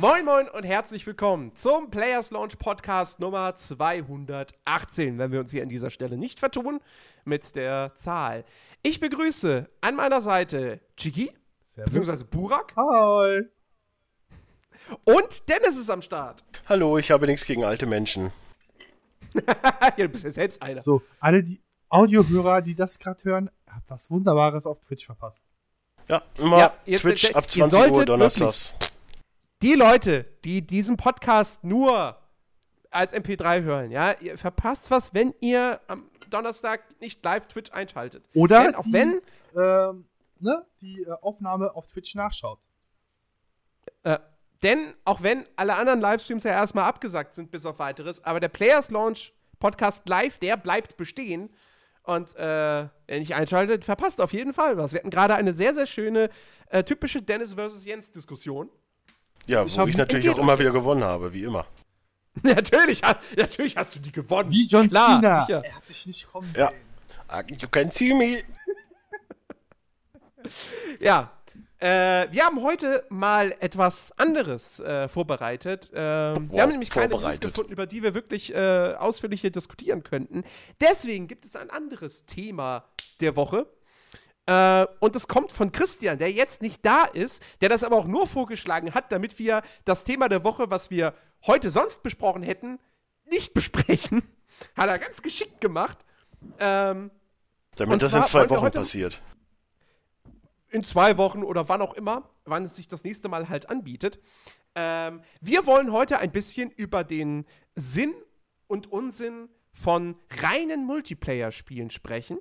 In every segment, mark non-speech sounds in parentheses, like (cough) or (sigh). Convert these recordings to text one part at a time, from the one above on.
Moin Moin und herzlich willkommen zum Players Launch Podcast Nummer 218, wenn wir uns hier an dieser Stelle nicht vertun mit der Zahl. Ich begrüße an meiner Seite Chiki, beziehungsweise Burak. Hi. Und Dennis ist am Start. Hallo, ich habe nichts gegen alte Menschen. (laughs) ja, du bist ja selbst einer. So, alle die Audiohörer, die das gerade hören, habt was Wunderbares auf Twitch verpasst. Ja, immer Ja, ihr- Twitch ihr- ab ihr 20 Uhr donnerstags. Die Leute, die diesen Podcast nur als MP3 hören, ja, ihr verpasst was, wenn ihr am Donnerstag nicht live Twitch einschaltet. Oder Denn auch die, wenn ähm, ne, die äh, Aufnahme auf Twitch nachschaut. Äh, denn auch wenn alle anderen Livestreams ja erstmal abgesagt sind, bis auf weiteres, aber der Players Launch Podcast live, der bleibt bestehen. Und äh, wer nicht einschaltet, verpasst auf jeden Fall was. Wir hatten gerade eine sehr, sehr schöne, äh, typische Dennis versus Jens Diskussion. Ja, Ich wo ich natürlich auch immer wieder jetzt. gewonnen habe, wie immer. (laughs) natürlich, natürlich hast du die gewonnen. Wie John Klar, Cena. sicher. Er hat dich nicht kommen Ja. sehen. Ah, You can see me. (laughs) Ja. Äh, wir haben heute mal etwas anderes äh, vorbereitet. Ähm, wir Wow, haben nämlich keine News vorbereitet. gefunden, über die wir wirklich äh, ausführlich hier diskutieren könnten. Deswegen gibt es ein anderes Thema der Woche. Äh, und das kommt von Christian, der jetzt nicht da ist, der das aber auch nur vorgeschlagen hat, damit wir das Thema der Woche, was wir heute sonst besprochen hätten, nicht (laughs) besprechen. Hat er ganz geschickt gemacht. Ähm, Damit das in zwei Wochen passiert. in zwei Wochen oder wann auch immer, wann es sich das nächste Mal halt anbietet. Ähm, wir wollen heute ein bisschen über den Sinn und Unsinn von reinen Multiplayer-Spielen sprechen.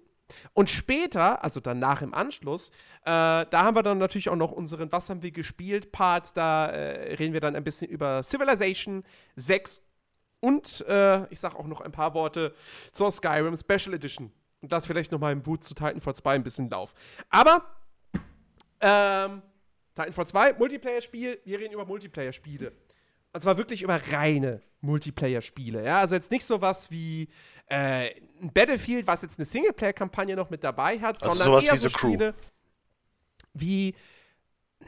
Und später, also danach im Anschluss, äh, da haben wir dann natürlich auch noch unseren Was haben wir gespielt Part. Da äh, reden wir dann ein bisschen über Civilization 6 und äh, ich sag auch noch ein paar Worte zur Skyrim Special Edition. Und das vielleicht noch mal im Boot zu Titanfall 2 ein bisschen Lauf. Aber ähm, Titanfall 2, Multiplayer-Spiel, wir reden über Multiplayer-Spiele. Und zwar wirklich über reine Multiplayer-Spiele. Ja? Also jetzt nicht sowas wie äh, ein Battlefield, was jetzt eine Singleplayer-Kampagne noch mit dabei hat, Also sondern sowas eher wie so The Crew. Spiele wie,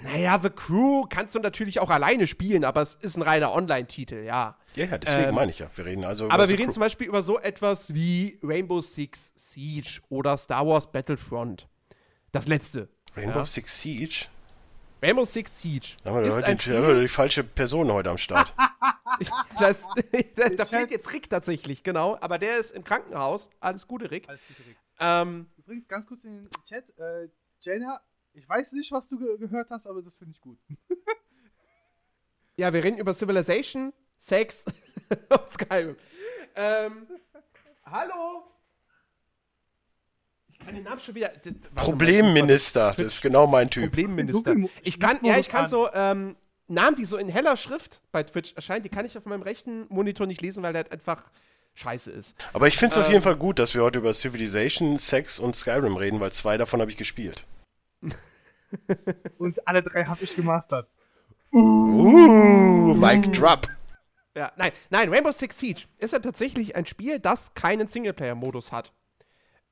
naja, The Crew kannst du natürlich auch alleine spielen, aber es ist ein reiner Online-Titel, ja. Ja, ja, deswegen Ähm, meine ich ja. Wir reden also über Aber wir reden Crew. zum Beispiel über so etwas wie Rainbow Six Siege oder Star Wars Battlefront. Das letzte. Rainbow ja. Six Siege. Rainbow Six Siege. Da haben wir ist ein die, wir die falsche Person heute am Start. (laughs) das, (laughs) da da fehlt jetzt Rick tatsächlich, genau. Aber der ist im Krankenhaus. Alles Gute, Rick. Alles Gute, Rick. Ähm, Übrigens, ganz kurz in den Chat. Äh, Jaina, ich weiß nicht, was du ge gehört hast, aber das finde ich gut. (laughs) ja, wir reden über Civilization, Sex und Skyrim. Ähm, hallo? Ich kann den Namen schon wieder. das- warte mal, Problemminister, das ist genau mein Typ. Problemminister. Ich kann, ja, ich kann an. so ähm, Namen, die so in heller Schrift bei Twitch erscheinen, die kann ich auf meinem rechten Monitor nicht lesen, weil der halt einfach scheiße ist. Aber ich finde es auf Ähm, jeden Fall gut, dass wir heute über Civilization, Sex und Skyrim reden, weil zwei davon habe ich gespielt. Und alle drei habe ich gemastert. Uh, Mic Drop. Ja, nein, nein, Rainbow Six Siege ist ja tatsächlich ein Spiel, das keinen Singleplayer-Modus hat.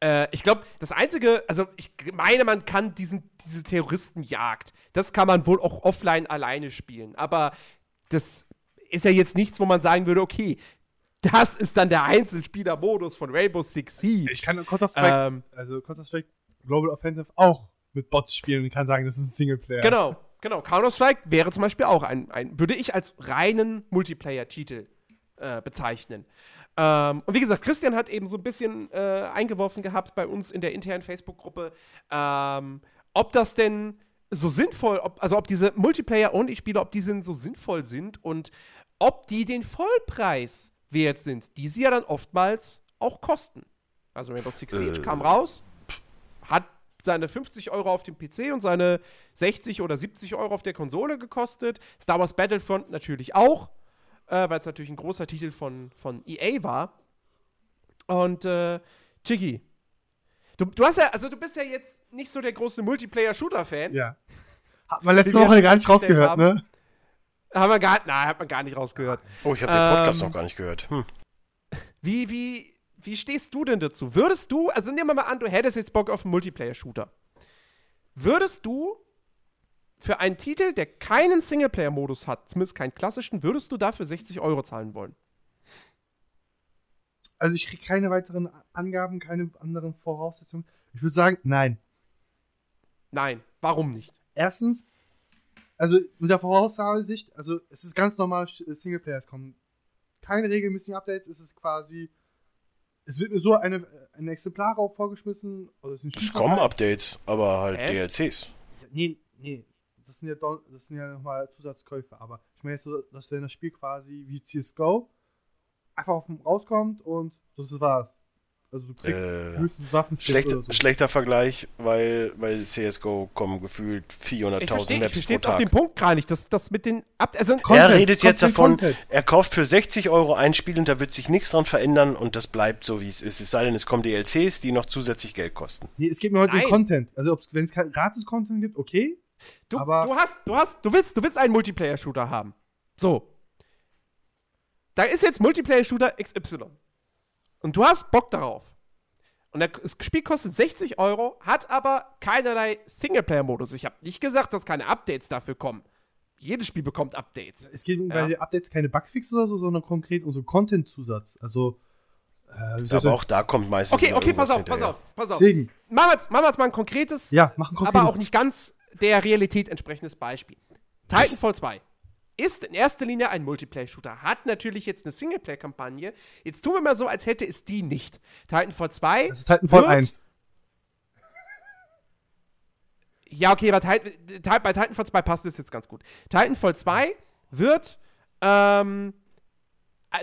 Äh, ich glaube, das einzige, also ich meine, man kann diesen, diese Terroristenjagd, das kann man wohl auch offline alleine spielen. Aber das ist ja jetzt nichts, wo man sagen würde, okay, das ist dann der Einzelspieler-Modus von Rainbow Six Siege. Ich kann Counter-Strike, Ähm. also Counter-Strike Global Offensive auch mit Bots spielen und kann sagen, das ist ein Singleplayer. Genau, genau. Counter-Strike wäre zum Beispiel auch ein, ein würde ich als reinen Multiplayer-Titel äh, bezeichnen. Ähm, und wie gesagt, Christian hat eben so ein bisschen äh, eingeworfen gehabt bei uns in der internen Facebook-Gruppe, ähm, ob das denn so sinnvoll, ob, also ob diese Multiplayer-Only-Spiele, ob die denn so sinnvoll sind und ob die den Vollpreis wert sind, die sie ja dann oftmals auch kosten. Also Rainbow Six Siege Äh. kam raus, hat seine 50 Euro auf dem PC und seine 60 oder 70 Euro auf der Konsole gekostet. Star Wars Battlefront natürlich auch, äh, weil es natürlich ein großer Titel von, von EA war. Und äh, Chiggy, du, du hast ja, also du bist ja jetzt nicht so der große Multiplayer-Shooter-Fan. Ja. Hat man letzte Woche gar nicht rausgehört, haben. ne? Haben wir gar, nein, hat man gar nicht rausgehört. Oh, ich habe den Podcast Ähm, noch gar nicht gehört. Hm. Wie, wie, wie stehst du denn dazu? Würdest du, also nehmen wir mal an, du hättest jetzt Bock auf einen Multiplayer-Shooter. Würdest du für einen Titel, der keinen Singleplayer-Modus hat, zumindest keinen klassischen, würdest du dafür 60 Euro zahlen wollen? Also ich kriege keine weiteren Angaben, keine anderen Voraussetzungen. Ich würde sagen, nein. Nein, warum nicht? Erstens, also mit der Voraussicht, also es ist ganz normal, Singleplayer, es kommen keine regelmäßigen Updates, es ist quasi, es wird mir so eine, ein Exemplar auch vorgeschmissen. Also es, es kommen Updates, aber halt äh? DLCs. Nee, nee, das sind ja, das sind ja nochmal Zusatzkäufe, aber ich meine jetzt so, dass wenn das Spiel quasi wie CSGO einfach rauskommt und das war's. Also du kriegst äh, höchstens Waffen. Schlecht, so. Schlechter Vergleich, weil bei CSGO kommen gefühlt 400.000 Maps Ich verstehe auch den Punkt gar nicht, dass das mit den Ab also Content, Er redet jetzt davon, Content. er kauft für 60 Euro ein Spiel und da wird sich nichts dran verändern und das bleibt so, wie es ist. Es sei denn, es kommen DLCs, die noch zusätzlich Geld kosten. Nee, es geht mir heute um Content. Also wenn es kein Gratis-Content gibt, okay. Du, aber du hast, du hast, du willst, du willst einen Multiplayer-Shooter haben. So. Da ist jetzt Multiplayer-Shooter XY. Und du hast Bock darauf. Und das Spiel kostet 60 Euro, hat aber keinerlei Singleplayer-Modus. Ich habe nicht gesagt, dass keine Updates dafür kommen. Jedes Spiel bekommt Updates. Es geht ja. bei den Updates keine Bugfix oder so, sondern konkret um so Content-Zusatz. Also. Äh, aber auch da kommt meistens. Okay, okay, pass auf, pass auf, pass auf. Deswegen. Machen wir jetzt, machen wir jetzt mal ein konkretes, ja, mach ein konkretes, aber auch nicht ganz der Realität entsprechendes Beispiel. Titanfall 2 ist in erster Linie ein Multiplayer-Shooter, hat natürlich jetzt eine Singleplayer-Kampagne. Jetzt tun wir mal so, als hätte es die nicht. Titanfall 2. Also Titanfall 1. Ja, okay, bei, Titan, bei Titanfall 2 passt es jetzt ganz gut. Titanfall 2 wird ähm,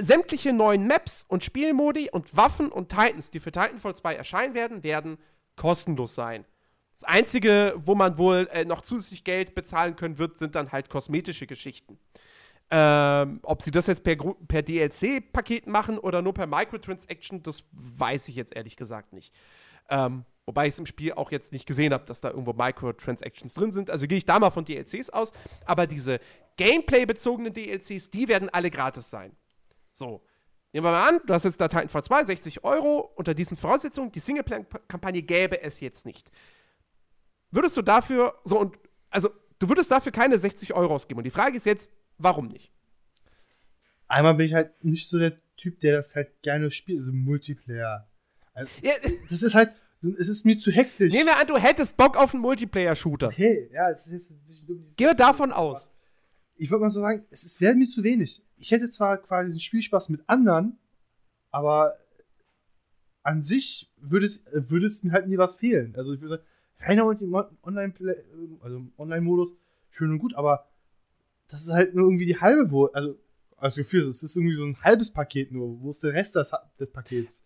sämtliche neuen Maps und Spielmodi und Waffen und Titans, die für Titanfall 2 erscheinen werden, werden kostenlos sein. Das Einzige, wo man wohl äh, noch zusätzlich Geld bezahlen können wird, sind dann halt kosmetische Geschichten. Ähm, ob sie das jetzt per, per DLC-Paket machen oder nur per Microtransaction, das weiß ich jetzt ehrlich gesagt nicht. Ähm, wobei ich es im Spiel auch jetzt nicht gesehen habe, dass da irgendwo Microtransactions drin sind. Also gehe ich da mal von DLCs aus. Aber diese Gameplay-bezogenen DLCs, die werden alle gratis sein. So. Nehmen wir mal an, du hast jetzt da Titanfall 2, 60 Euro. Unter diesen Voraussetzungen, die Singleplayer-Kampagne gäbe es jetzt nicht würdest du dafür so und also du würdest dafür keine 60 Euro ausgeben. Und die Frage ist jetzt, warum nicht? Einmal bin ich halt nicht so der Typ, der das halt gerne spielt, also Multiplayer. Also, ja, das ist halt, es ist mir zu hektisch. Nehmen wir an, du hättest Bock auf einen Multiplayer-Shooter. Okay, ja, das ist ein bisschen dumm. Geh davon aus. Ich würde mal so sagen, es wäre mir zu wenig. Ich hätte zwar quasi einen Spielspaß mit anderen, aber an sich würde es, würde es mir halt nie was fehlen. Also ich würde sagen, reiner Online-Modus, also Online schön und gut, aber das ist halt nur irgendwie die halbe Wurst. Also, als Gefühl, es ist irgendwie so ein halbes Paket nur. Wo ist der Rest des, des Pakets?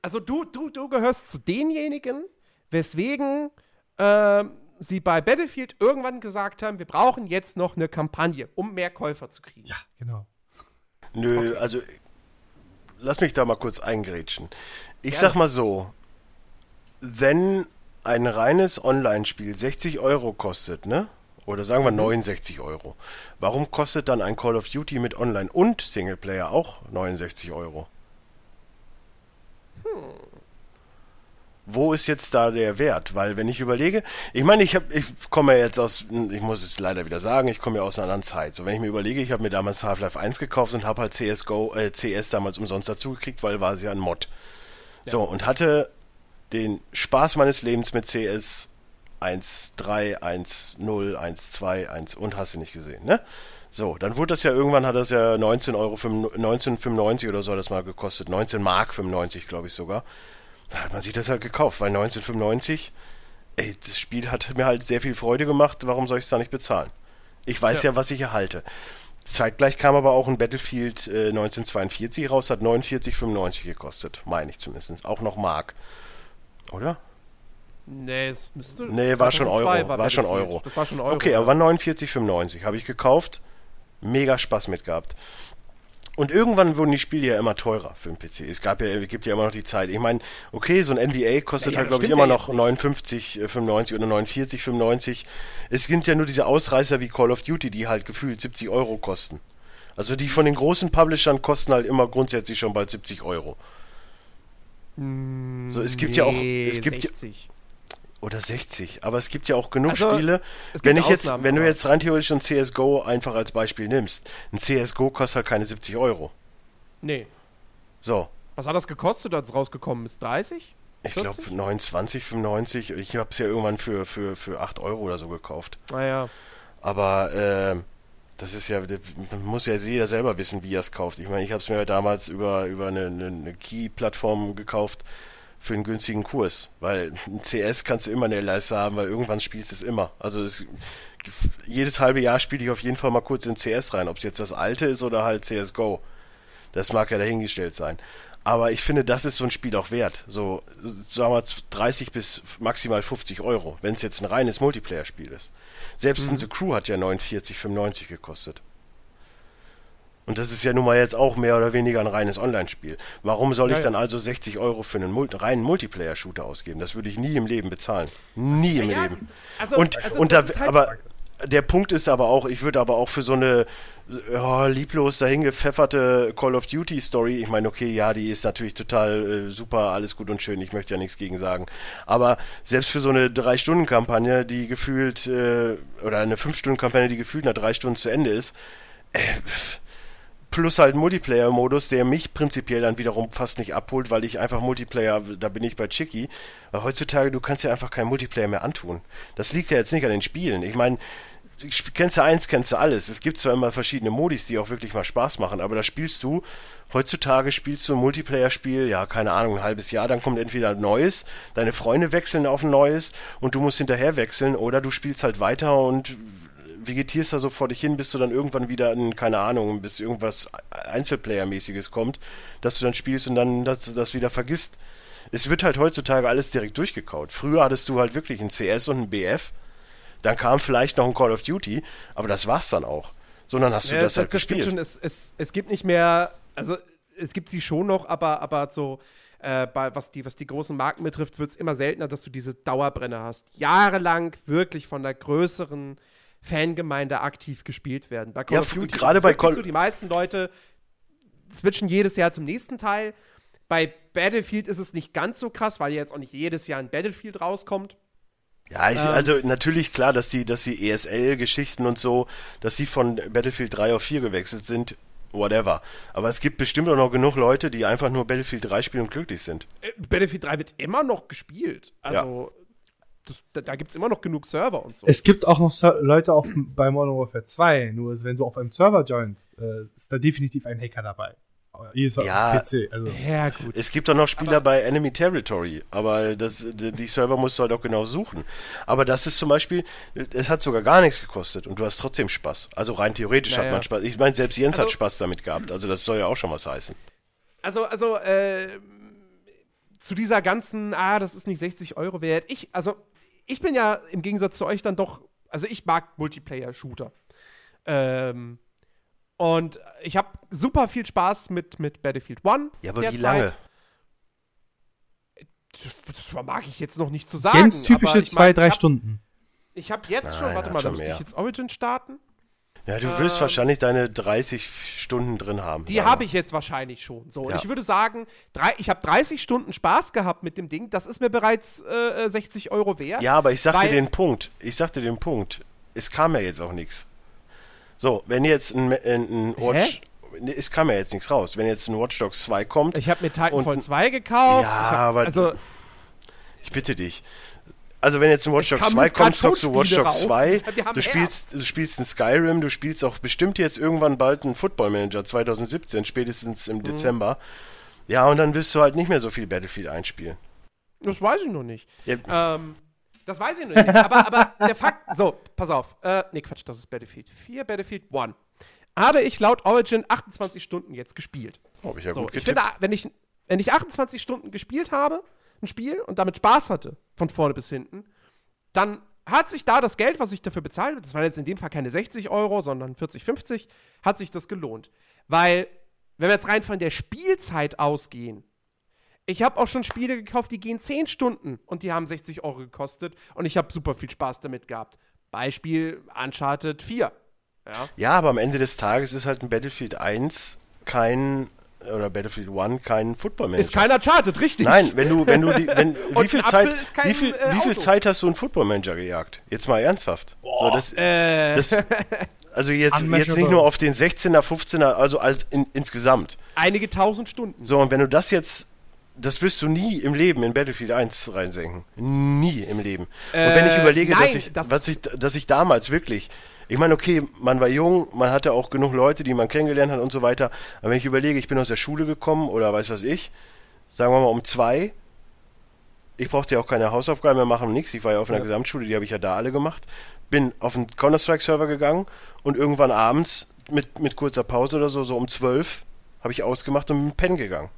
Also, du, du, du gehörst zu denjenigen, weswegen äh, sie bei Battlefield irgendwann gesagt haben, wir brauchen jetzt noch eine Kampagne, um mehr Käufer zu kriegen. Ja, genau. Nö, okay. also lass mich da mal kurz eingrätschen. Ich Gerne. sag mal so, wenn ein reines Online-Spiel 60 Euro kostet, ne? Oder sagen wir 69 mhm. Euro. Warum kostet dann ein Call of Duty mit Online und Singleplayer auch 69 Euro? Hm. Wo ist jetzt da der Wert? Weil wenn ich überlege, ich meine, ich habe, ich komme ja jetzt aus, ich muss es leider wieder sagen, ich komme ja aus einer anderen Zeit. So wenn ich mir überlege, ich habe mir damals Half-Life 1 gekauft und habe halt CS:GO, äh, CS damals umsonst dazugekriegt, weil war sie ja ein Mod. Ja. So und hatte den Spaß meines Lebens mit CS 1.3, 1.0, 1.2, 1 und hast du nicht gesehen, ne? So, dann wurde das ja irgendwann, hat das ja 19 Euro, 1995 oder so hat das mal gekostet, 19 Mark 95, glaube ich sogar. Da hat man sich das halt gekauft, weil 1995, ey, das Spiel hat mir halt sehr viel Freude gemacht, warum soll ich es da nicht bezahlen? Ich weiß ja, ja was ich erhalte. Zeitgleich kam aber auch ein Battlefield äh, 1942 raus, hat 49,95 gekostet, meine ich zumindest, auch noch Mark. Oder? Nee, es müsste. Nee, war schon Euro. War, war schon Euro. Das war schon Euro. Okay, aber war 49,95. Habe ich gekauft. Mega Spaß mit gehabt. Und irgendwann wurden die Spiele ja immer teurer für den PC. Es gab ja, gibt ja immer noch die Zeit. Ich meine, okay, so ein NBA kostet ja, ja, halt, glaube ich, immer noch 59,95 oder 49,95. Es gibt ja nur diese Ausreißer wie Call of Duty, die halt gefühlt 70 Euro kosten. Also die von den großen Publishern kosten halt immer grundsätzlich schon bald 70 Euro. So, es gibt nee, ja auch. Es gibt 60. oder 60. Aber es gibt ja auch genug Also, Spiele. Wenn ich jetzt, wenn du jetzt rein theoretisch ein CSGO einfach als Beispiel nimmst, ein CSGO kostet halt keine 70 Euro. Nee. So. Was hat das gekostet, als es rausgekommen ist? 30? Ich glaube 40? 29, 95. Ich habe es ja irgendwann für, für, für 8 Euro oder so gekauft. Naja. Aber äh, das ist ja, das muss ja jeder selber wissen, wie er es kauft. Ich meine, ich habe es mir damals über, über eine, eine, eine Key-Plattform gekauft für einen günstigen Kurs. Weil ein CS kannst du immer in der Leiste haben, weil irgendwann spielst du es immer. Also es, jedes halbe Jahr spiele ich auf jeden Fall mal kurz in CS rein. Ob es jetzt das alte ist oder halt CSGO. Das mag ja dahingestellt sein. Aber ich finde, das ist so ein Spiel auch wert. So, sagen wir 30 bis maximal 50 Euro, wenn es jetzt ein reines Multiplayer-Spiel ist. Selbst ein The Crew hat ja 49, 95 gekostet. Und das ist ja nun mal jetzt auch mehr oder weniger ein reines Online-Spiel. Warum soll ich Ja, dann also 60 Euro für einen Mul reinen Multiplayer-Shooter ausgeben? Das würde ich nie im Leben bezahlen. Nie im Ja, Leben. also- und also und da, halt- aber der Punkt ist aber auch, ich würde aber auch für so eine ja, lieblos dahingepfefferte Call of Duty Story, ich meine, okay, ja, die ist natürlich total äh, super, alles gut und schön, ich möchte ja nichts gegen sagen. Aber selbst für so eine Drei-Stunden-Kampagne, die gefühlt, äh, oder eine Fünf-Stunden-Kampagne, die gefühlt nach drei Stunden zu Ende ist, äh, plus halt Multiplayer-Modus, der mich prinzipiell dann wiederum fast nicht abholt, weil ich einfach Multiplayer, da bin ich bei Chicky. Weil heutzutage, du kannst ja einfach kein Multiplayer mehr antun. Das liegt ja jetzt nicht an den Spielen. Ich meine, kennst du eins, kennst du alles. Es gibt zwar immer verschiedene Modis, die auch wirklich mal Spaß machen, aber da spielst du, heutzutage spielst du ein Multiplayer-Spiel, ja, keine Ahnung, ein halbes Jahr, dann kommt entweder ein neues, deine Freunde wechseln auf ein neues und du musst hinterher wechseln oder du spielst halt weiter und vegetierst da so vor dich hin, bis du dann irgendwann wieder in, keine Ahnung, bis irgendwas Einzelplayer-mäßiges kommt, dass du dann spielst und dann das, das wieder vergisst. Es wird halt heutzutage alles direkt durchgekaut. Früher hattest du halt wirklich ein CS und ein BF, dann kam vielleicht noch ein Call of Duty, aber das war's dann auch. So, dann hast du Ja, das, halt stimmt gespielt. schon. Es, es, es gibt nicht mehr, also es gibt sie schon noch, aber, aber so, äh, bei, was, die, was die großen Marken betrifft, wird es immer seltener, dass du diese Dauerbrenner hast. Jahrelang wirklich von der größeren Fangemeinde aktiv gespielt werden. Bei Call Ja, of Duty gerade bei Call- so, die meisten Leute switchen jedes Jahr zum nächsten Teil. Bei Battlefield ist es nicht ganz so krass, weil jetzt auch nicht jedes Jahr ein Battlefield rauskommt. Ja, ich, Ähm, also natürlich klar, dass die, dass die ESL-Geschichten und so, dass sie von Battlefield 3 auf 4 gewechselt sind, whatever. Aber es gibt bestimmt auch noch genug Leute, die einfach nur Battlefield 3 spielen und glücklich sind. Äh, Battlefield 3 wird immer noch gespielt. Also, das, da, da gibt es immer noch genug Server und so. Es gibt auch noch Ser Leute auf, bei Modern Warfare 2, nur wenn du auf einem Server joinst, äh, ist da definitiv ein Hacker dabei. Aber Hier ist Ja. PC, also. ja, gut. Es gibt auch noch Spieler bei Enemy Territory, aber das, die die Server musst du halt auch genau suchen. Aber das ist zum Beispiel, es hat sogar gar nichts gekostet und du hast trotzdem Spaß. Also rein theoretisch Naja. hat man Spaß. Ich meine, selbst Jens hat Also- Spaß damit gehabt, also das soll ja auch schon was heißen. Also, also, äh, zu dieser ganzen, ah, das ist nicht 60 Euro wert. Ich, also, ich bin ja im Gegensatz zu euch dann doch, also ich mag Multiplayer-Shooter. Ähm, und ich habe super viel Spaß mit, mit Battlefield 1. Ja, aber wie lange? Das, das vermag ich jetzt noch nicht zu sagen. Ganz typische aber ich zwei, mein, drei ich hab- Stunden. Ich habe jetzt schon, warte mal, da müsste ich jetzt Origin starten. Ja, du wirst Ähm, wahrscheinlich deine 30 Stunden drin haben. Die habe ich jetzt wahrscheinlich schon. So, Ja. ich würde sagen, drei, ich habe 30 Stunden Spaß gehabt mit dem Ding. Das ist mir bereits äh, 60 Euro wert. Ja, aber ich sag dir weil- den Punkt. Ich sag dir den Punkt. Es kam ja jetzt auch nichts. So, wenn jetzt ein, ein, ein Watch. Nee, Es kam ja jetzt nichts raus. Wenn jetzt ein Watch Dogs 2 kommt, Ich habe mir Titanfall Und- 2 gekauft. Ja, hab, aber- Also, ich bitte dich. Also wenn jetzt ein Watch Dogs kamen 2 jetzt grad kommt, zockst du Watch Dogs raus. 2, Das- wir haben du spielst, du spielst ein Skyrim, du spielst auch bestimmt jetzt irgendwann bald einen Football Manager 2017, spätestens Mhm. im Dezember. Ja, und dann wirst du halt nicht mehr so viel Battlefield einspielen. das weiß ich noch nicht. Ja, Ähm, das weiß ich noch nicht. aber, aber der Fakt, (laughs) so, pass auf. Äh, nee, Quatsch, das ist Battlefield 4, Battlefield 1. Habe ich laut Origin 28 Stunden jetzt gespielt. oh, hab ich ja so, gut ich finde, wenn ich, wenn ich 28 Stunden gespielt habe, ein Spiel, und damit Spaß hatte, von vorne bis hinten, dann hat sich da das Geld, was ich dafür bezahlt habe, das waren jetzt in dem Fall keine 60 Euro, sondern 40, 50, hat sich das gelohnt. Weil, wenn wir jetzt rein von der Spielzeit ausgehen, ich habe auch schon Spiele gekauft, die gehen 10 Stunden und die haben 60 Euro gekostet und ich habe super viel Spaß damit gehabt. Beispiel Uncharted 4. Ja. Ja, aber am Ende des Tages ist halt ein Battlefield 1 kein oder Battlefield One kein Football Manager. Ist keiner chartet, richtig. Nein, wenn du, wenn du die, wenn, (laughs) wie viel Zeit, kein, wie viel, äh, wie viel. Zeit hast du einen Football Manager gejagt? Jetzt mal ernsthaft. so, das, Äh, das, also jetzt, jetzt nicht nur auf den 16er, 15er, also als in, insgesamt. einige tausend Stunden. So, und wenn du das jetzt, das wirst du nie im Leben in Battlefield 1 reinsenken. Nie im Leben. und wenn ich Äh, überlege, dass nein, ich, das- was ich, dass ich damals wirklich, ich meine, okay, man war jung, man hatte auch genug Leute, die man kennengelernt hat und so weiter. Aber wenn ich überlege, ich bin aus der Schule gekommen oder weiß was ich, sagen wir mal um zwei, ich brauchte ja auch keine Hausaufgaben mehr machen, nichts. Ich war ja auf einer Ja. Gesamtschule, die habe ich ja da alle gemacht. Bin auf einen Counter-Strike-Server gegangen und irgendwann abends mit, mit kurzer Pause oder so, so um zwölf, habe ich ausgemacht und mit Pen gegangen.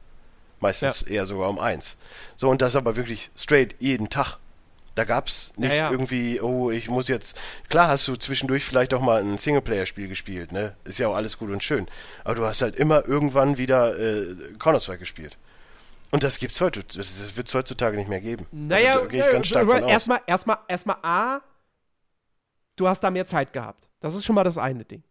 Meistens eher sogar um eins. So, und das aber wirklich straight jeden Tag. Da gab's nicht Ja, ja. irgendwie, oh, ich muss jetzt. Klar hast du zwischendurch vielleicht auch mal ein Singleplayer-Spiel gespielt, ne? Ist ja auch alles gut und schön. Aber du hast halt immer irgendwann wieder äh, Counter-Strike gespielt. Und das gibt's heute, das, wird's heutzutage nicht mehr geben. Naja, also, da aus. erstmal, erstmal, erstmal A, du hast da mehr Zeit gehabt. Das ist schon mal das eine Ding.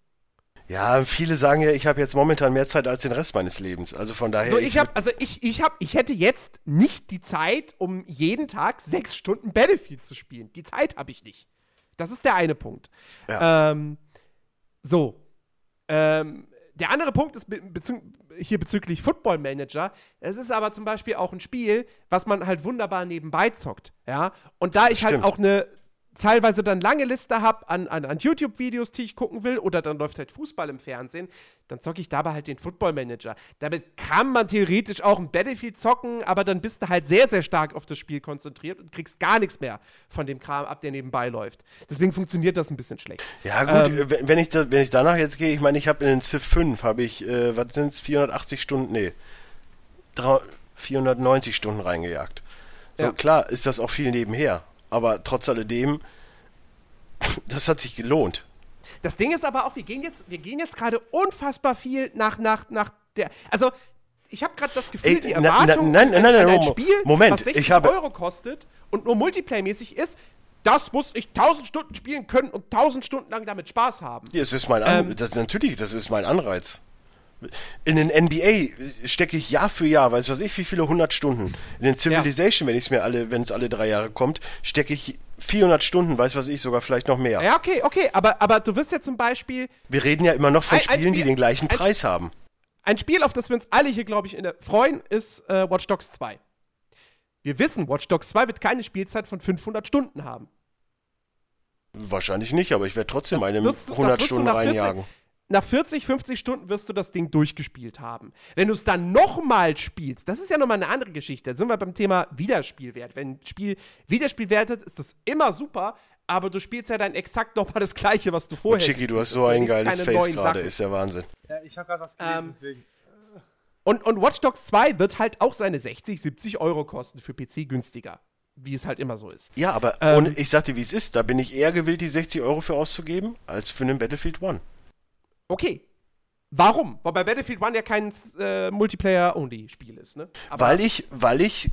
Ja, viele sagen ja, ich habe jetzt momentan mehr Zeit als den Rest meines Lebens. Also von daher. So, ich habe, also ich, ich habe, ich hätte jetzt nicht die Zeit, um jeden Tag sechs Stunden Battlefield zu spielen. Die Zeit habe ich nicht. Das ist der eine Punkt. Ja. Ähm, so. Ähm, der andere Punkt ist be bezü hier bezüglich Football Manager. Es ist aber zum Beispiel auch ein Spiel, was man halt wunderbar nebenbei zockt. Ja. Und da ich halt Stimmt. auch eine teilweise dann lange Liste habe an, an, an YouTube-Videos, die ich gucken will, oder dann läuft halt Fußball im Fernsehen, dann zocke ich dabei halt den Football Manager. Damit kann man theoretisch auch ein Battlefield zocken, aber dann bist du halt sehr, sehr stark auf das Spiel konzentriert und kriegst gar nichts mehr von dem Kram ab, der nebenbei läuft. Deswegen funktioniert das ein bisschen schlecht. Ja gut, Ähm, äh, wenn- ich da, wenn ich danach jetzt gehe, ich meine, ich habe in den Civ 5 habe ich, äh, was sind's, 480 Stunden, nee, drei- 490 Stunden reingejagt. So Ja. klar ist das auch viel nebenher, aber trotz alledem, das hat sich gelohnt. Das Ding ist aber auch, wir gehen jetzt, wir gehen jetzt gerade unfassbar viel nach, nach, nach der. Also, ich habe gerade das Gefühl, Ey, die na- na- Erwartung nein, nein, nein, an ein Spiel, Moment, was 60 ich habe- Euro kostet und nur Multiplayer-mäßig ist, das muss ich 1000 Stunden spielen können und 1000 Stunden lang damit Spaß haben. Ja, es ist mein An Ähm, das, natürlich, das ist mein Anreiz. In den NBA stecke ich Jahr für Jahr, weiß was ich, wie viele 100 Stunden. In den Civilization, wenn ich es mir alle, wenn es alle drei Jahre kommt, stecke ich 400 Stunden, weiß was ich, sogar vielleicht noch mehr. Ja, okay, okay, aber, aber du wirst ja zum Beispiel Wir reden ja immer noch von Ein- ein Spielen, die Spiel- den gleichen ein- Preis haben. Ein Spiel, auf das wir uns alle hier, glaube ich, freuen, ist äh, Watch Dogs 2. Wir wissen, Watch Dogs 2 wird keine Spielzeit von 500 Stunden haben. Wahrscheinlich nicht, aber ich werde trotzdem Das eine wirst du- das 100 wirst du Stunden nach 40 reinjagen. Nach 40, 50 Stunden wirst du das Ding durchgespielt haben. Wenn du es dann nochmal spielst, das ist ja nochmal eine andere Geschichte. Da sind wir beim Thema Wiederspielwert. Wenn ein Spiel wiederspielwertet, ist das immer super, aber du spielst ja dann exakt nochmal das Gleiche, was du vorher Chicky, du hast so ein geiles Face gerade, ist der Wahnsinn. Ja, ich habe gerade was gelesen, Ähm, deswegen. Und, und Watch Dogs 2 wird halt auch seine 60, 70 Euro kosten für PC günstiger. Wie es halt immer so ist. Ja, aber Ähm, und ich sag dir, wie es ist, da bin ich eher gewillt, die 60 Euro für auszugeben, als für einen Battlefield One. Okay. Warum? Weil bei Battlefield 1 ja kein äh, Multiplayer-Only-Spiel ist, ne? Aber Weil ich, weil ich,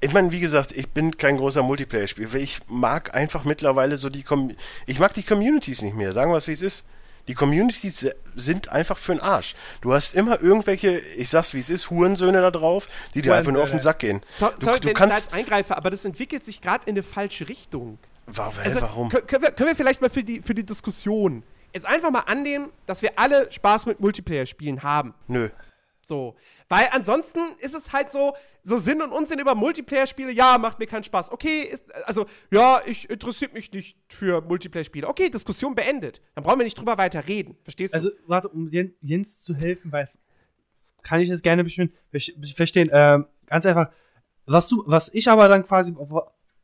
ich meine, wie gesagt, ich bin kein großer Multiplayer-Spieler. Ich mag einfach mittlerweile so die, Com ich mag die Communities nicht mehr. Sagen wir es, wie es ist. Die Communities sind einfach für den Arsch. Du hast immer irgendwelche, ich sag's wie es ist, Hurensöhne da drauf, die dir einfach nur auf den Sack gehen. So, Du, sorry, du wenn ich da kannst, jetzt eingreife, aber das entwickelt sich gerade in eine falsche Richtung. Wa- hä, Also, warum? kö- Können wir, können wir vielleicht mal für die, für die Diskussion jetzt einfach mal annehmen, dass wir alle Spaß mit Multiplayer-Spielen haben. Nö. So. Weil ansonsten ist es halt so, so Sinn und Unsinn über Multiplayer-Spiele, ja, macht mir keinen Spaß. Okay, ist, also, ja, ich interessiert mich nicht für Multiplayer-Spiele. Okay, Diskussion beendet. Dann brauchen wir nicht drüber weiter reden. Verstehst du? Also, warte, um Jen- Jens zu helfen, weil kann ich das gerne bestimmt verstehen. Ähm, ganz einfach, was du, was ich aber dann quasi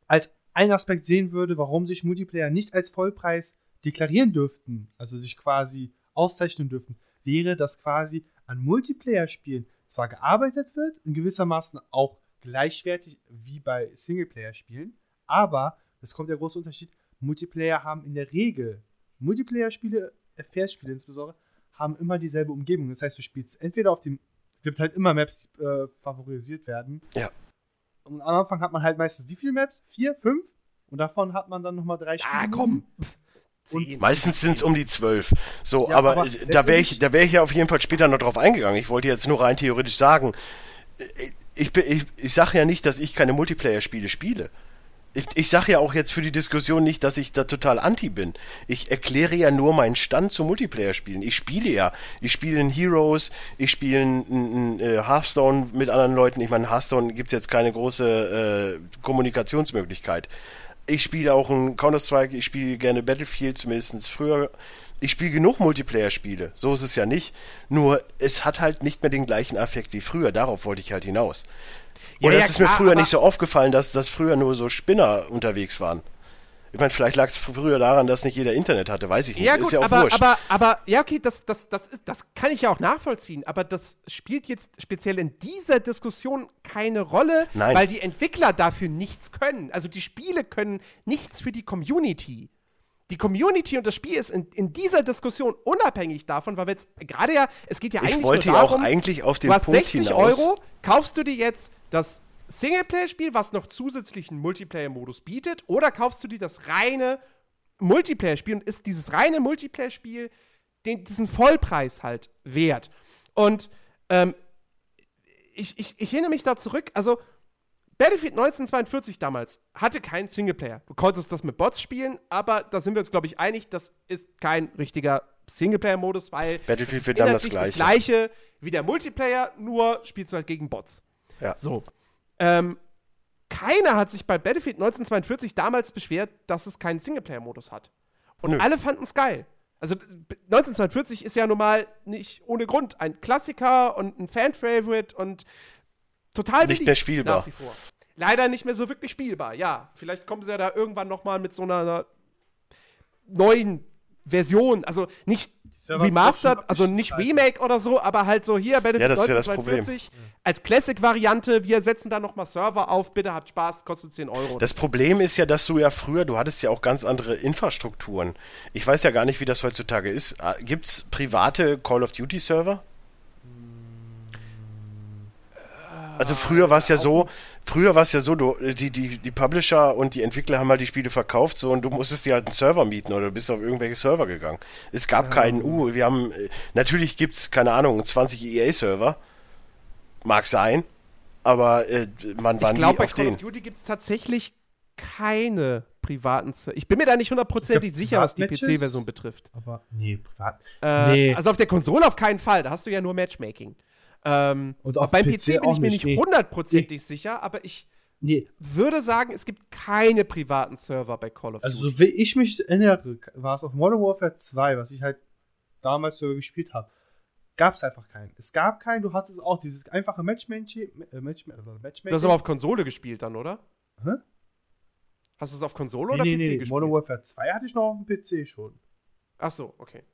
als einen Aspekt sehen würde, warum sich Multiplayer nicht als Vollpreis deklarieren dürften, also sich quasi auszeichnen dürften, wäre, dass quasi an Multiplayer-Spielen zwar gearbeitet wird, in gewissermaßen auch gleichwertig wie bei Singleplayer-Spielen, aber, es kommt der große Unterschied, Multiplayer haben in der Regel, Multiplayer-Spiele, FPS-Spiele insbesondere, haben immer dieselbe Umgebung. Das heißt, du spielst entweder auf dem, es gibt halt immer Maps, die äh, favorisiert werden. Ja. Und am Anfang hat man halt meistens wie viele Maps? Vier, fünf? Und davon hat man dann nochmal drei Spiele. ah, komm. 10. Meistens sind es um die zwölf. So, Ja, aber, aber äh, da wäre ich, da wäre ich ja auf jeden Fall später noch drauf eingegangen. Ich wollte jetzt nur rein theoretisch sagen, äh, ich, bin- ich, ich sage ja nicht, dass ich keine Multiplayer-Spiele spiele. Ich, ich sage ja auch jetzt für die Diskussion nicht, dass ich da total anti bin. Ich erkläre ja nur meinen Stand zu Multiplayer-Spielen. Ich spiele ja. Ich spiele in Heroes, ich spiele in, in, in äh, Hearthstone mit anderen Leuten. Ich meine, Hearthstone gibt es jetzt keine große äh, Kommunikationsmöglichkeit. Ich spiele auch in Counter-Strike, ich spiele gerne Battlefield, zumindest früher. Ich spiele genug Multiplayer-Spiele, so ist es ja nicht. Nur es hat halt nicht mehr den gleichen Affekt wie früher, darauf wollte ich halt hinaus. Ja, Oder ja, es ist mir früher nicht so aufgefallen, dass, dass früher nur so Spinner unterwegs waren. Ich meine, vielleicht lag es früher daran, dass nicht jeder Internet hatte, weiß ich nicht. Ja, ist gut, ja auch aber, wurscht. aber, aber, ja, okay, das, das, das, ist, das kann ich ja auch nachvollziehen, aber das spielt jetzt speziell in dieser Diskussion keine Rolle, Nein. weil die Entwickler dafür nichts können. Also die Spiele können nichts für die Community. Die Community und das Spiel ist in, in dieser Diskussion unabhängig davon, weil wir jetzt gerade ja, es geht ja Ich eigentlich wollte nur ja auch eigentlich auf den du hast Punkt 60 hinaus. Euro, kaufst du dir jetzt das Singleplayer-Spiel, was noch zusätzlichen Multiplayer-Modus bietet, oder kaufst du dir das reine Multiplayer-Spiel und ist dieses reine Multiplayer-Spiel den, diesen Vollpreis halt wert. Und ähm, ich, ich, ich erinnere mich da zurück, also Battlefield 1942 damals hatte keinen Singleplayer. Du konntest das mit Bots spielen, aber da sind wir uns, glaube ich, einig, das ist kein richtiger Singleplayer-Modus, weil Battlefield es ist Vietnam das inhaltlich das Gleiche. gleiche wie der Multiplayer, nur spielst du halt gegen Bots. Ja. So. Ähm, keiner hat sich bei Battlefield 1942 damals beschwert, dass es keinen Singleplayer-Modus hat. Und Nö. alle fanden es geil. Also b- 1942 ist ja normal nicht ohne Grund ein Klassiker und ein Fan-Favorite und total Nicht mehr spielbar. Nach wie vor. Leider nicht mehr so wirklich spielbar, ja. Vielleicht kommen sie ja da irgendwann noch mal mit so einer neuen Version, also nicht remastered, also nicht. Remake oder so, aber halt so hier Battlefield Ja, das ist ja das 1942 als Classic-Variante, wir setzen da noch mal Server auf, bitte habt Spaß, kostet 10 Euro. Das Problem ist ja, dass du ja früher, du hattest ja auch ganz andere Infrastrukturen. Ich weiß ja gar nicht, wie das heutzutage ist. Gibt es private Call of Duty Server? Also früher war es ja so, früher war es ja so, du, die, die, die Publisher und die Entwickler haben halt die Spiele verkauft so und du musstest dir halt einen Server mieten oder du bist auf irgendwelche Server gegangen. Es gab keinen, uh, wir haben, äh, natürlich gibt's keine Ahnung, 20 EA-Server. Mag sein, aber äh, man war ich glaube, nie bei auf Call den. of Duty gibt es tatsächlich keine privaten Server. Ich bin mir da nicht hundertprozentig sicher, was die? PC-Version betrifft. Aber, nee, privat. Äh, Nee. Also auf der Konsole auf keinen Fall, da hast du ja nur Matchmaking. Ähm, beim PC PC, bin ich mir nicht, nicht nee. hundertprozentig sicher, aber ich Nee, würde sagen, es gibt keine privaten Server bei Call of also Duty. so wie ich mich erinnere, war es auf Modern Warfare 2, was ich halt damals sogar gespielt habe, gab es einfach keinen. Es gab keinen, du hattest auch dieses einfache Matchmaking. Äh, Match, äh, Matchmaking. Du hast aber auf Konsole gespielt dann, oder? Hä? Hast du es auf Konsole nee, oder nee, PC nee, gespielt? Modern Warfare 2 hatte ich noch auf dem PC schon. Ach so, okay.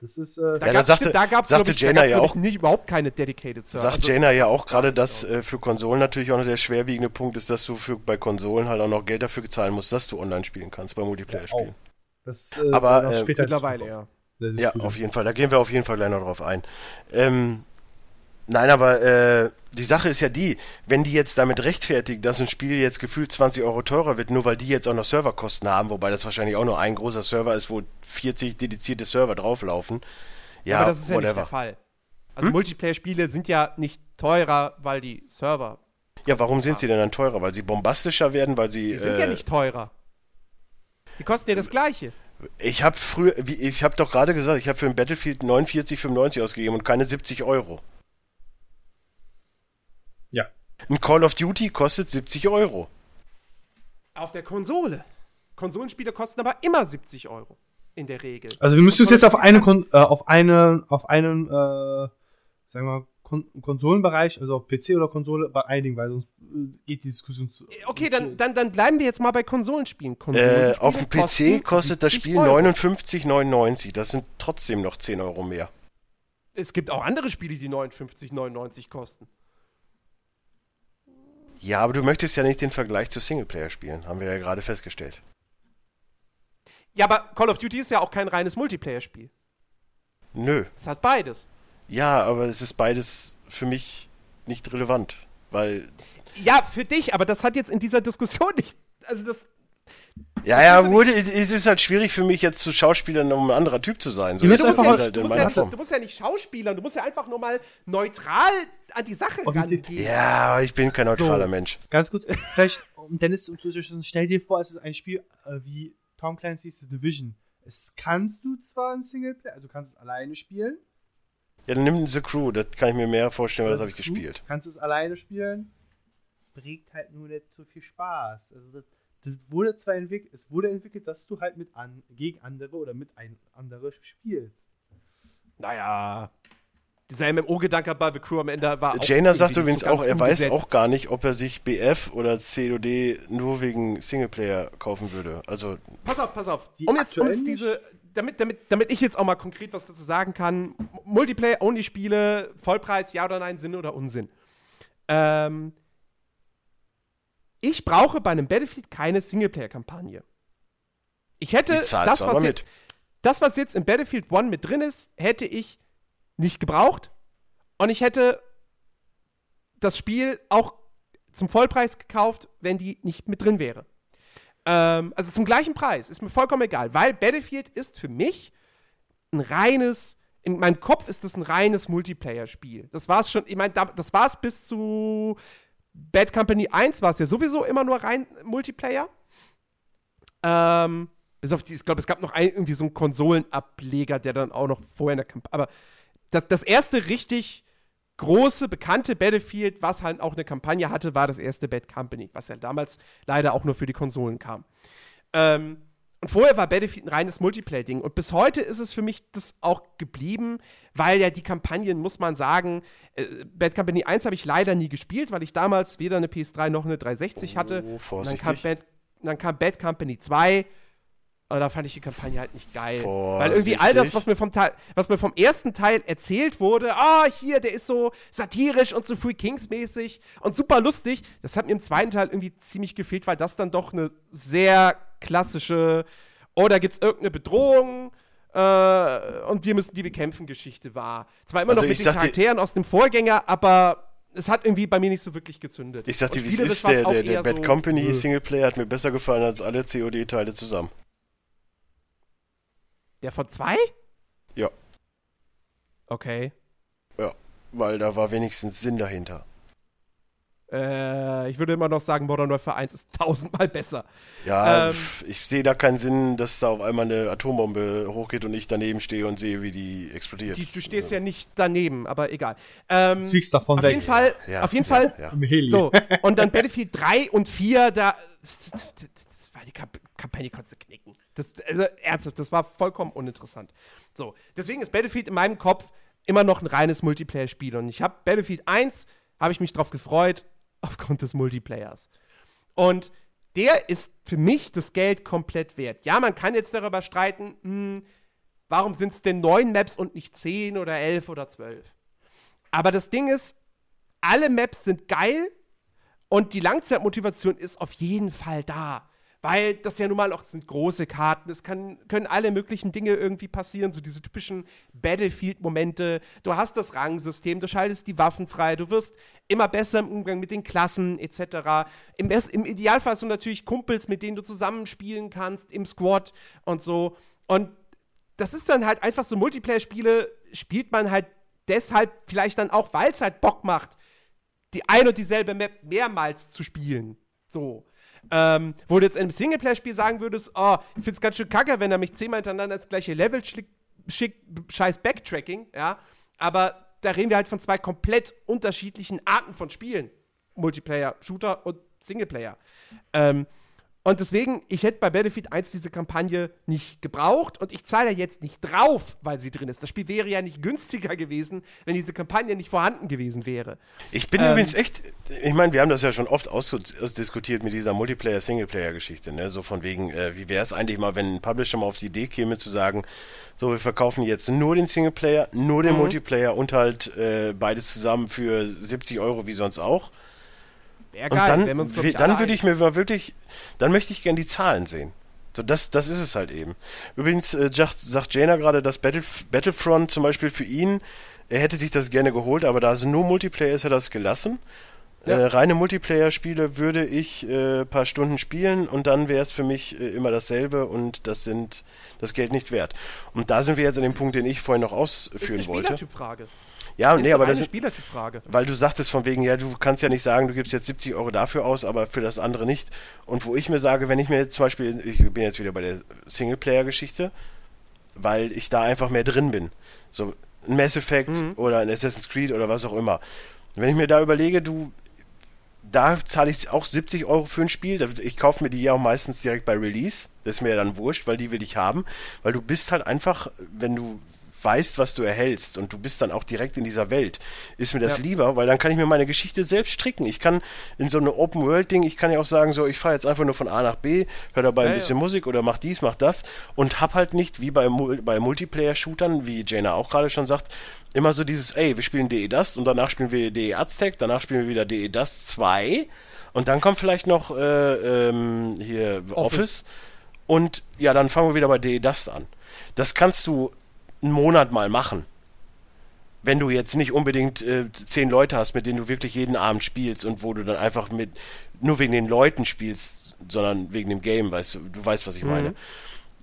Das ist, äh, Da Ja, da gab's- sagte- stimmt, da gab's, sagte glaub ich, Jaina da gab's, ja auch- nicht überhaupt keine dedicated Server. Sagt Also, Jaina ja auch gerade, dass äh, für Konsolen natürlich auch noch der schwerwiegende Punkt ist, dass du für, bei Konsolen halt auch noch Geld dafür zahlen musst, dass du online spielen kannst bei Multiplayer-Spielen. das, äh, Aber, äh, später mittlerweile, ja. Ja, auf jeden Fall. Da gehen wir auf jeden Fall gleich noch drauf ein. Ähm, nein, aber äh, die Sache ist ja die, wenn die jetzt damit rechtfertigen, dass ein Spiel jetzt gefühlt 20 Euro teurer wird, nur weil die jetzt auch noch Serverkosten haben, wobei das wahrscheinlich auch nur ein großer Server ist, wo 40 dedizierte Server drauflaufen. Ja, aber das ist ja nicht whatever. der Fall. Also Multiplayer-Spiele sind ja nicht teurer, weil die Server. ja, warum sind sie denn dann teurer? Weil sie bombastischer werden, weil sie. Die sind äh, ja nicht teurer. Die kosten ja das Gleiche. Ich habe früher, ich habe doch gerade gesagt, ich habe für ein Battlefield 49,95 ausgegeben und keine 70 Euro. Ein Call of Duty kostet 70 Euro. Auf der Konsole. Konsolenspiele kosten aber immer 70 Euro. In der Regel. Also wir müssen uns Und jetzt auf eine, Kon äh, auf eine, auf einen, äh, sagen wir mal, Kon Konsolenbereich, also auf PC oder Konsole, einigen, weil sonst äh, geht die Diskussion zu. kann- Okay, dann, dann, dann bleiben wir jetzt mal bei Konsolenspielen. Äh, Konsolenspiele auf dem PC kostet das 70 Spiel Euro. 59,99. Das sind trotzdem noch 10 Euro mehr. Es gibt auch andere Spiele, die 59,99 kosten. Ja, aber du möchtest ja nicht den Vergleich zu Singleplayer spielen, haben wir ja gerade festgestellt. Ja, aber Call of Duty ist ja auch kein reines Multiplayer-Spiel. Nö. Es hat beides. Ja, aber es ist beides für mich nicht relevant, weil Ja, für dich, aber das hat jetzt in dieser Diskussion (laughs) nicht. Also das. (laughs) Ja, ja, gut, es ist halt schwierig für mich jetzt zu Schauspielern, um ein anderer Typ zu sein. So, Du das musst ist einfach- halt du, musst ja, du musst ja nicht schauspielern, du musst ja einfach nur mal neutral an die Sache rangehen. Ja, aber ich bin kein neutraler So. Mensch. Ganz gut, vielleicht, um Dennis zu unterstützen, stell dir vor, es ist ein Spiel äh, wie Tom Clancy's The Division. Es kannst du zwar in Singleplayer, also du kannst es alleine spielen. Ja, dann nimm The Crew, das kann ich mir mehr vorstellen, weil das habe ich Du gespielt. Kannst es alleine spielen, bringt halt nur nicht so viel Spaß. Also das, das wurde zwar entwickelt, es wurde entwickelt, dass du halt mit an, gegen andere oder mit ein andere spielst. Naja. Dieser MMO-Gedanke bei The Crew am Ende war auch Jaina sagt übrigens so auch, er weiß umgesetzt. auch gar nicht, ob er sich BF oder COD nur wegen Singleplayer kaufen würde. Also, Pass auf, pass auf. Die Um jetzt, um jetzt diese, damit, damit, damit ich jetzt auch mal konkret was dazu sagen kann, Multiplayer-Only-Spiele, Vollpreis, ja oder nein, Sinn oder Unsinn. Ähm, ich brauche bei einem Battlefield keine Singleplayer-Kampagne. Ich hätte das was, jetzt, das, was jetzt in Battlefield 1 mit drin ist, hätte ich nicht gebraucht. Und ich hätte das Spiel auch zum Vollpreis gekauft, wenn die nicht mit drin wäre. Ähm, also zum gleichen Preis, ist mir vollkommen egal, weil Battlefield ist für mich ein reines, in meinem Kopf ist das ein reines Multiplayer-Spiel. Das war es schon, ich meine, da- das war es bis zu Bad Company 1, war es ja sowieso immer nur rein Multiplayer. Ähm, bis auf die, ich glaube, es gab noch ein, irgendwie so einen Konsolenableger, der dann auch noch vorher in der Kampagne, aber das, das erste richtig große, bekannte Battlefield, was halt auch eine Kampagne hatte, war das erste Bad Company, was ja damals leider auch nur für die Konsolen kam. Ähm, und vorher war Battlefield ein reines Multiplayer-Ding. Und bis heute ist es für mich das auch geblieben, weil ja die Kampagnen, muss man sagen, äh, Bad Company 1 habe ich leider nie gespielt, weil ich damals weder eine PS3 noch eine 360 hatte. Oh, Und dann vorsichtig. kam, Bad, dann kam Bad Company 2. Und da fand ich die Kampagne halt nicht geil. Weil irgendwie all das, Vorsichtig. was mir vom, Teil, was mir vom ersten Teil erzählt wurde, ah, hier, der ist so satirisch und so Free Kings-mäßig und super lustig, das hat mir im zweiten Teil irgendwie ziemlich gefehlt, weil das dann doch eine sehr klassische, oh, da gibt's irgendeine Bedrohung äh, und wir müssen die bekämpfen Geschichte war. Zwar immer Also noch mit den Charakteren aus dem Vorgänger, aber es hat irgendwie bei mir nicht so wirklich gezündet. Ich sag dir, Und wie es ist, der, der, der Bad so, Company äh, Singleplayer hat mir besser gefallen als alle COD-Teile zusammen. Der von zwei? Ja, Okay. ja, weil da war wenigstens Sinn dahinter. Äh, ich würde immer noch sagen, Modern Warfare 1 ist tausendmal besser. Ja, Ähm, ich sehe da keinen Sinn, dass da auf einmal eine Atombombe hochgeht und ich daneben stehe und sehe, wie die explodiert. Die, du stehst ja nicht daneben, aber egal. Ähm, Fliegst davon auf weg. jeden Fall, Ja, auf jeden ja, Fall. ja. So, und dann Battlefield 3 und 4, da. Das war die Kap Kampagne konntest du knicken. Das, also, ernsthaft, das war vollkommen uninteressant. So, deswegen ist Battlefield in meinem Kopf immer noch ein reines Multiplayer-Spiel. Und ich habe Battlefield 1, habe ich mich drauf gefreut, (laughs) aufgrund des Multiplayers. Und der ist für mich das Geld komplett wert. Ja, man kann jetzt darüber streiten, hm, warum sind es denn neun Maps und nicht zehn oder elf oder zwölf? Aber das Ding ist, alle Maps sind geil und die Langzeitmotivation ist auf jeden Fall da. Weil das ja nun mal auch sind große Karten. Es kann, können alle möglichen Dinge irgendwie passieren, so diese typischen Battlefield-Momente. Du hast das Rangsystem, du schaltest die Waffen frei, du wirst immer besser im Umgang mit den Klassen etc. Im, im Idealfall hast du natürlich Kumpels, mit denen du zusammenspielen kannst, im Squad und so. Und das ist dann halt einfach so Multiplayer-Spiele, spielt man halt deshalb vielleicht dann auch, weil es halt Bock macht, die ein und dieselbe Map mehrmals zu spielen. So. Ähm, wo du jetzt in einem Singleplayer-Spiel sagen würdest, oh, ich find's ganz schön kacke, wenn er mich zehnmal hintereinander das gleiche Level schickt, schick, scheiß Backtracking, ja. Aber da reden wir halt von zwei komplett unterschiedlichen Arten von Spielen. Multiplayer, Shooter und Singleplayer. Ähm, und deswegen, ich hätte bei Battlefield 1 diese Kampagne nicht gebraucht und ich zahle jetzt nicht drauf, weil sie drin ist. Das Spiel wäre ja nicht günstiger gewesen, wenn diese Kampagne nicht vorhanden gewesen wäre. Ich bin Ähm, übrigens echt, ich meine, wir haben das ja schon oft aus, ausdiskutiert mit dieser Multiplayer-Singleplayer-Geschichte, ne? So von wegen, äh, wie wäre es eigentlich mal, wenn ein Publisher mal auf die Idee käme zu sagen, so, wir verkaufen jetzt nur den Singleplayer, nur den Mhm. Multiplayer und halt äh, beides zusammen für 70 Euro wie sonst auch. Wäre Und geil, dann, wenn wir uns, ich, dann würde ich mir mal wirklich, dann möchte ich gern die Zahlen sehen. So, das, das ist es halt eben. Übrigens äh, sagt, sagt Jaina gerade, dass Battle, Battlefront zum Beispiel für ihn, er hätte sich das gerne geholt, aber da es nur Multiplayer ist, hat er das gelassen. Äh, reine Multiplayer-Spiele würde ich äh, paar Stunden spielen und dann wäre es für mich äh, immer dasselbe und das sind das Geld nicht wert. Und da sind wir jetzt an dem Punkt, den ich vorhin noch ausführen ist eine wollte. Spielertypfrage. Ja, Ist nee, eine aber das ist, Spielertypfrage. weil du sagtest von wegen, ja, du kannst ja nicht sagen, du gibst jetzt 70 Euro dafür aus, aber für das andere nicht. Und wo ich mir sage, wenn ich mir jetzt zum Beispiel, ich bin jetzt wieder bei der Singleplayer-Geschichte, weil ich da einfach mehr drin bin. So ein Mass Effect oder ein Assassin's Creed oder was auch immer. Wenn ich mir da überlege, du, da zahle ich auch 70 Euro für ein Spiel. Ich kaufe mir die ja auch meistens direkt bei Release. Das ist mir ja dann wurscht, weil die will ich haben. Weil du bist halt einfach, wenn du weißt, was du erhältst und du bist dann auch direkt in dieser Welt, ist mir das Ja. lieber, weil dann kann ich mir meine Geschichte selbst stricken. Ich kann in so eine Open-World-Ding, ich kann ja auch sagen, so, ich fahre jetzt einfach nur von A nach B, höre dabei Ja, ein bisschen Musik oder mach dies, mach das und hab halt nicht, wie bei, bei Multiplayer-Shootern, wie Jaina auch gerade schon sagt, immer so dieses, ey, wir spielen DE Dust und danach spielen wir DE Aztec, danach spielen wir wieder DE Dust 2 und dann kommt vielleicht noch äh, ähm, hier Office. Office. und ja, dann fangen wir wieder bei DE Dust an. Das kannst du einen Monat mal machen. Wenn du jetzt nicht unbedingt äh, zehn Leute hast, mit denen du wirklich jeden Abend spielst und wo du dann einfach mit nur wegen den Leuten spielst, sondern wegen dem Game, weißt du, du weißt, was ich meine.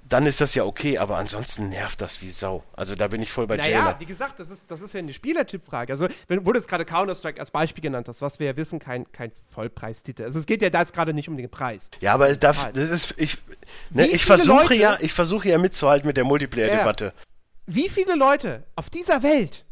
Dann ist das ja okay, aber ansonsten nervt das wie Sau. Also da bin ich voll bei Naja, Jaina. wie gesagt, das ist, das ist ja eine Spielertypfrage. Also, wenn wo du jetzt gerade Counter-Strike als Beispiel genannt hast, was wir ja wissen, kein, kein Vollpreistitel. Also, es geht ja da jetzt gerade nicht um den Preis. Ja, aber das, das ist ich ne, ich versuche ja, ich versuche ja mitzuhalten mit der Multiplayer-Debatte. Wie viele Leute auf dieser Welt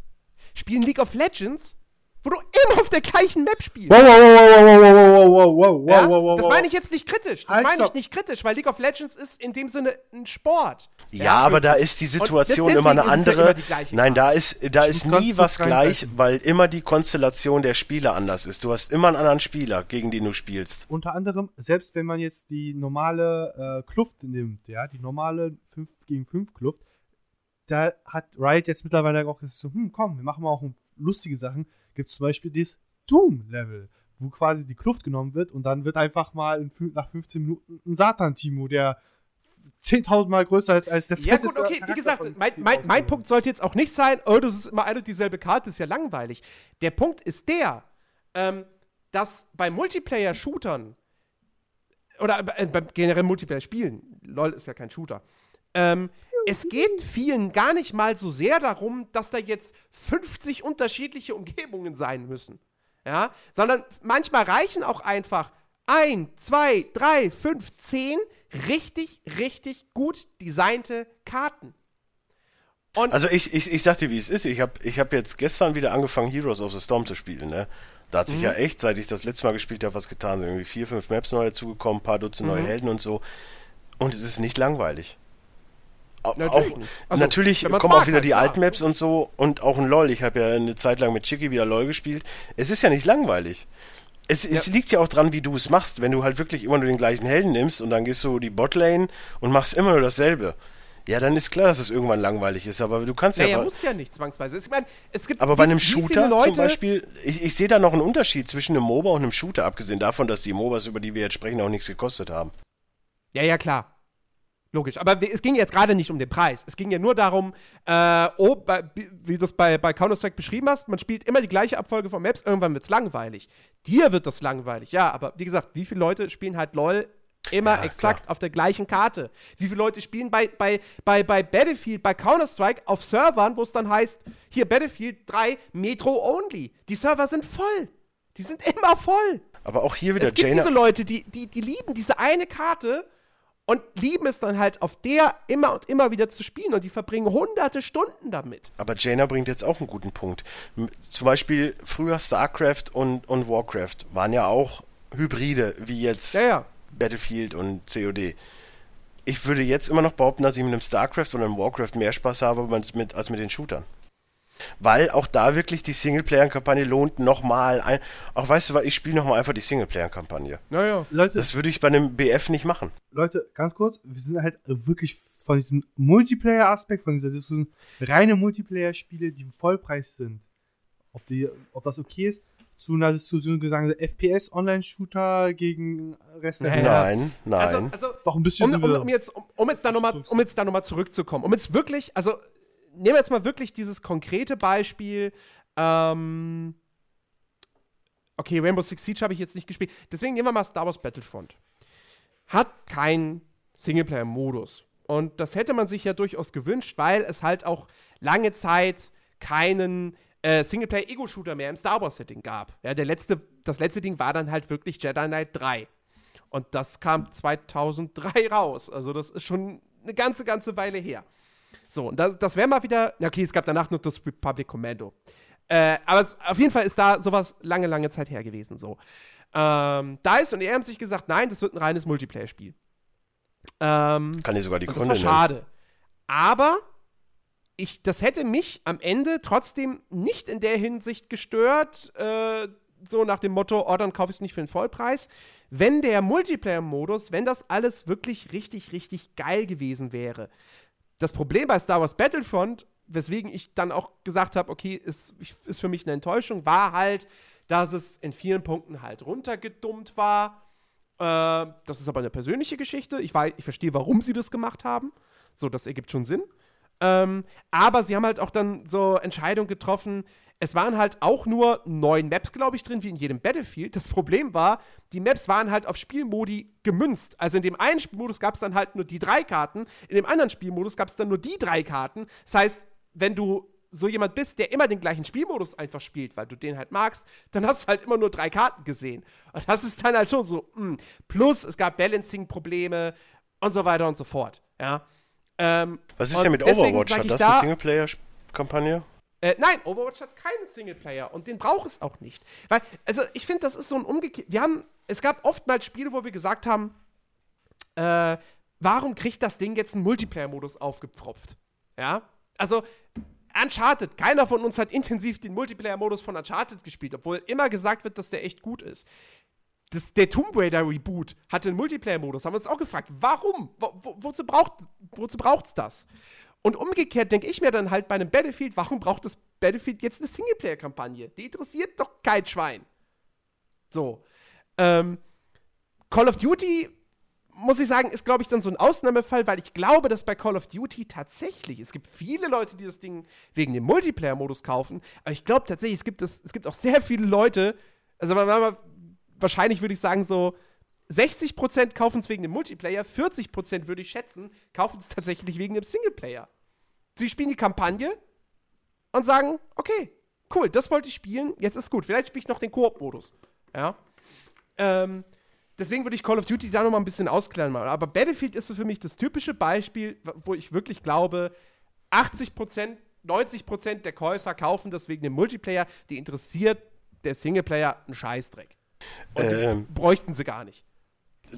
spielen League of Legends, wo du immer auf der gleichen Map spielst? Wow, wow, wow, wow, wow, wow, wow, wow, Ja? wow, wow, das wow. meine ich jetzt nicht kritisch. Das Halt, meine ich stopp. nicht kritisch, weil League of Legends ist in dem Sinne ein Sport. Ja, aber da ist die Situation immer eine es ja andere. immer Nein, da ist da ist nie was gleich, weil immer die Konstellation der Spieler anders ist. Du hast immer einen anderen Spieler, gegen den du spielst. Unter anderem, selbst wenn man jetzt die normale äh, Kluft nimmt, ja, die normale 5 gegen 5 Kluft, da hat Riot jetzt mittlerweile auch gesagt, so, hm, komm, wir machen mal auch lustige Sachen. Gibt zum Beispiel das Doom-Level, wo quasi die Kluft genommen wird und dann wird einfach mal in, nach 15 Minuten ein Satan-Timo, der 10.000 Mal größer ist als der Ja, gut, okay, wie gesagt, mein, mein, mein Punkt sollte jetzt auch nicht sein, oh, das ist immer eine und dieselbe Karte, ist ja langweilig. Der Punkt ist der, ähm, dass bei Multiplayer-Shootern oder äh, beim generell Multiplayer-Spielen, LOL ist ja kein Shooter, ähm, es geht vielen gar nicht mal so sehr darum, dass da jetzt 50 unterschiedliche Umgebungen sein müssen. Ja, sondern manchmal reichen auch einfach ein, zwei, drei, fünf, zehn richtig, richtig gut designte Karten. Und Also ich, ich, ich sag dir, wie es ist. Ich habe ich hab jetzt gestern wieder angefangen, Heroes of the Storm zu spielen. Ne? Da hat sich Mhm. ja echt, seit ich das letzte Mal gespielt habe, was getan. Irgendwie vier, fünf Maps neu dazugekommen, ein paar Dutzend Mhm. neue Helden und so. Und es ist nicht langweilig. Natürlich auch. Also, natürlich kommen auch wieder halt, die klar. alten Maps und so und auch ein LOL. Ich habe ja eine Zeit lang mit Chicky wieder LOL gespielt. Es ist ja nicht langweilig. Es, es liegt ja auch dran, wie du es machst. Wenn du halt wirklich immer nur den gleichen Helden nimmst und dann gehst du die Botlane und machst immer nur dasselbe. Ja, dann ist klar, dass es irgendwann langweilig ist, aber du kannst naja, ja. muss ja nicht zwangsweise. Ich meine, es gibt Aber bei einem Shooter zum Beispiel, ich, ich sehe da noch einen Unterschied zwischen einem MOBA und einem Shooter, abgesehen davon, dass die MOBAs, über die wir jetzt sprechen, auch nichts gekostet haben. Ja, ja, klar. Logisch. Aber es ging jetzt gerade nicht um den Preis. Es ging ja nur darum, äh, oh, bei, wie du es bei, bei Counter-Strike beschrieben hast, man spielt immer die gleiche Abfolge von Maps, irgendwann wird es langweilig. Dir wird das langweilig, ja, aber wie gesagt, wie viele Leute spielen halt LOL immer Ja, exakt auf der gleichen Karte? Wie viele Leute spielen bei, bei, bei, bei Battlefield, bei Counter-Strike auf Servern, wo es dann heißt, hier Battlefield 3 Metro Only. Die Server sind voll. Die sind immer voll. Aber auch hier wieder Es gibt Jaina. diese Leute, die, die, die lieben diese eine Karte und lieben es dann halt auf der immer und immer wieder zu spielen und die verbringen hunderte Stunden damit. Aber Jaina bringt jetzt auch einen guten Punkt. Zum Beispiel früher StarCraft und, und Warcraft waren ja auch Hybride, wie jetzt Ja, ja. Battlefield und COD. Ich würde jetzt immer noch behaupten, dass ich mit einem StarCraft und einem Warcraft mehr Spaß habe mit, mit, als mit den Shootern. Weil auch da wirklich die Singleplayer-Kampagne lohnt nochmal ein. Auch weißt du was, ich spiele nochmal einfach die Singleplayer-Kampagne. Naja. Leute, Das würde ich bei einem BF nicht machen. Leute, ganz kurz, wir sind halt wirklich von diesem Multiplayer-Aspekt, von dieser Diskussion, reine Multiplayer-Spiele, die im Vollpreis sind, ob, die, ob das okay ist, zu einer Diskussion gesagt, FPS-Online-Shooter gegen Rest der Welt. Nein, nein. Also, also Doch ein bisschen um, um, um, jetzt, um, um jetzt da nochmal um jetzt da noch mal zurückzukommen, um jetzt wirklich, also nehmen wir jetzt mal wirklich dieses konkrete Beispiel, ähm, okay, Rainbow Six Siege habe ich jetzt nicht gespielt. Deswegen nehmen wir mal Star Wars Battlefront. Hat keinen Singleplayer-Modus. Und das hätte man sich ja durchaus gewünscht, weil es halt auch lange Zeit keinen äh, Singleplayer-Ego-Shooter mehr im Star Wars-Setting gab. Ja, der letzte, das letzte Ding war dann halt wirklich Jedi Knight 3. Und das kam 2003 raus. Also das ist schon eine ganze, ganze Weile her. So, und das, das wäre mal wieder. Okay, es gab danach nur das Republic Commando. Äh, aber es, auf jeden Fall ist da sowas lange, lange Zeit her gewesen. So. Ähm, DICE und er haben sich gesagt, nein, das wird ein reines Multiplayer-Spiel. Ähm, Kann ich sogar die Gründe Das war schade. Aber ich, das hätte mich am Ende trotzdem nicht in der Hinsicht gestört, äh, so nach dem Motto, oh, dann kaufe ich es nicht für den Vollpreis. Wenn der Multiplayer-Modus, wenn das alles wirklich richtig, richtig geil gewesen wäre. Das Problem bei Star Wars Battlefront, weswegen ich dann auch gesagt habe, okay, ist, ist für mich eine Enttäuschung, war halt, dass es in vielen Punkten halt runtergedummt war. Äh, das ist aber eine persönliche Geschichte. Ich, weiß, ich verstehe, warum sie das gemacht haben. So, das ergibt schon Sinn. Ähm, aber sie haben halt auch dann so Entscheidungen getroffen. Es waren halt auch nur neun Maps, glaube ich, drin, wie in jedem Battlefield. Das Problem war, die Maps waren halt auf Spielmodi gemünzt. Also in dem einen Spielmodus gab es dann halt nur die drei Karten, in dem anderen Spielmodus gab es dann nur die drei Karten. Das heißt, wenn du so jemand bist, der immer den gleichen Spielmodus einfach spielt, weil du den halt magst, dann hast du halt immer nur drei Karten gesehen. Und das ist dann halt schon so, mh. Hm. Plus, es gab Balancing-Probleme und so weiter und so fort. Ja. Ähm, Was ist denn mit Overwatch? Hat das da, eine Singleplayer-Kampagne? Äh, nein, Overwatch hat keinen Singleplayer und den braucht es auch nicht. Weil, also ich finde, das ist so ein umgekehrt. Wir haben, es gab oftmals Spiele, wo wir gesagt haben, äh, warum kriegt das Ding jetzt einen Multiplayer-Modus aufgepfropft? Ja, also Uncharted, keiner von uns hat intensiv den Multiplayer-Modus von Uncharted gespielt, obwohl immer gesagt wird, dass der echt gut ist. Das, der Tomb Raider Reboot hatte einen Multiplayer-Modus. Haben wir uns auch gefragt, warum? Wo, wo, wozu braucht braucht's das? Und umgekehrt denke ich mir dann halt bei einem Battlefield, warum braucht das Battlefield jetzt eine Singleplayer-Kampagne? Die interessiert doch kein Schwein. So. Ähm, Call of Duty muss ich sagen, ist, glaube ich, dann so ein Ausnahmefall, weil ich glaube, dass bei Call of Duty tatsächlich, es gibt viele Leute, die das Ding wegen dem Multiplayer-Modus kaufen, aber ich glaube tatsächlich, es gibt, das, es gibt auch sehr viele Leute, also wahrscheinlich würde ich sagen, so 60% kaufen es wegen dem Multiplayer, 40% würde ich schätzen, kaufen es tatsächlich wegen dem Singleplayer. Sie spielen die Kampagne und sagen, okay, cool, das wollte ich spielen, jetzt ist gut. Vielleicht spiele ich noch den Koop-Modus. Ja. Ähm, deswegen würde ich Call of Duty da noch mal ein bisschen ausklären machen. Aber Battlefield ist so für mich das typische Beispiel, wo ich wirklich glaube, 80% 90% der Käufer kaufen das wegen dem Multiplayer. Die interessiert der Singleplayer einen Scheißdreck. Und ähm, bräuchten sie gar nicht.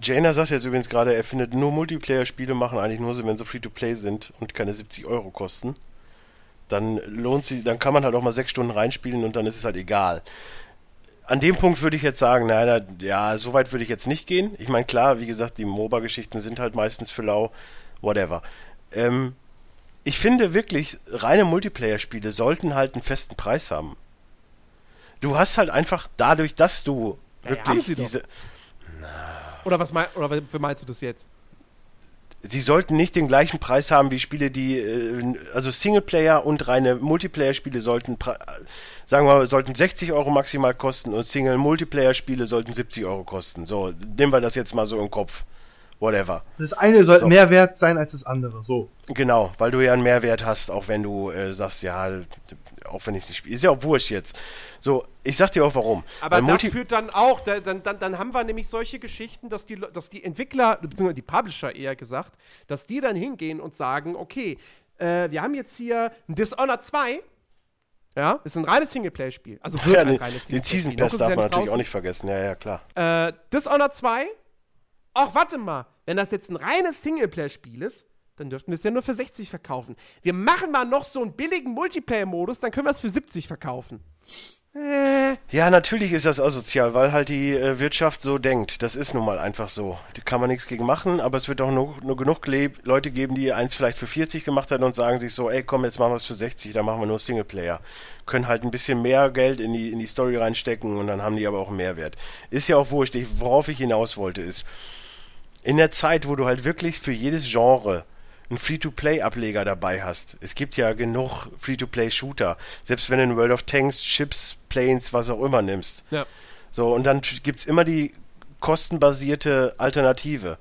Jaina sagt jetzt übrigens gerade, er findet nur Multiplayer-Spiele machen eigentlich nur so, wenn sie Free-to-Play sind und keine 70 Euro kosten. Dann lohnt sie, dann kann man halt auch mal sechs Stunden reinspielen und dann ist es halt egal an dem Punkt würde ich jetzt sagen, nein, ja, so weit würde ich jetzt nicht gehen. Ich meine, klar, wie gesagt, die MOBA-Geschichten sind halt meistens für lau, whatever. Ähm, ich finde wirklich, reine Multiplayer-Spiele sollten halt einen festen Preis haben. Du hast halt einfach dadurch, dass du ja, wirklich ja, diese. Oder was mein, oder wie meinst du das jetzt? sie sollten nicht den gleichen Preis haben wie Spiele, die, äh, also Singleplayer und reine Multiplayer-Spiele sollten, sagen wir mal, sollten 60 Euro maximal kosten und Single-Multiplayer-Spiele sollten 70 Euro kosten. So, nehmen wir das jetzt mal so im Kopf. Whatever. Das eine soll so. mehr wert sein als das andere, so. Genau, weil du ja einen Mehrwert hast, auch wenn du äh, sagst, ja, auch wenn ich es nicht spiele. Ist ja auch wurscht jetzt. So, ich sag dir auch warum. Aber das führt dann auch, dann, dann, dann haben wir nämlich solche Geschichten, dass die, dass die Entwickler, beziehungsweise die Publisher eher gesagt, dass die dann hingehen und sagen, okay, äh, wir haben jetzt hier ein Dishonored 2, ja, ist ein reines Singleplayer-Spiel. Also wirklich ja, ein reines Singleplayer-Spiel. Den Season Pass darf man natürlich draußen. auch nicht vergessen, ja, ja, klar. Äh, Dishonored 2, ach, warte mal, wenn das jetzt ein reines Singleplayer-Spiel ist, dann dürften wir es ja nur für 60 verkaufen. Wir machen mal noch so einen billigen Multiplayer-Modus, dann können wir es für 70 verkaufen. Äh. Ja, natürlich ist das asozial, weil halt die äh, Wirtschaft so denkt. Das ist nun mal einfach so. Da kann man nichts gegen machen, aber es wird auch nur, nur genug Leute geben, die eins vielleicht für 40 gemacht haben und sagen sich so, ey komm, jetzt machen wir es für 60, dann machen wir nur Singleplayer. Können halt ein bisschen mehr Geld in die, in die Story reinstecken und dann haben die aber auch einen Mehrwert. Ist ja auch wurscht. worauf ich hinaus wollte, ist, in der Zeit, wo du halt wirklich für jedes Genre einen Free-to-Play-Ableger dabei hast. Es gibt ja genug Free-to-Play-Shooter. Selbst wenn du in World of Tanks, Ships, Planes, was auch immer nimmst. Ja. So, und dann gibt's immer die kostenbasierte Alternative.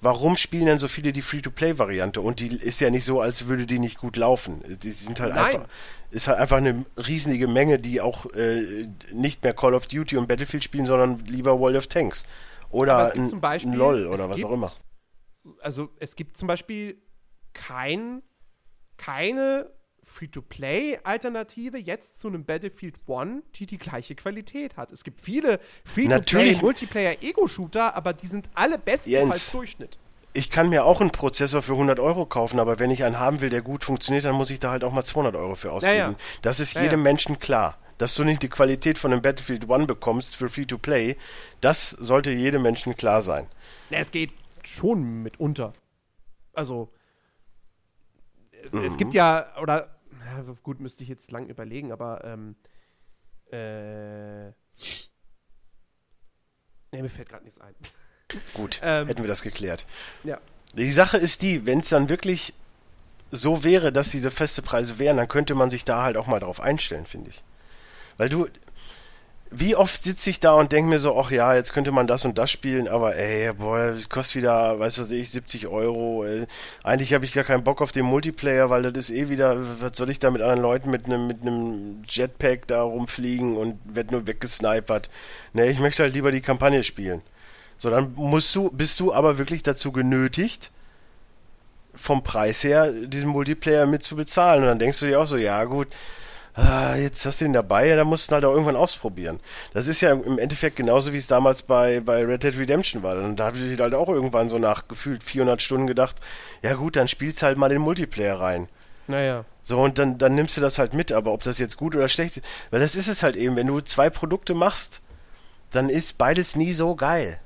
Warum spielen denn so viele die Free-to-Play-Variante? Und die ist ja nicht so, als würde die nicht gut laufen. Die sind halt Nein. einfach, ist halt einfach eine riesige Menge, die auch äh, nicht mehr Call of Duty und Battlefield spielen, sondern lieber World of Tanks. Oder es gibt ein, zum Beispiel- ein LOL es oder was gibt- auch immer. Also es gibt zum Beispiel kein, keine Free-to-Play-Alternative jetzt zu einem Battlefield One, die die gleiche Qualität hat. Es gibt viele. Free-to-Play-Multiplayer-Ego-Shooter, aber die sind alle bestenfalls. Durchschnitt. Ich kann mir auch einen Prozessor für 100 Euro kaufen, aber wenn ich einen haben will, der gut funktioniert, dann muss ich da halt auch mal 200 Euro für ausgeben. ja. Das ist Ja, jedem ja. Menschen klar. Dass du nicht die Qualität von einem Battlefield One bekommst für Free-to-Play, das sollte jedem Menschen klar sein. Es geht schon mitunter. Also, äh, es gibt ja, oder, gut, müsste ich jetzt lang überlegen, aber, ähm, äh, ne, mir fällt gerade nichts ein. Gut, (laughs) Ähm, hätten wir das geklärt. Ja. Die Sache ist die, wenn es dann wirklich so wäre, dass diese feste Preise wären, dann könnte man sich da halt auch mal drauf einstellen, finde ich. Weil du, wie oft sitze ich da und denke mir so, ach ja, jetzt könnte man das und das spielen, aber ey, boah, das kostet wieder, weiß was ich, 70 Euro. Ey. Eigentlich habe ich gar keinen Bock auf den Multiplayer, weil das ist eh wieder, was soll ich da mit anderen Leuten mit einem mit Jetpack da rumfliegen und werd nur weggesnipert. Ne, ich möchte halt lieber die Kampagne spielen. So, dann musst du, bist du aber wirklich dazu genötigt, vom Preis her diesen Multiplayer mit zu bezahlen. Und dann denkst du dir auch so, ja gut, ah, jetzt hast du ihn dabei, ja, dann musst du halt auch irgendwann ausprobieren. Das ist ja im Endeffekt genauso, wie es damals bei, bei Red Dead Redemption war. Und da habe ich halt auch irgendwann so nach gefühlt 400 Stunden gedacht, ja gut, dann spielst halt mal den Multiplayer rein. Naja. So, und dann, dann nimmst du das halt mit, aber ob das jetzt gut oder schlecht ist, weil das ist es halt eben, wenn du zwei Produkte machst, dann ist beides nie so geil.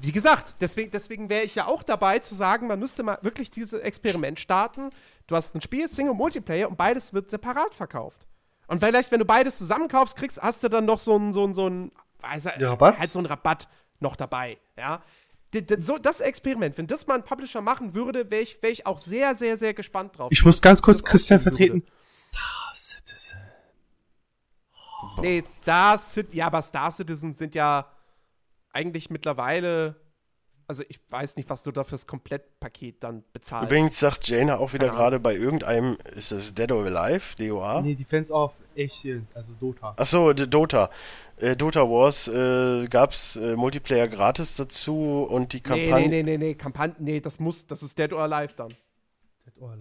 Wie gesagt, deswegen, deswegen wäre ich ja auch dabei zu sagen, man müsste mal wirklich dieses Experiment starten. Du hast ein Spiel, Single Multiplayer und beides wird separat verkauft. Und vielleicht, wenn du beides zusammen kaufst, kriegst, hast du dann noch so einen, so einen, so einen, weiß Rabatt? halt so einen Rabatt noch dabei, ja. So, das Experiment, wenn das mal ein Publisher machen würde, wäre ich, wär ich auch sehr, sehr, sehr gespannt drauf. Ich muss ganz kurz Christian vertreten. würde. Star Citizen. Nee, Star Citizen, ja, aber Star Citizen sind ja eigentlich mittlerweile, also ich weiß nicht, was du da fürs Komplettpaket dann bezahlst. Übrigens sagt Jaina auch wieder gerade bei irgendeinem, ist das Dead or Alive, DOA? Nee, Defense of Asians, also Dota. Achso, Dota. Äh, Dota Wars äh, gab's äh, Multiplayer gratis dazu und die nee, Kampagne. nee, nee, nee, nee, Kampagne, nee, das muss, das ist Dead or Alive dann.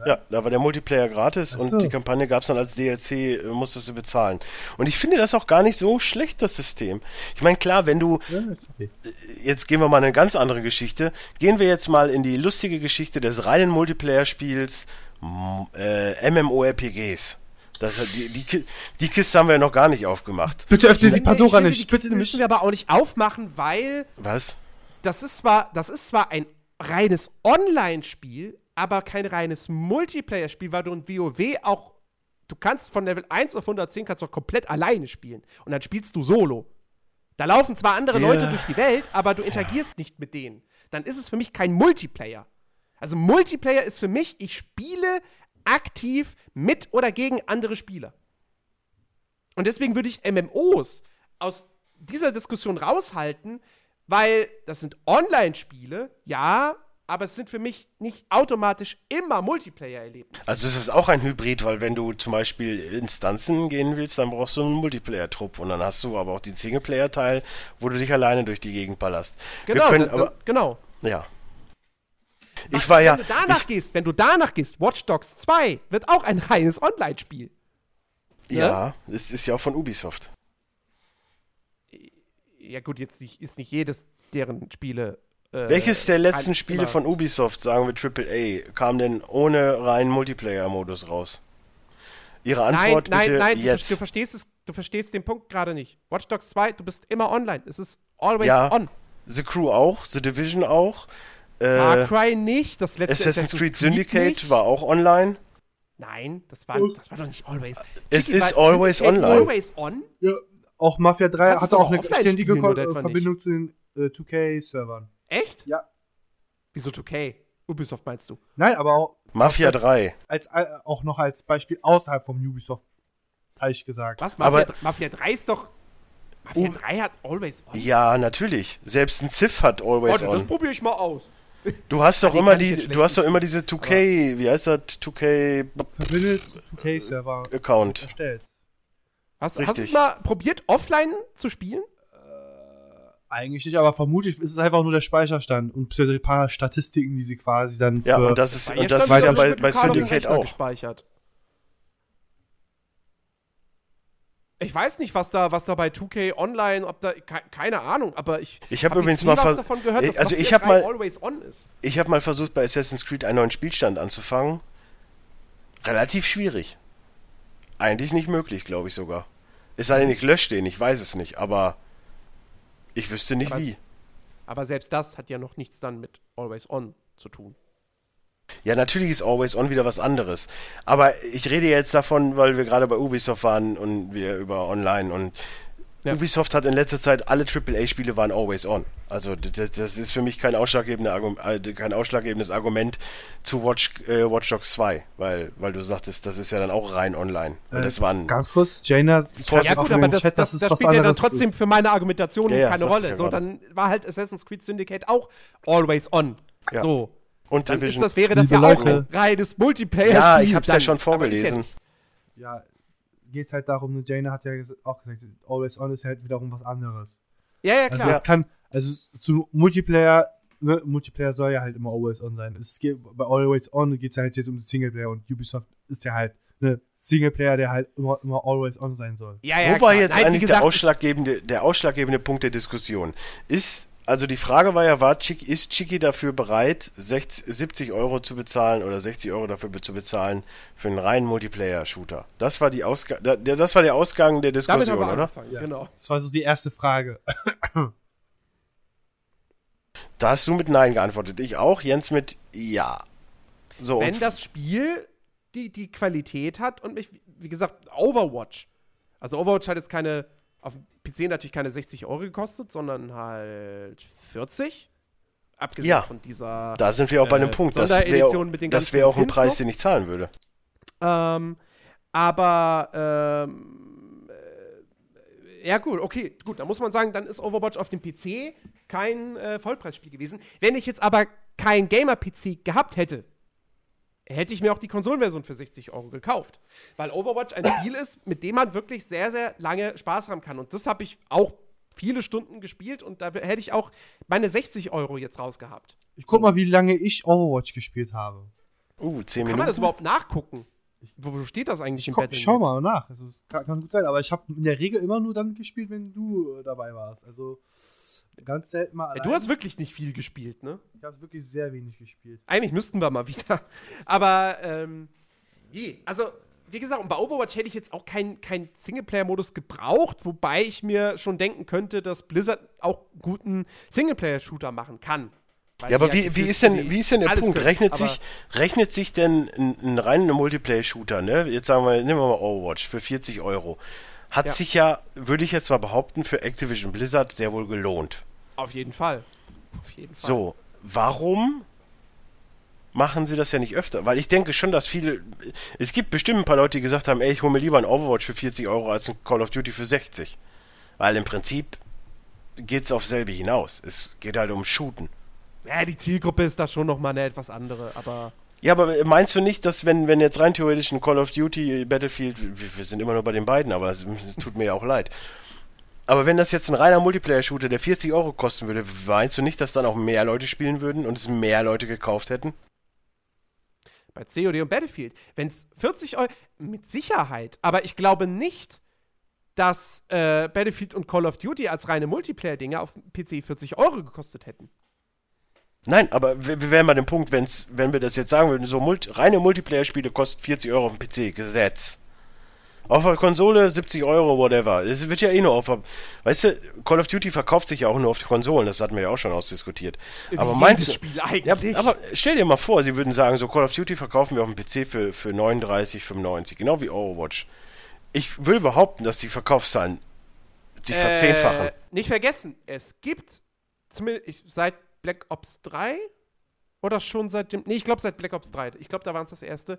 Ja, da war der Multiplayer gratis so. und die Kampagne gab's dann als DLC, äh, musstest du bezahlen. Und ich finde das auch gar nicht so schlecht, das System. Ich meine, klar, wenn du, Ja, okay. jetzt gehen wir mal in eine ganz andere Geschichte. Gehen wir jetzt mal in die lustige Geschichte des reinen Multiplayer-Spiels äh, MMORPGs. Das, die, die, die Kiste haben wir ja noch gar nicht aufgemacht. Bitte öffne die Pandora nicht. Die Bitte Kiste müssen wir aber auch nicht aufmachen, weil Was? das ist zwar, das ist zwar ein reines Online-Spiel, aber kein reines Multiplayer-Spiel, weil du in WoW auch, du kannst von Level 1 auf 110 kannst du auch komplett alleine spielen. Und dann spielst du solo. Da laufen zwar andere Ja. Leute durch die Welt, aber du interagierst nicht mit denen. Dann ist es für mich kein Multiplayer. Also Multiplayer ist für mich, ich spiele aktiv mit oder gegen andere Spieler. Und deswegen würde ich MMOs aus dieser Diskussion raushalten, weil das sind Online-Spiele, ja, aber es sind für mich nicht automatisch immer Multiplayer-Erlebnisse. Also es ist auch ein Hybrid, weil wenn du zum Beispiel Instanzen gehen willst, dann brauchst du einen Multiplayer-Trupp und dann hast du aber auch den Singleplayer-Teil, wo du dich alleine durch die Gegend ballerst. Genau, können aber, genau. ja. Ich war ja, wenn du danach ich, gehst, wenn du danach gehst, Watch Dogs 2 wird auch ein reines Online-Spiel. ja, es ist ja auch von Ubisoft. Ja gut, jetzt nicht, ist nicht jedes deren Spiele. Äh, Welches der letzten kann Spiele von Ubisoft, sagen wir AAA, kam denn ohne reinen Multiplayer-Modus raus? Ihre Nein, Antwort nein, bitte nein, du, ver- jetzt. du verstehst es, du verstehst den Punkt gerade nicht. Watch Dogs 2, du bist immer online. Es ist always Ja, on. The Crew auch, The Division auch. Far Äh, Cry nicht, das letzte Assassin's Creed Syndicate nicht. war auch online. Nein, das war, das war doch nicht always. Es Tiki, ist always Syndicate online. Always on? Ja, auch Mafia 3 Kannst du hatte auch eine ständige spielen, Ko Verbindung zu den äh, 2K-Servern. Echt? Ja. Wieso 2K? Ubisoft meinst du? Nein, aber auch, Mafia Absatz- 3. als, äh, auch noch als Beispiel außerhalb vom Ubisoft-Teich gesagt. Was? Aber- Mafia, Mafia 3 ist doch. Mafia 3 hat Always On. Ja, natürlich. Selbst ein Civ hat Always Warte, das On. probiere ich mal aus. (laughs) Du hast doch immer die, du hast doch immer diese 2K, wie heißt das? 2K Verbindet zu 2K-Server Account. erstellt. Hast, hast du mal probiert, offline zu spielen? Eigentlich nicht, aber vermutlich ist es einfach nur der Speicherstand und beziehungsweise ein paar Statistiken, die sie quasi dann für. Ja, und das ist, Bei und das ist ja bei, bei Syndicate auch. Gespeichert. Ich weiß nicht, was da, was da bei 2K Online, ob da, ke keine Ahnung, aber ich, Ich hab hab übrigens mal davon gehört, dass Also ich hab 3 mal- Always On ist. Ich habe mal versucht, bei Assassin's Creed einen neuen Spielstand anzufangen. Relativ schwierig. Eigentlich nicht möglich, glaube ich sogar. Es sei denn, ich lösche den, ich weiß es nicht, aber ich wüsste nicht Aber wie. es- Aber selbst das hat ja noch nichts dann mit Always On zu tun. Ja, natürlich ist Always On wieder was anderes. Aber ich rede jetzt davon, weil wir gerade bei Ubisoft waren und wir über Online und Ja. Ubisoft hat in letzter Zeit alle AAA-Spiele waren Always On. Also das, das ist für mich kein, ausschlaggebender Argum äh, kein ausschlaggebendes Argument zu Watch, äh, Watch Dogs 2, weil, weil du sagtest, das ist ja dann auch rein online. Und das waren Ganz kurz, Jaina, Ja gut, aber das, Chat, das, das, es was spielt ja dann trotzdem ist. für meine Argumentation Ja, ja, keine Rolle. ja So, dann war halt Assassin's Creed Syndicate auch Always On. Ja. So. und Dann ist Division. das, wäre das Liebe ja auch Leute. ein reines Multiplayer. ja, ich hab's ja dann. schon ist vorgelesen. Ja, geht halt darum, ne, Jaina hat ja auch gesagt, Always On ist halt wiederum was anderes. Ja, ja, Also klar. es kann, also zu Multiplayer, ne, Multiplayer soll ja halt immer Always On sein. Es geht, bei Always On geht es halt jetzt um Singleplayer und Ubisoft ist ja halt ne Singleplayer, der halt immer, immer Always On sein soll. ja, ja, war klar. jetzt Nein, eigentlich gesagt, der, ausschlaggebende, der ausschlaggebende Punkt der Diskussion? Ist, also die Frage war ja, war Chick, ist Chicky dafür bereit, 60, 70 Euro zu bezahlen oder 60 Euro dafür zu bezahlen für einen reinen Multiplayer-Shooter? Das war die Ausga da- der- das war der Ausgang der Diskussion, haben wir oder? angefangen, genau. Das war so die erste Frage. (clears throat) Da hast du mit Nein geantwortet. Ich auch, Jens mit Ja. So, Wenn das Spiel die, die Qualität hat und mich, wie gesagt, Overwatch. Also Overwatch hat jetzt keine, auf PC natürlich keine 60 Euro gekostet, sondern halt 40. Abgesehen Ja. von dieser da sind wir auch bei äh, dem Punkt. Das wäre mit den das ganz wär auch ein Preis, noch. den ich zahlen würde. Ähm, aber ähm, äh, ja gut, okay, gut, da muss man sagen, dann ist Overwatch auf dem PC kein äh, Vollpreisspiel gewesen. Wenn ich jetzt aber kein Gamer-PC gehabt hätte, hätte ich mir auch die Konsolenversion für 60 Euro gekauft. Weil Overwatch ein Spiel ist, mit dem man wirklich sehr, sehr lange Spaß haben kann. Und das habe ich auch viele Stunden gespielt und da hätte ich auch meine 60 Euro jetzt rausgehabt. Ich guck mal, wie lange ich Overwatch gespielt habe. Uh, 10 Kann Minuten. man das überhaupt nachgucken? Wo, steht das eigentlich Ich, im guck, Battle.net? schau mal nach. Also, es kann, kann gut sein, aber ich habe in der Regel immer nur dann gespielt, wenn du äh, dabei warst. Also ganz selten mal. Allein. du hast wirklich nicht viel gespielt, ne? ich habe wirklich sehr wenig gespielt. Eigentlich müssten wir mal wieder. Aber, ähm, je. Also, wie gesagt, und bei Overwatch hätte ich jetzt auch keinen kein Singleplayer-Modus gebraucht, wobei ich mir schon denken könnte, dass Blizzard auch einen guten Singleplayer-Shooter machen kann. Weil Ja, aber wie, wie, ist denn, wie ist denn der Punkt? können. Rechnet sich, rechnet sich denn ein, ein reiner Multiplayer-Shooter, ne? Jetzt sagen wir, nehmen wir mal Overwatch für 40 Euro. Hat Ja. sich ja, würde ich jetzt mal behaupten, für Activision Blizzard sehr wohl gelohnt. Auf jeden Fall. Auf jeden Fall. So, warum machen sie das ja nicht öfter? Weil ich denke schon, dass viele, es gibt bestimmt ein paar Leute, die gesagt haben, ey, ich hole mir lieber ein Overwatch für 40 Euro als ein Call of Duty für 60. Weil im Prinzip geht's auf selbe hinaus. Es geht halt um Shooten. Ja, die Zielgruppe ist da schon nochmal eine etwas andere, aber. Ja, aber meinst du nicht, dass wenn, wenn jetzt rein theoretisch ein Call of Duty, Battlefield, wir, wir sind immer nur bei den beiden, aber es, (laughs) tut mir ja auch leid. Aber wenn das jetzt ein reiner Multiplayer-Shooter, der 40 Euro kosten würde, meinst du nicht, dass dann auch mehr Leute spielen würden und es mehr Leute gekauft hätten? bei COD und Battlefield, wenn es 40 Euro, mit Sicherheit, aber ich glaube nicht, dass äh, Battlefield und Call of Duty als reine Multiplayer-Dinge auf PC 40 Euro gekostet hätten. Nein, aber wir, wir wären bei dem Punkt, wenn's, wenn wir das jetzt sagen würden, so Multi reine Multiplayer-Spiele kosten 40 Euro auf dem PC, Gesetz. Auf der Konsole 70 Euro, whatever. Es wird ja eh nur auf weißt du, Call of Duty verkauft sich ja auch nur auf die Konsolen, das hatten wir ja auch schon ausdiskutiert. Aber Wie meinst du, Spiel eigentlich. Ja, aber stell dir mal vor, sie würden sagen, so Call of Duty verkaufen wir auf dem PC für, für 39,95, genau wie Overwatch. Ich will behaupten, dass die Verkaufszahlen sich verzehnfachen. Äh, nicht vergessen, es gibt zumindest ich, seit Black Ops 3 oder schon seit dem. Nee, ich glaube seit Black Ops 3. Ich glaube, da war es das erste.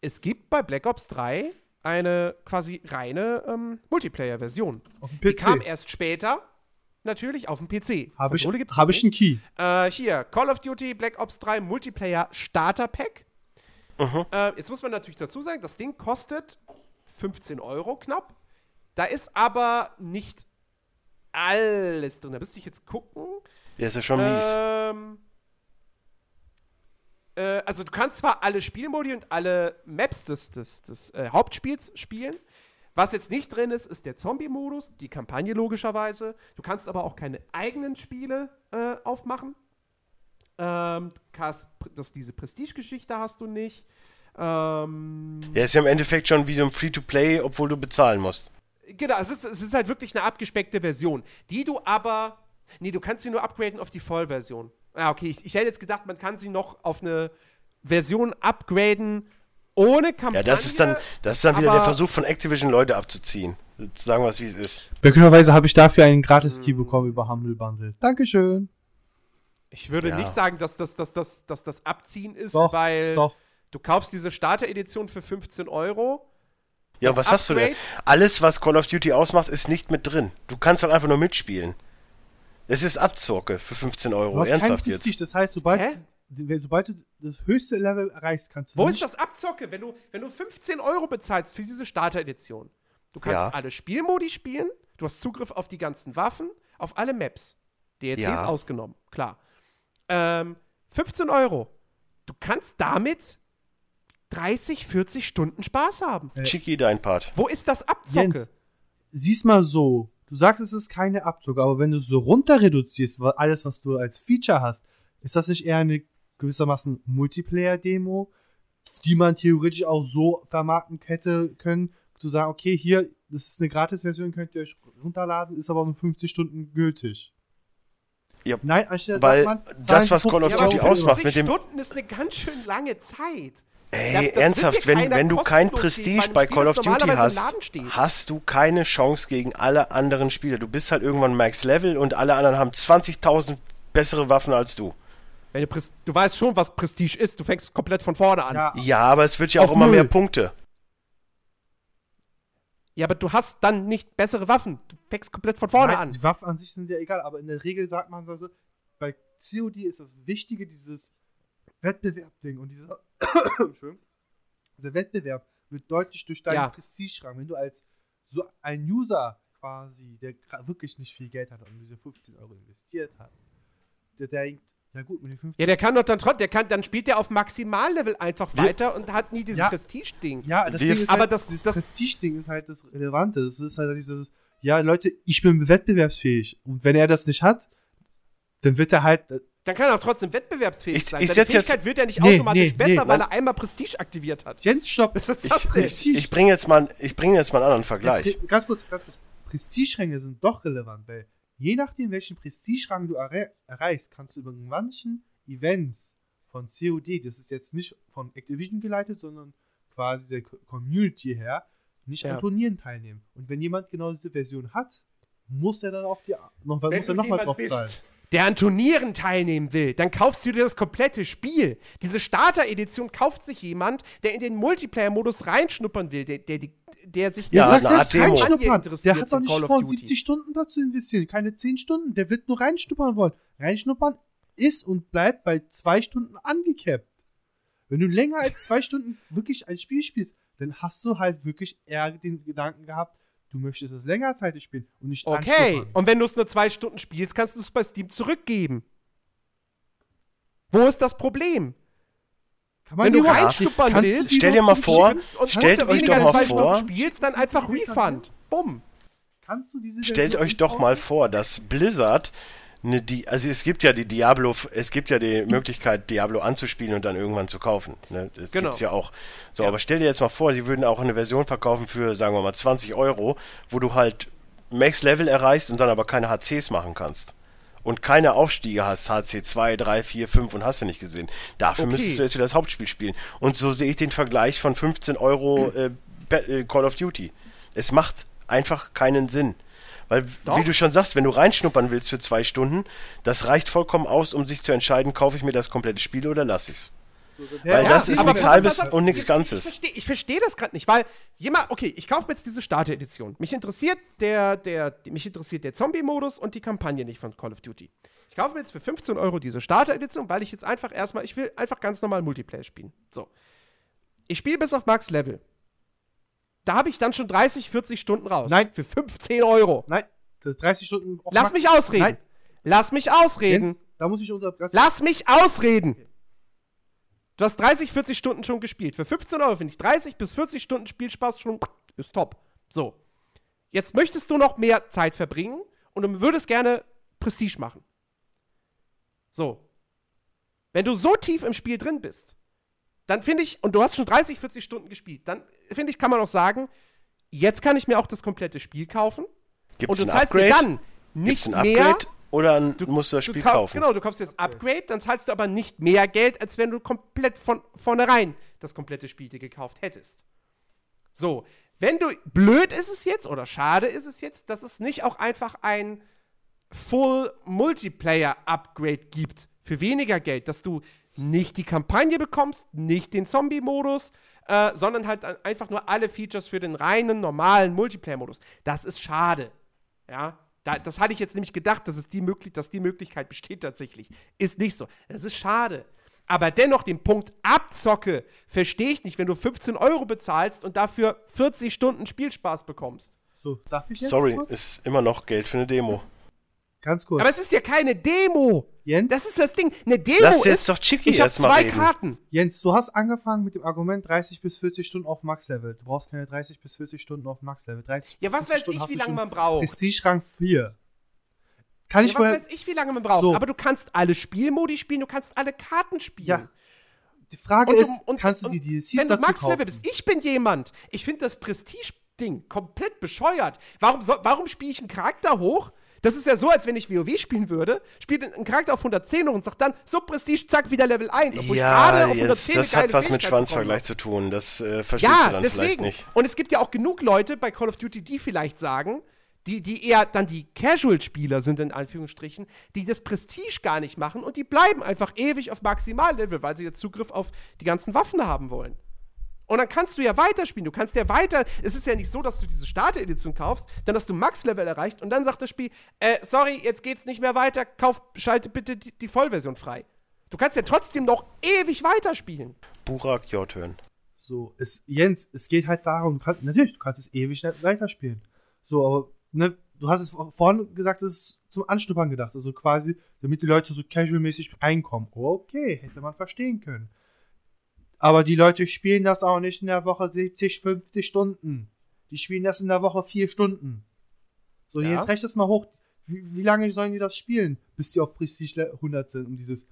Es gibt bei Black Ops 3 eine quasi reine ähm, Multiplayer-Version. Auf dem Die kam PC. erst später, natürlich, auf dem PC. Habe ich, hab ich einen Key. Äh, hier, Call of Duty Black Ops 3 Multiplayer Starter Pack. Äh, jetzt muss man natürlich dazu sagen, das Ding kostet 15 Euro knapp. Da ist aber nicht alles drin. Da müsste ich jetzt gucken. Ja, ist ja schon mies. Ähm, äh, also du kannst zwar alle Spielmodi und alle Maps des, des, des äh, Hauptspiels spielen. Was jetzt nicht drin ist, ist der Zombie-Modus, die Kampagne logischerweise. Du kannst aber auch keine eigenen Spiele äh, aufmachen. Ähm, du kannst, das, diese Prestige-Geschichte hast du nicht. Ähm, Ja, ist ja im Endeffekt schon wie so ein Free-to-Play, obwohl du bezahlen musst. Genau, es ist, es ist halt wirklich eine abgespeckte Version, die du aber. Nee, du kannst sie nur upgraden auf die Vollversion. Ah, okay, ich, ich hätte jetzt gedacht, man kann sie noch auf eine Version upgraden ohne Kampagne. Ja, das ist dann, das ist dann wieder der Versuch von Activision, Leute abzuziehen. Sagen wir es, wie es ist. Glücklicherweise habe ich dafür einen Hm. Gratis-Key bekommen über Humble Bundle. Dankeschön. Ich würde Ja. nicht sagen, dass das, dass, das, dass das Abziehen ist, Doch, weil doch. du kaufst diese Starter-Edition für 15 Euro. Ja, Das was hast du denn? Upgrade? Alles, was Call of Duty ausmacht, ist nicht mit drin. Du kannst halt einfach nur mitspielen. Es ist Abzocke für 15 Du Euro. hast keinen Ernsthaft jetzt. Prestige, das heißt, sobald, Hä? sobald du das höchste Level erreichst, kannst du Wo nicht ist das Abzocke? Wenn du, wenn du 15 Euro bezahlst für diese Starter-Edition, du kannst Ja. alle Spielmodi spielen, du hast Zugriff auf die ganzen Waffen, auf alle Maps. DLCs Ja. ausgenommen, klar. Ähm, 15 Euro. Du kannst damit 30, 40 Stunden Spaß haben. Chiki, dein Part. Wo ist das Abzocke? Jens, sieh's mal so. Du sagst, es ist keine Abzug, aber wenn du es so runter reduzierst, alles, was du als Feature hast, ist das nicht eher eine gewissermaßen Multiplayer-Demo, die man theoretisch auch so vermarkten hätte können, zu sagen, okay, hier, das ist eine Gratis-Version, könnt ihr euch runterladen, ist aber nur 50 Stunden gültig. Ja, Nein, anstelle weil sagt man, das, was Call of 50 Ja, aber Duty ausmacht 50 mit dem- Stunden ist eine ganz schön lange Zeit. Ey, Das- das ernsthaft, wenn, wenn du kein Prestige bei einem Call Spiel, of Duty hast, hast du keine Chance gegen alle anderen Spieler. Du bist halt irgendwann Max Level und alle anderen haben 20.000 bessere Waffen als du. Wenn du, du weißt schon, was Prestige ist. Du fängst komplett von vorne an. Ja, Ja, aber es wird ja auch immer Null. mehr Punkte. Ja, aber du hast dann nicht bessere Waffen. Du fängst komplett von vorne Nein, an. Die Waffen an sich sind ja egal, aber in der Regel sagt man so, so, bei COD ist das Wichtige dieses Wettbewerb-Ding und dieser, dieser Wettbewerb wird deutlich durch deinen Ja. Prestige-Rang. Wenn du als so ein User quasi, der wirklich nicht viel Geld hat und diese 15 Euro investiert hat, der denkt, ja gut, mit den 15 Ja, der kann doch dann trotzdem, der kann, dann spielt der auf Maximallevel einfach Wir- weiter und hat nie dieses Ja. Prestige-Ding. Ja, das Ding ist aber halt, das- das- Prestige-Ding ist halt das Relevante. Das ist halt dieses, ja, Leute, ich bin wettbewerbsfähig. Und wenn er das nicht hat, dann wird er halt, Dann kann er auch trotzdem wettbewerbsfähig Ich- sein. ich Seine setz jetzt- Fähigkeit wird ja nicht Nee, automatisch nee, besser, nee, weil er einmal Prestige aktiviert hat. Jens, stopp. Was ist Ich, das denn? ich, ich bringe jetzt, mal- ich bring jetzt mal einen anderen Vergleich. Pre- Ganz kurz, ganz kurz. Prestige-Ränge sind doch relevant, weil je nachdem, welchen Prestige-Rang du erre erreichst, kannst du über manchen Events von COD, das ist jetzt nicht von Activision geleitet, sondern quasi der Co- Community her, nicht Ja. an Turnieren teilnehmen. Und wenn jemand genau diese Version hat, muss er dann auf die noch, Wenn muss er nochmal jemand drauf bist, zahlen. Der an Turnieren teilnehmen will, dann kaufst du dir das komplette Spiel. Diese Starter-Edition kauft sich jemand, der in den Multiplayer-Modus reinschnuppern will, der, der, der sich Ja, Ja, eine sag Art selbst reinschnuppern. interessiert Der hat doch nicht vor, Duty. 70 Stunden dazu investieren. Keine 10 Stunden. Der wird nur reinschnuppern wollen. Reinschnuppern ist und bleibt bei zwei Stunden angecapt. Wenn du länger als zwei (laughs) Stunden wirklich ein Spiel spielst, dann hast du halt wirklich eher den Gedanken gehabt, du möchtest es länger Zeit spielen und nicht Okay, und wenn du es nur zwei Stunden spielst, kannst du es bei Steam zurückgeben. Wo ist das Problem? Kann man Wenn du reinschnuppern du willst, Stell dir mal vor, Stellt wenn du euch weniger doch als mal zwei vor- Stunden spielst, dann einfach Refund. Bumm. Kannst du diese Stellt euch doch mal vor, dass Blizzard eine, die, also es gibt ja die Diablo, es gibt ja die Möglichkeit, Diablo anzuspielen und dann irgendwann zu kaufen. Ne? Das Genau. gibt's ja auch. So, Ja. aber stell dir jetzt mal vor, sie würden auch eine Version verkaufen für, sagen wir mal, 20 Euro, wo du halt Max Level erreichst und dann aber keine HCs machen kannst. Und keine Aufstiege hast, HC 2, 3, 4, 5 und hast du nicht gesehen. Dafür Okay. müsstest du jetzt wieder das Hauptspiel spielen. Und so sehe ich den Vergleich von 15 Euro äh, äh, Call of Duty. Es macht einfach keinen Sinn. Weil, Doch. wie du schon sagst, wenn du reinschnuppern willst für zwei Stunden, das reicht vollkommen aus, um sich zu entscheiden, kaufe ich mir das komplette Spiel oder lasse ich's. Weil das ist nichts Halbes auf, und nichts ich- Ganzes. Ich verstehe ich versteh das gerade nicht, weil jemand, okay, ich kaufe mir jetzt diese Starter-Edition. Mich interessiert der, der, mich interessiert der Zombie-Modus und die Kampagne nicht von Call of Duty. Ich kaufe mir jetzt für 15 Euro diese Starter-Edition, weil ich jetzt einfach erstmal, ich will einfach ganz normal Multiplayer spielen. So. Ich spiele bis auf Max Level. Da habe ich dann schon 30, 40 Stunden raus. Nein. Für 15 Euro. Nein, das 30 Stunden. Lass mich ausreden. Nein, Lass mich ausreden. Jens, da muss ich unter. Lass mich ausreden. Du hast 30, 40 Stunden schon gespielt. Für 15 Euro finde ich 30 bis 40 Stunden Spielspaß schon ist top. So. Jetzt möchtest du noch mehr Zeit verbringen und du würdest gerne Prestige machen. So. Wenn du so tief im Spiel drin bist, dann finde ich, und du hast schon 30, 40 Stunden gespielt, dann finde ich, kann man auch sagen, jetzt kann ich mir auch das komplette Spiel kaufen. Gibt und es du ein zahlst dir Upgrade? dann Gibt's nicht ein mehr. Upgrade oder ein, musst du das Du Spiel kau- kaufen? Genau, du kaufst jetzt Upgrade, dann zahlst du aber nicht mehr Geld, als wenn du komplett von vornherein das komplette Spiel dir gekauft hättest. So, wenn du blöd ist es jetzt oder schade ist es jetzt, dass es nicht auch einfach ein Full Multiplayer Upgrade gibt für weniger Geld, dass du nicht die Kampagne bekommst, nicht den Zombie-Modus, äh, sondern halt ein- einfach nur alle Features für den reinen normalen Multiplayer-Modus. Das ist schade. Ja, da, das hatte ich jetzt nämlich gedacht, dass, es die möglich, dass die Möglichkeit besteht tatsächlich. Ist nicht so. Das ist schade. Aber dennoch den Punkt Abzocke verstehe ich nicht, wenn du 15 Euro bezahlst und dafür 40 Stunden Spielspaß bekommst. So, darf ich jetzt? Sorry, kurz? ist immer noch Geld für eine Demo. Ganz kurz. Aber es ist ja keine Demo. Jens? Das ist das Ding. Eine Demo Lass jetzt ist, doch Chicky ich habe zwei reden. Karten. Jens, du hast angefangen mit dem Argument 30 bis 40 Stunden auf Max-Level. Du brauchst keine 30 bis 40 Stunden auf Max-Level. 30 Ja, was 40 weiß Stunden ich, wie du lange man braucht. Prestige-Rang 4. Kann ich Ja, was vorher. weiß ich, wie lange man braucht. So. Aber du kannst alle Spielmodi spielen, du kannst alle Karten spielen. Ja, Die Frage Und ist, du- und- kannst du die DLCs Wenn du dazu Max-Level kaufen? bist, ich bin jemand. Ich finde das Prestige-Ding komplett bescheuert. Warum, soll- warum spiele ich einen Charakter hoch? Das ist ja so, als wenn ich WoW spielen würde, spiele einen Charakter auf 110 und sag dann, so Prestige, zack, wieder Level 1. Obwohl ich Ja, gerade auf jetzt, 110 das eine hat was mit Schwanzvergleich zu tun. Das äh, verstehst ja, du dann vielleicht deswegen. nicht. Und es gibt ja auch genug Leute bei Call of Duty, die vielleicht sagen, die, die eher dann die Casual-Spieler sind, in Anführungsstrichen, die das Prestige gar nicht machen und die bleiben einfach ewig auf Maximallevel, weil sie jetzt Zugriff auf die ganzen Waffen haben wollen. Und dann kannst du ja weiterspielen. Du kannst ja weiter. Es ist ja nicht so, dass du diese Starter-Edition kaufst, dann hast du Max-Level erreicht und dann sagt das Spiel: äh, sorry, jetzt geht's nicht mehr weiter, kauf, schalte bitte die, die Vollversion frei. Du kannst ja trotzdem noch ewig weiterspielen. Burak, your turn. So, es, Jens, es geht halt darum, du kannst, natürlich, du kannst es ewig weiterspielen. So, aber ne, du hast es vor- vorhin gesagt, es ist zum Anschnuppern gedacht. Also quasi, damit die Leute so casual-mäßig reinkommen. Okay, hätte man verstehen können. Aber die Leute spielen das auch nicht in der Woche 70, 50 Stunden. Die spielen das in der Woche 4 Stunden. So, Ja. jetzt rechnet das mal hoch. Wie, wie lange sollen die das spielen, bis die auf Prestige 100 sind, um dieses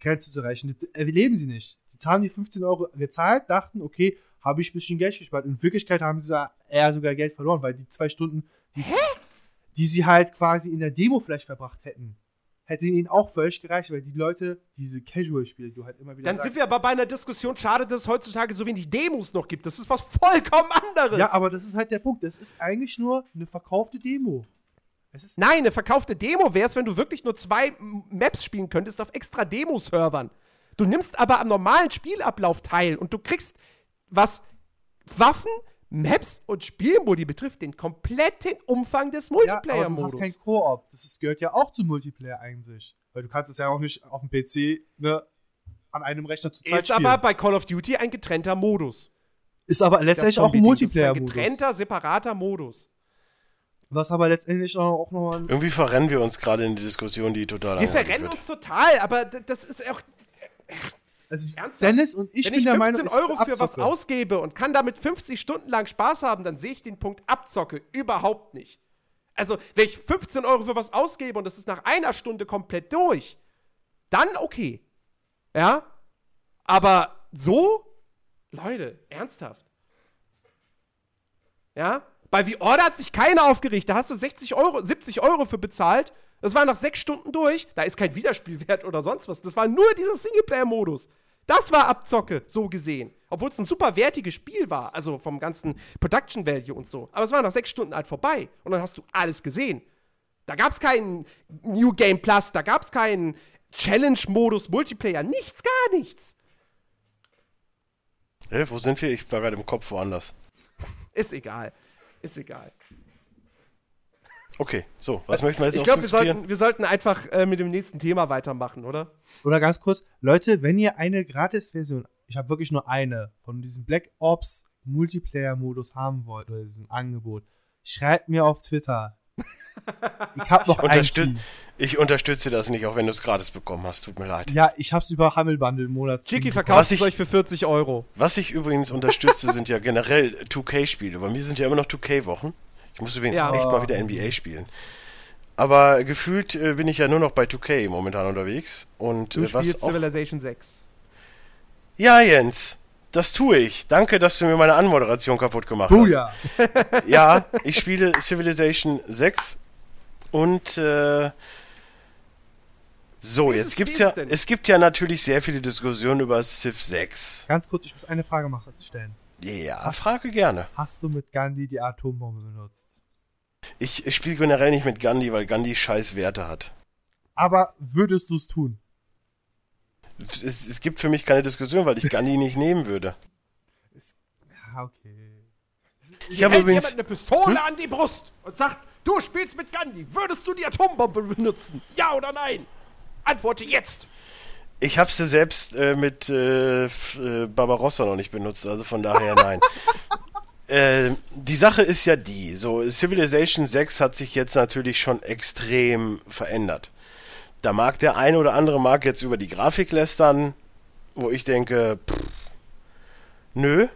Grenze zu erreichen? Das erleben sie nicht. Die haben die 15 Euro gezahlt, dachten, okay, habe ich ein bisschen Geld gespart. In Wirklichkeit haben sie eher sogar Geld verloren, weil die zwei Stunden, die, die sie halt quasi in der Demo vielleicht verbracht hätten, hätte ihnen auch völlig gereicht, weil die Leute, diese Casual-Spiele, die du halt immer wieder Dann sagst, sind wir aber bei einer Diskussion, schade, dass es heutzutage so wenig Demos noch gibt. Das ist was vollkommen anderes. Ja, aber das ist halt der Punkt. Das ist eigentlich nur eine verkaufte Demo. Nein, eine verkaufte Demo wäre es, wenn du wirklich nur zwei Maps spielen könntest auf extra Demo-Servern. Du nimmst aber am normalen Spielablauf teil und du kriegst, was Waffen, Maps und Spielmodi betrifft, den kompletten Umfang des ja, aber du hast Multiplayer-Modus. kein Koop. Das ist, gehört ja auch zum Multiplayer eigentlich. Weil du kannst es ja auch nicht auf dem PC ne, an einem Rechner zu zweit ist spielen. aber bei Call of Duty ein getrennter Modus. ist aber letztendlich auch ein ist ein Multiplayer-Modus. getrennter, separater Modus. Was aber letztendlich auch, nochmal Irgendwie verrennen wir uns gerade in die Diskussion, die total Wir verrennen wird. uns total, aber das ist auch. Also Ernsthaft? Dennis und ich Wenn bin ich der 15 Meinung, es ist Euro für was ausgebe und kann damit 50 Stunden lang Spaß haben, dann sehe ich den Punkt Abzocke überhaupt nicht. Also, wenn ich 15 Euro für was ausgebe und das ist nach einer Stunde komplett durch, dann okay. Ja? Aber so? Leute, ernsthaft. Ja? Bei The Order hat sich keiner aufgeregt. Da hast du 60 Euro, 70 Euro für bezahlt. Das war nach sechs Stunden durch. Da ist kein Wiederspielwert oder sonst was. Das war nur dieser Singleplayer-Modus. Das war Abzocke, so gesehen. Obwohl es ein super wertiges Spiel war, also vom ganzen Production Value und so. Aber es war nach sechs Stunden halt vorbei. Und dann hast du alles gesehen. Da gab es keinen New Game Plus, da gab es keinen Challenge-Modus, Multiplayer, nichts, gar nichts. Hä, wo sind wir? Ich war gerade im Kopf woanders. Ist egal. Ist egal. Okay, so, was möchten wir jetzt Ich noch glaube, wir sollten, wir sollten einfach äh, mit dem nächsten Thema weitermachen, oder? Oder ganz kurz, Leute, wenn ihr eine Gratis-Version, ich habe wirklich nur eine, von diesem Black Ops Multiplayer-Modus haben wollt, oder diesem Angebot, schreibt mir auf Twitter. Ich habe noch ein Unterstüt ich unterstütze das nicht, auch wenn du es gratis bekommen hast. Tut mir leid. Ja, ich hab's über Humble Bundle im Monat. Chiki verkauft ich- es euch für 40 Euro. Was ich übrigens unterstütze, sind ja generell 2K-Spiele. Bei mir sind ja immer noch 2K-Wochen. Ich muss übrigens Ja. echt mal wieder NBA spielen. Aber gefühlt äh, bin ich ja nur noch bei 2K momentan unterwegs. Und Du äh, was spielst auch Civilization 6. Ja, Jens, das tue ich. Danke, dass du mir meine Anmoderation kaputt gemacht Oh hast. ja. (laughs) Ja, ich spiele Civilization 6 und äh, so, ist jetzt es- gibt's ja denn? es gibt ja natürlich sehr viele Diskussionen über Civ 6. Ganz kurz, ich muss eine Frage machen, stellen. Ja, Was? frage gerne. Hast du mit Gandhi die Atombombe benutzt? Ich, ich spiele generell nicht mit Gandhi, weil Gandhi scheiß Werte hat. Aber würdest du es tun? Es, es gibt für mich keine Diskussion, weil ich Gandhi nicht nehmen würde. Ja, okay. Ich habe Hält übrigens jemand eine Pistole an die Brust und sagt, du spielst mit Gandhi, würdest du die Atombombe benutzen? Ja oder nein? Antworte jetzt! Ich habe sie selbst äh, mit äh, äh, Barbarossa noch nicht benutzt, also von daher (laughs) nein. äh, die Sache ist ja die, so Civilization 6 hat sich jetzt natürlich schon extrem verändert. Da mag der eine oder andere mag jetzt über die Grafik lästern, wo ich denke, pff, nö,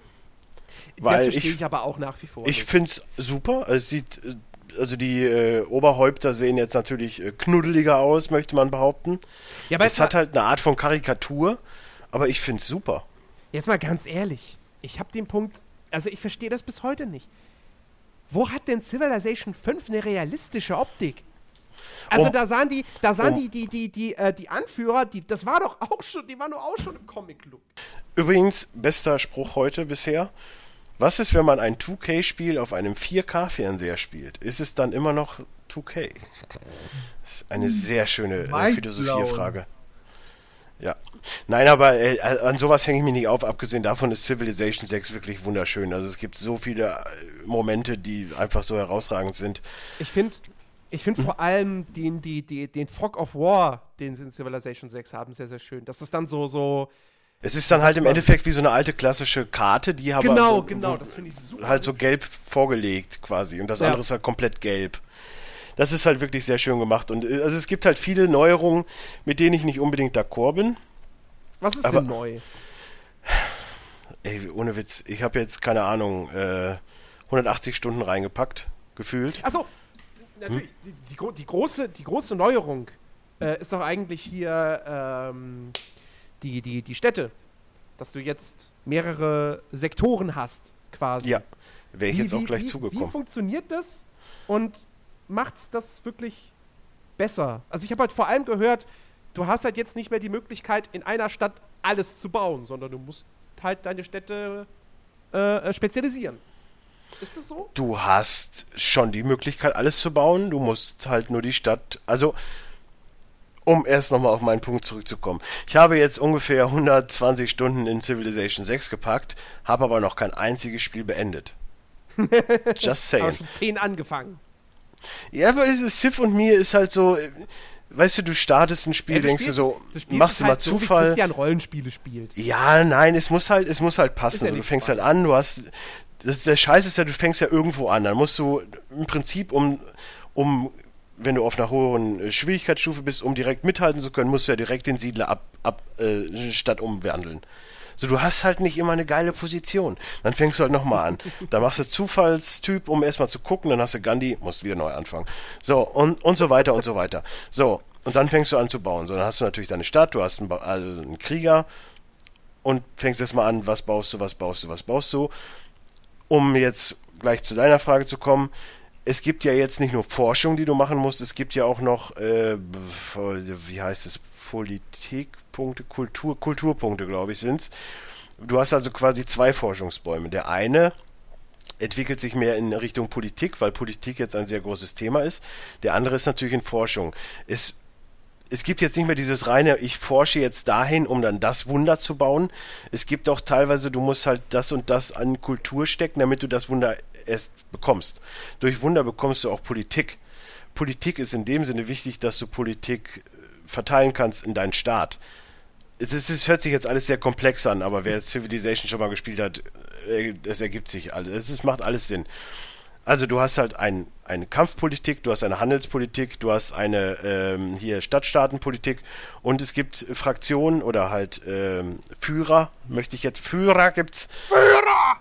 das Weil verstehe ich- ich, aber auch nach wie vor. ich nicht. find's super. Es sieht, äh, also die äh, Oberhäupter sehen jetzt natürlich äh, knuddeliger aus, möchte man behaupten. ja, aber Es hat halt eine Art von Karikatur, aber ich find's super. jetzt mal ganz ehrlich. Ich habe den Punkt, also ich verstehe das bis heute nicht. Wo hat denn Civilization 5 eine realistische Optik? Also Um- da sahen die, da sahen um- die, die, die, die, äh, die Anführer, die, das war doch auch schon, die waren doch auch schon im Comic-Look. Übrigens, bester Spruch heute bisher. Was ist, wenn man ein 2K-Spiel auf einem 4K-Fernseher spielt? Ist es dann immer noch 2K? Das ist eine sehr schöne äh. Philosophiefrage. Ja. Nein, aber äh, an sowas hänge ich mich nicht auf. Abgesehen davon ist Civilization 6 wirklich wunderschön. Also es gibt so viele äh, Momente, die einfach so herausragend sind. Ich finde ich find vor allem den, die, die, den Fog of War, den sie in Civilization 6 haben, sehr, sehr schön. Dass das dann so, so. Es ist dann halt im? Endeffekt wie so eine alte klassische Karte, die aber Genau, so, genau, das finde ich super. halt so gelb vorgelegt quasi und das Ja. andere ist halt komplett gelb. Das ist halt wirklich sehr schön gemacht und äh, also es gibt halt viele Neuerungen, mit denen ich nicht unbedingt d'accord bin. Was ist aber- denn neu? (sighs) Ey, ohne Witz, ich habe jetzt keine Ahnung, äh, 180 Stunden reingepackt, gefühlt. Achso, natürlich, die, die, gro- die, große, die große Neuerung äh, ist doch eigentlich hier ähm, die, die, die Städte. Dass du jetzt mehrere Sektoren hast, quasi. Ja, wäre ich Wie- jetzt auch wie- gleich wie, zugekommen. Wie funktioniert das und macht das wirklich besser? Also ich habe halt vor allem gehört, du hast halt jetzt nicht mehr die Möglichkeit, in einer Stadt alles zu bauen, sondern du musst halt deine Städte äh, äh, spezialisieren. Ist das so? Du hast schon die Möglichkeit, alles zu bauen. Du musst halt nur die Stadt. Also, um erst nochmal auf meinen Punkt zurückzukommen. Ich habe jetzt ungefähr 120 Stunden in Civilization 6 gepackt, habe aber noch kein einziges Spiel beendet. (laughs) Just saying. schon zehn angefangen. Ja, aber Civ und mir ist halt so. äh, Weißt du, du startest ein Spiel, Ja, denkst du spielst- so, du spielst machst du mal halt so, wie Zufall. Christian Rollenspiele spielt. Ja, nein, es muss halt, es muss halt passen. Ja du fängst halt spannend. an, du hast. Das, der Scheiß ist ja, du fängst ja irgendwo an. Dann musst du im Prinzip, um, um, wenn du auf einer hohen äh, Schwierigkeitsstufe bist, um direkt mithalten zu können, musst du ja direkt den Siedler ab, ab äh, statt umwandeln. So, du hast halt nicht immer eine geile Position. Dann fängst du halt nochmal an. (laughs) Dann machst du Zufallstyp, um erstmal zu gucken, dann hast du Gandhi, musst wieder neu anfangen. So, und, und so weiter und so weiter. So, und dann fängst du an zu bauen. So, dann hast du natürlich deine Stadt, du hast einen, also einen Krieger und fängst erstmal an, was baust du, was baust du, was baust du. Um jetzt gleich zu deiner Frage zu kommen, es gibt ja jetzt nicht nur Forschung, die du machen musst, es gibt ja auch noch, äh, wie heißt es, Politikpunkte, Kultur, Kulturpunkte, glaube ich, sind's. Du hast also quasi zwei Forschungsbäume. Der eine entwickelt sich mehr in Richtung Politik, weil Politik jetzt ein sehr großes Thema ist. Der andere ist natürlich in Forschung. Es es gibt jetzt nicht mehr dieses reine, ich forsche jetzt dahin, um dann das Wunder zu bauen. Es gibt auch teilweise, du musst halt das und das an Kultur stecken, damit du das Wunder erst bekommst. Durch Wunder bekommst du auch Politik. Politik ist in dem Sinne wichtig, dass du Politik äh, verteilen kannst in deinen Staat. Es, ist, es hört sich jetzt alles sehr komplex an, aber wer Civilization schon mal gespielt hat, äh, es ergibt sich alles. Es macht alles Sinn. Also du hast halt ein, eine Kampfpolitik, du hast eine Handelspolitik, du hast eine ähm, hier Stadtstaatenpolitik und es gibt Fraktionen oder halt ähm, Führer, möchte ich jetzt Führer gibt's. Führer!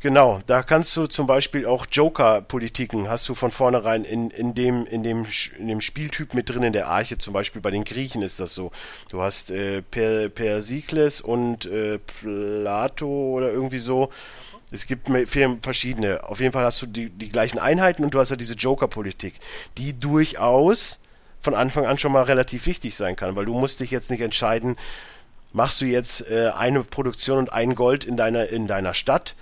Genau, da kannst du zum Beispiel auch Joker-Politiken hast du von vornherein in, in, dem, in, dem, in dem Spieltyp mit drin in der Arche, zum Beispiel bei den Griechen ist das so. Du hast äh, per, Persikles und äh, Plato oder irgendwie so es gibt verschiedene. Auf jeden Fall hast du die, die gleichen Einheiten und du hast ja diese Joker-Politik, die durchaus von Anfang an schon mal relativ wichtig sein kann, weil du musst dich jetzt nicht entscheiden, machst du jetzt äh, eine Produktion und ein Gold in deiner, in deiner Stadt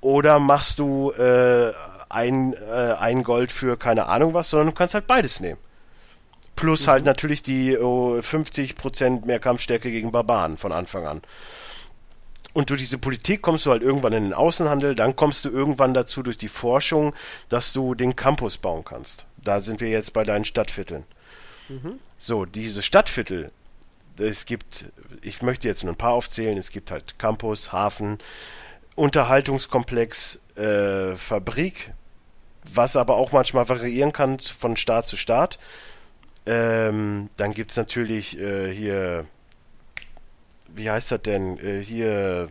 oder machst du äh, ein, äh, ein Gold für keine Ahnung was, sondern du kannst halt beides nehmen. Plus halt mhm. halt natürlich die oh, 50% mehr Kampfstärke gegen Barbaren von Anfang an. Und durch diese Politik kommst du halt irgendwann in den Außenhandel, dann kommst du irgendwann dazu durch die Forschung, dass du den Campus bauen kannst. Da sind wir jetzt bei deinen Stadtvierteln. Mhm. So, diese Stadtviertel, es gibt, ich möchte jetzt nur ein paar aufzählen, es gibt halt Campus, Hafen, Unterhaltungskomplex, äh, Fabrik, was aber auch manchmal variieren kann von Staat zu Staat. Ähm, dann gibt es natürlich äh, hier wie heißt das denn? Äh, hier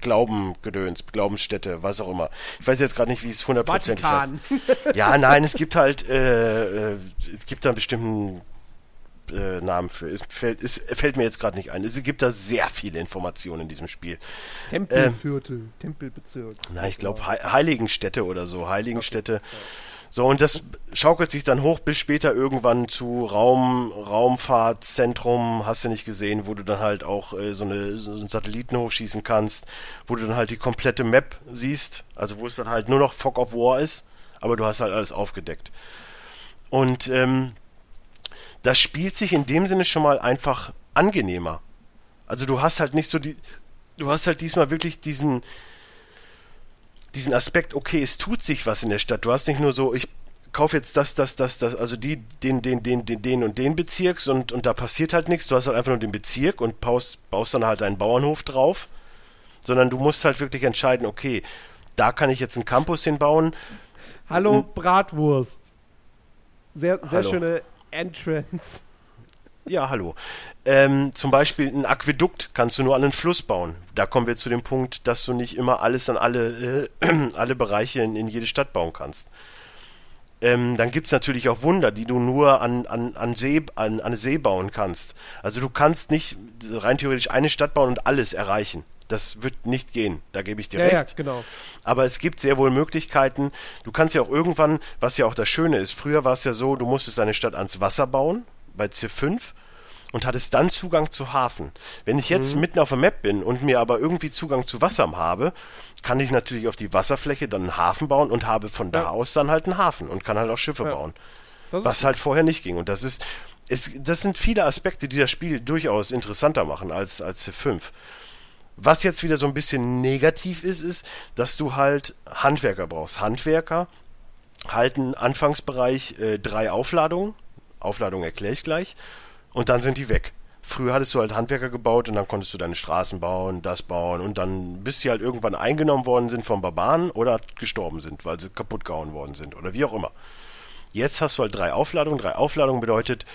Glaubengedöns, Glaubensstätte, was auch immer. Ich weiß jetzt gerade nicht, wie es hundertprozentig ist. Ja, nein, es gibt halt, äh, äh, es gibt da einen bestimmten äh, Namen für. Es fällt, es fällt mir jetzt gerade nicht ein. Es gibt da sehr viele Informationen in diesem Spiel. Tempelviertel, ähm, Tempelbezirk. Na, ich glaube He Heiligenstädte oder so. Heiligenstädte. Okay. So, und das schaukelt sich dann hoch bis später irgendwann zu Raum, Raumfahrtzentrum, hast du nicht gesehen, wo du dann halt auch äh, so, eine, so einen Satelliten hochschießen kannst, wo du dann halt die komplette Map siehst, also wo es dann halt nur noch Fog of War ist, aber du hast halt alles aufgedeckt. Und ähm, das spielt sich in dem Sinne schon mal einfach angenehmer. Also du hast halt nicht so die, du hast halt diesmal wirklich diesen, diesen Aspekt, okay, es tut sich was in der Stadt. Du hast nicht nur so, ich kaufe jetzt das, das, das, das, also die, den, den, den, den, den und den Bezirks und, und da passiert halt nichts. Du hast halt einfach nur den Bezirk und baust, baust dann halt einen Bauernhof drauf. Sondern du musst halt wirklich entscheiden, okay, da kann ich jetzt einen Campus hinbauen. Hallo Bratwurst. Sehr, sehr Hallo. schöne Entrance. Ja, hallo. Ähm, zum Beispiel ein Aquädukt kannst du nur an einen Fluss bauen. Da kommen wir zu dem Punkt, dass du nicht immer alles an alle, äh, (clears throat) alle Bereiche in, in, jede Stadt bauen kannst. Ähm, dann gibt es natürlich auch Wunder, die du nur an, an, an, See, an, an See bauen kannst. Also du kannst nicht rein theoretisch eine Stadt bauen und alles erreichen. Das wird nicht gehen, da gebe ich dir ja, recht. Ja, genau. Aber es gibt sehr wohl Möglichkeiten. Du kannst ja auch irgendwann, was ja auch das Schöne ist, früher war es ja so, du musstest deine Stadt ans Wasser bauen bei Ziff 5 und hattest dann Zugang zu Hafen. Wenn ich jetzt mhm. mitten auf der Map bin und mir aber irgendwie Zugang zu Wasser habe, kann ich natürlich auf die Wasserfläche dann einen Hafen bauen und habe von da aus dann halt einen Hafen und kann halt auch Schiffe ja. bauen. Was halt vorher nicht ging. Und das ist, es, das sind viele Aspekte, die das Spiel durchaus interessanter machen als, als Civ 5. Was jetzt wieder so ein bisschen negativ ist, ist, dass du halt Handwerker brauchst. Handwerker halten Anfangsbereich äh, drei Aufladungen Aufladung erkläre ich gleich. Und dann sind die weg. Früher hattest du halt Handwerker gebaut und dann konntest du deine Straßen bauen, das bauen und dann bis sie halt irgendwann eingenommen worden sind von Barbaren oder gestorben sind, weil sie kaputt gehauen worden sind oder wie auch immer. Jetzt hast du halt drei Aufladungen. Drei Aufladungen bedeutet,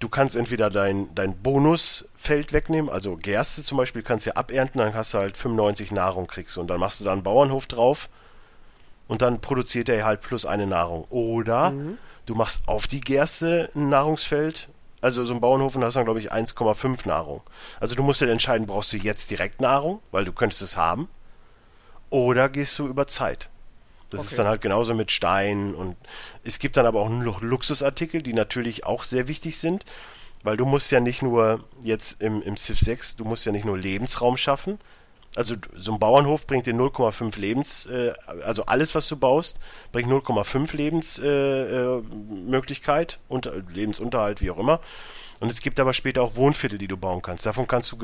du kannst entweder dein, dein Bonusfeld wegnehmen, also Gerste zum Beispiel kannst du ja abernten, dann hast du halt 95 Nahrung kriegst du und dann machst du da einen Bauernhof drauf und dann produziert er halt plus eine Nahrung. Oder mhm du machst auf die Gerste ein Nahrungsfeld, also so ein Bauernhof, und hast dann, glaube ich, 1,5 Nahrung. Also du musst dir entscheiden, brauchst du jetzt direkt Nahrung, weil du könntest es haben, oder gehst du über Zeit. Das okay. ist dann halt genauso mit Stein und es gibt dann aber auch noch Luxusartikel, die natürlich auch sehr wichtig sind, weil du musst ja nicht nur jetzt im, im Civ 6, du musst ja nicht nur Lebensraum schaffen, Also so ein Bauernhof bringt dir 0,5 Lebens, äh, also alles, was du baust, bringt 0,5 Lebensmöglichkeit, äh, äh, Lebensunterhalt, wie auch immer. Und es gibt aber später auch Wohnviertel, die du bauen kannst. Davon kannst du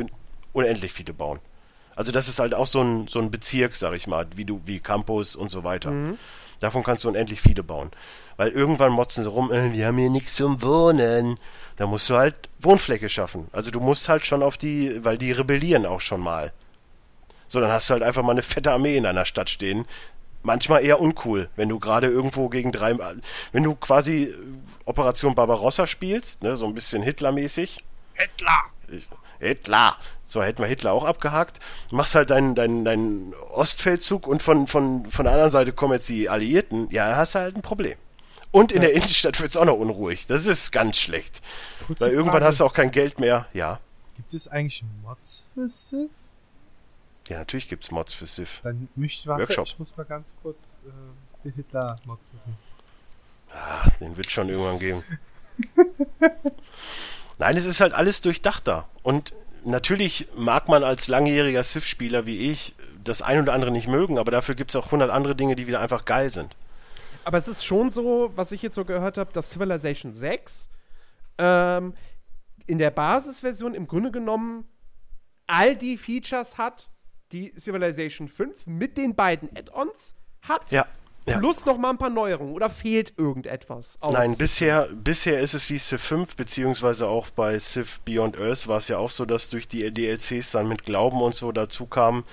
unendlich viele bauen. Also das ist halt auch so ein, so ein Bezirk, sag ich mal, wie du, wie Campus und so weiter. Mhm. Davon kannst du unendlich viele bauen. Weil irgendwann motzen sie rum, äh, wir haben hier nichts zum Wohnen. Da musst du halt Wohnfläche schaffen. Also du musst halt schon auf die, weil die rebellieren auch schon mal. So, dann hast du halt einfach mal eine fette Armee in einer Stadt stehen. Manchmal eher uncool, wenn du gerade irgendwo gegen drei, wenn du quasi Operation Barbarossa spielst, ne, so ein bisschen Hitler-mäßig. Hitler! Hitler! So hätten wir Hitler auch abgehakt. Machst halt deinen, deinen, deinen Ostfeldzug und von, von, von der anderen Seite kommen jetzt die Alliierten. Ja, hast du halt ein Problem. Und in ja. der Innenstadt wird es auch noch unruhig. Das ist ganz schlecht. Kurze Weil irgendwann Frage. hast du auch kein Geld mehr. Ja. Gibt es eigentlich Mods für Civ? Ja, natürlich gibt es Mods für Civ. Dann möchte warte, Workshop. ich muss mal ganz kurz äh, den Hitler-Mod suchen. Ah, den wird schon irgendwann geben. (laughs) Nein, es ist halt alles durchdachter. Und natürlich mag man als langjähriger Civ-Spieler wie ich das ein oder andere nicht mögen, aber dafür gibt es auch hundert andere Dinge, die wieder einfach geil sind. Aber es ist schon so, was ich jetzt so gehört habe, dass Civilization 6 ähm, in der Basisversion im Grunde genommen all die Features hat, die Civilization 5 mit den beiden Add-ons hat. Ja. Ja. Plus noch mal ein paar Neuerungen oder fehlt irgendetwas? Nein, bisher, bisher ist es wie Civ 5, beziehungsweise auch bei Civ Beyond Earth war es ja auch so, dass durch die DLCs dann mit Glauben und so dazu kamen.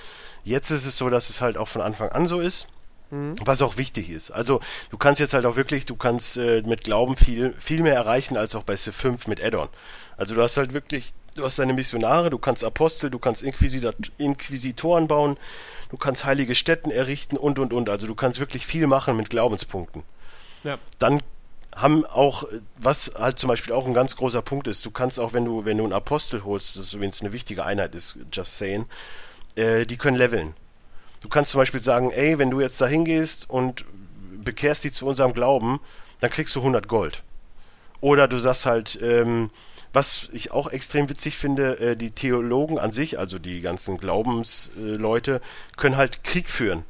Jetzt ist es so, dass es halt auch von Anfang an so ist. Mhm. Was auch wichtig ist. Also du kannst jetzt halt auch wirklich, du kannst äh, mit Glauben viel, viel mehr erreichen als auch bei Civ 5 mit Addon. Also du hast halt wirklich, du hast deine Missionare, du kannst Apostel, du kannst Inquisitor, Inquisitoren bauen, du kannst heilige Städten errichten und und und. Also du kannst wirklich viel machen mit Glaubenspunkten. Ja. Dann haben auch, was halt zum Beispiel auch ein ganz großer Punkt ist, du kannst auch, wenn du, wenn du einen Apostel holst, das ist übrigens eine wichtige Einheit ist, just saying, äh, die können leveln. Du kannst zum Beispiel sagen, ey, wenn du jetzt da hingehst und bekehrst die zu unserem Glauben, dann kriegst du 100 Gold. Oder du sagst halt, ähm, was ich auch extrem witzig finde, äh, die Theologen an sich, also die ganzen Glaubensleute, äh, können halt Krieg führen.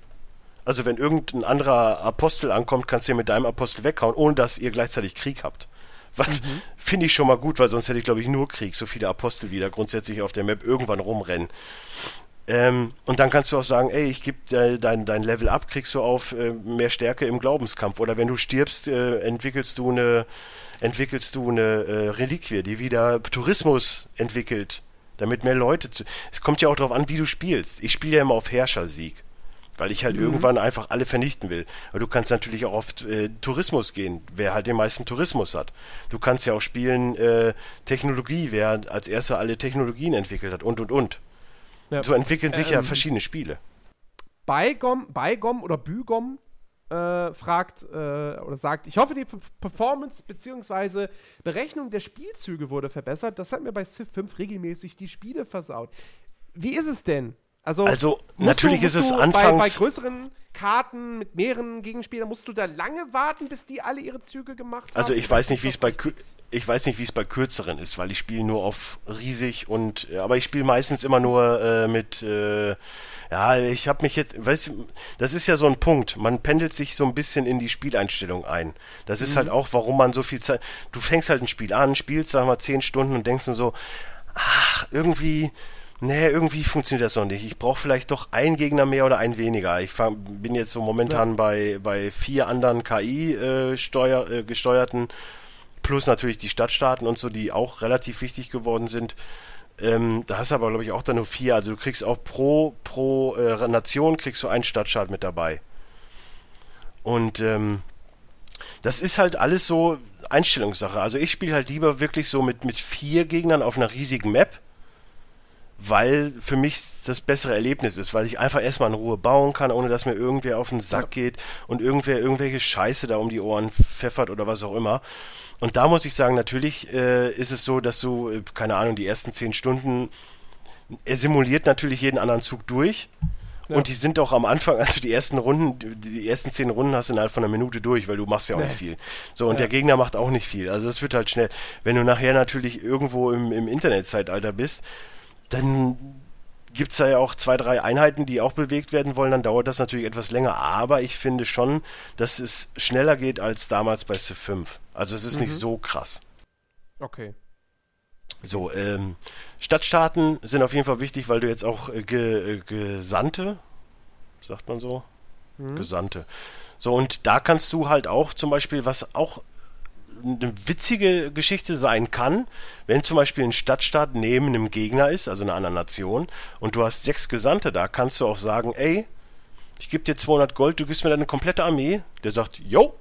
Also wenn irgendein anderer Apostel ankommt, kannst du ihn mit deinem Apostel weghauen, ohne dass ihr gleichzeitig Krieg habt. (laughs) Mhm. Finde ich schon mal gut, weil sonst hätte ich, glaube ich, nur Krieg, so viele Apostel wieder grundsätzlich auf der Map irgendwann rumrennen. Ähm, und dann kannst du auch sagen, ey, ich gebe äh, dein, dein Level ab, kriegst du auf äh, mehr Stärke im Glaubenskampf. Oder wenn du stirbst, äh, entwickelst du eine, entwickelst du eine äh, Reliquie, die wieder Tourismus entwickelt, damit mehr Leute zu. Es kommt ja auch darauf an, wie du spielst. Ich spiele ja immer auf Herrschersieg, weil ich halt mhm. irgendwann einfach alle vernichten will. Aber du kannst natürlich auch auf äh, Tourismus gehen, wer halt den meisten Tourismus hat. Du kannst ja auch spielen äh, Technologie, wer als erster alle Technologien entwickelt hat und und und. Ja. So entwickeln sich ähm, ja verschiedene Spiele. Beigom, Beigom oder Bügom äh, fragt äh, oder sagt, ich hoffe, die P Performance bzw. Berechnung der Spielzüge wurde verbessert. Das hat mir bei Civ 5 regelmäßig die Spiele versaut. Wie ist es denn? Also, also natürlich du, ist es anfangs. Bei, bei, größeren Karten mit mehreren Gegenspielern musst du da lange warten, bis die alle ihre Züge gemacht haben. Also ich weiß nicht, wie es bei ich weiß nicht, wie es bei kürzeren ist, weil ich spiele nur auf riesig und aber ich spiele meistens immer nur äh, mit äh, ja, ich habe mich jetzt, weißt du, das ist ja so ein Punkt. Man pendelt sich so ein bisschen in die Spieleinstellung ein. Das ist halt mhm. auch, warum man so viel Zeit. Du fängst halt ein Spiel an, spielst, sagen wir, zehn Stunden und denkst nur so, ach, irgendwie nee, irgendwie funktioniert das noch nicht. Ich brauche vielleicht doch einen Gegner mehr oder einen weniger. Ich fang, bin jetzt so momentan ja. bei, bei vier anderen KI-gesteuerten, äh, äh, plus natürlich die Stadtstaaten und so, die auch relativ wichtig geworden sind. Ähm, da hast du aber, glaube ich, auch dann nur vier. Also du kriegst auch pro, pro äh, Nation kriegst du einen Stadtstaat mit dabei. Und ähm, das ist halt alles so Einstellungssache. Also ich spiele halt lieber wirklich so mit, mit vier Gegnern auf einer riesigen Map weil für mich das bessere Erlebnis ist, weil ich einfach erstmal in Ruhe bauen kann, ohne dass mir irgendwer auf den Sack geht und irgendwer irgendwelche Scheiße da um die Ohren pfeffert oder was auch immer. Und da muss ich sagen, natürlich äh, ist es so, dass du, äh, keine Ahnung, die ersten zehn Stunden, er simuliert natürlich jeden anderen Zug durch. Ja. Und die sind auch am Anfang, (laughs) also die ersten Runden, die ersten zehn Runden hast du innerhalb von einer Minute durch, weil du machst ja auch nee. nicht viel. So, und ja. der Gegner macht auch nicht viel. Also das wird halt schnell. Wenn du nachher natürlich irgendwo im, im Internetzeitalter bist, dann gibt es da ja auch zwei, drei Einheiten, die auch bewegt werden wollen, dann dauert das natürlich etwas länger. Aber ich finde schon, dass es schneller geht als damals bei Civ 5. Also es ist mhm. nicht so krass. Okay. So, ähm, Stadtstaaten sind auf jeden Fall wichtig, weil du jetzt auch äh, Ge äh, Gesandte, sagt man so? Mhm. Gesandte. So, und da kannst du halt auch zum Beispiel, was auch eine witzige Geschichte sein kann, wenn zum Beispiel ein Stadtstaat neben einem Gegner ist, also einer anderen Nation, und du hast sechs Gesandte da, kannst du auch sagen, ey, ich gebe dir 200 Gold, du gibst mir deine komplette Armee. Der sagt, yo.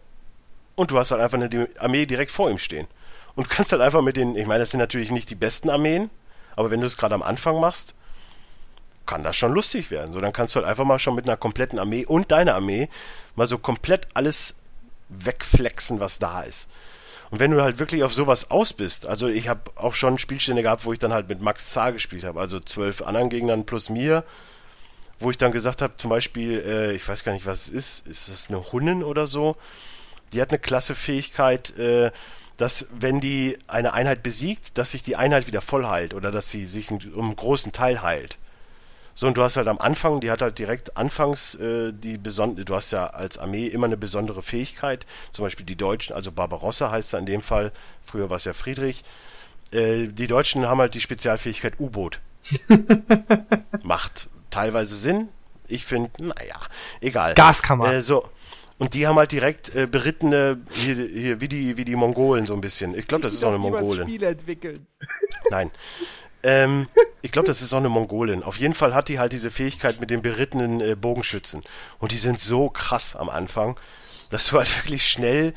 Und du hast halt einfach eine Armee direkt vor ihm stehen. Und kannst halt einfach mit den, ich meine, das sind natürlich nicht die besten Armeen, aber wenn du es gerade am Anfang machst, kann das schon lustig werden. So, dann kannst du halt einfach mal schon mit einer kompletten Armee und deiner Armee mal so komplett alles wegflexen, was da ist. Und wenn du halt wirklich auf sowas aus bist, also ich habe auch schon Spielstände gehabt, wo ich dann halt mit Max Zahl gespielt habe, also zwölf anderen Gegnern plus mir, wo ich dann gesagt habe, zum Beispiel, äh, ich weiß gar nicht, was es ist, ist das eine Hunnen oder so? Die hat eine klasse Fähigkeit, äh, dass wenn die eine Einheit besiegt, dass sich die Einheit wieder voll heilt oder dass sie sich um einen großen Teil heilt. So, und du hast halt am Anfang, die hat halt direkt anfangs äh, die besondere, du hast ja als Armee immer eine besondere Fähigkeit, zum Beispiel die Deutschen, also Barbarossa heißt er in dem Fall, früher war es ja Friedrich. Äh, die Deutschen haben halt die Spezialfähigkeit U-Boot. (laughs) Macht teilweise Sinn. Ich finde, naja, egal. Gaskammer. Äh, so. Und die haben halt direkt äh, berittene, hier, hier, wie, die, wie die Mongolen so ein bisschen. Ich glaube, das ist auch eine Mongolin. Spiel entwickeln. Nein. (laughs) Ähm, ich glaube, das ist auch eine Mongolin. Auf jeden Fall hat die halt diese Fähigkeit mit den berittenen äh, Bogenschützen. Und die sind so krass am Anfang, dass du halt (laughs) wirklich schnell,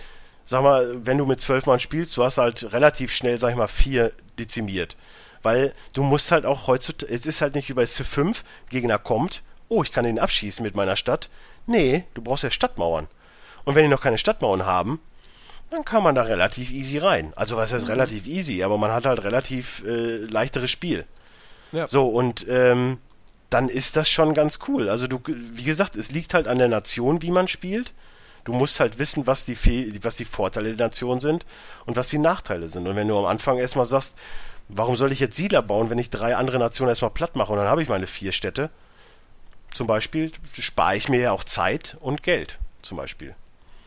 sag mal, wenn du mit zwölf Mann spielst, du hast halt relativ schnell, sag ich mal, vier dezimiert. Weil du musst halt auch heutzutage, es ist halt nicht wie bei C5, Gegner kommt, oh, ich kann den abschießen mit meiner Stadt. Nee, du brauchst ja Stadtmauern. Und wenn die noch keine Stadtmauern haben, dann kann man da relativ easy rein. Also was heißt mhm. relativ easy, aber man hat halt relativ äh, leichteres Spiel. Ja. So, und ähm, dann ist das schon ganz cool. Also du, wie gesagt, es liegt halt an der Nation, wie man spielt. Du musst halt wissen, was die, Fe was die Vorteile der Nation sind und was die Nachteile sind. Und wenn du am Anfang erstmal sagst, warum soll ich jetzt Siedler bauen, wenn ich drei andere Nationen erstmal platt mache und dann habe ich meine vier Städte, zum Beispiel, spare ich mir ja auch Zeit und Geld, zum Beispiel.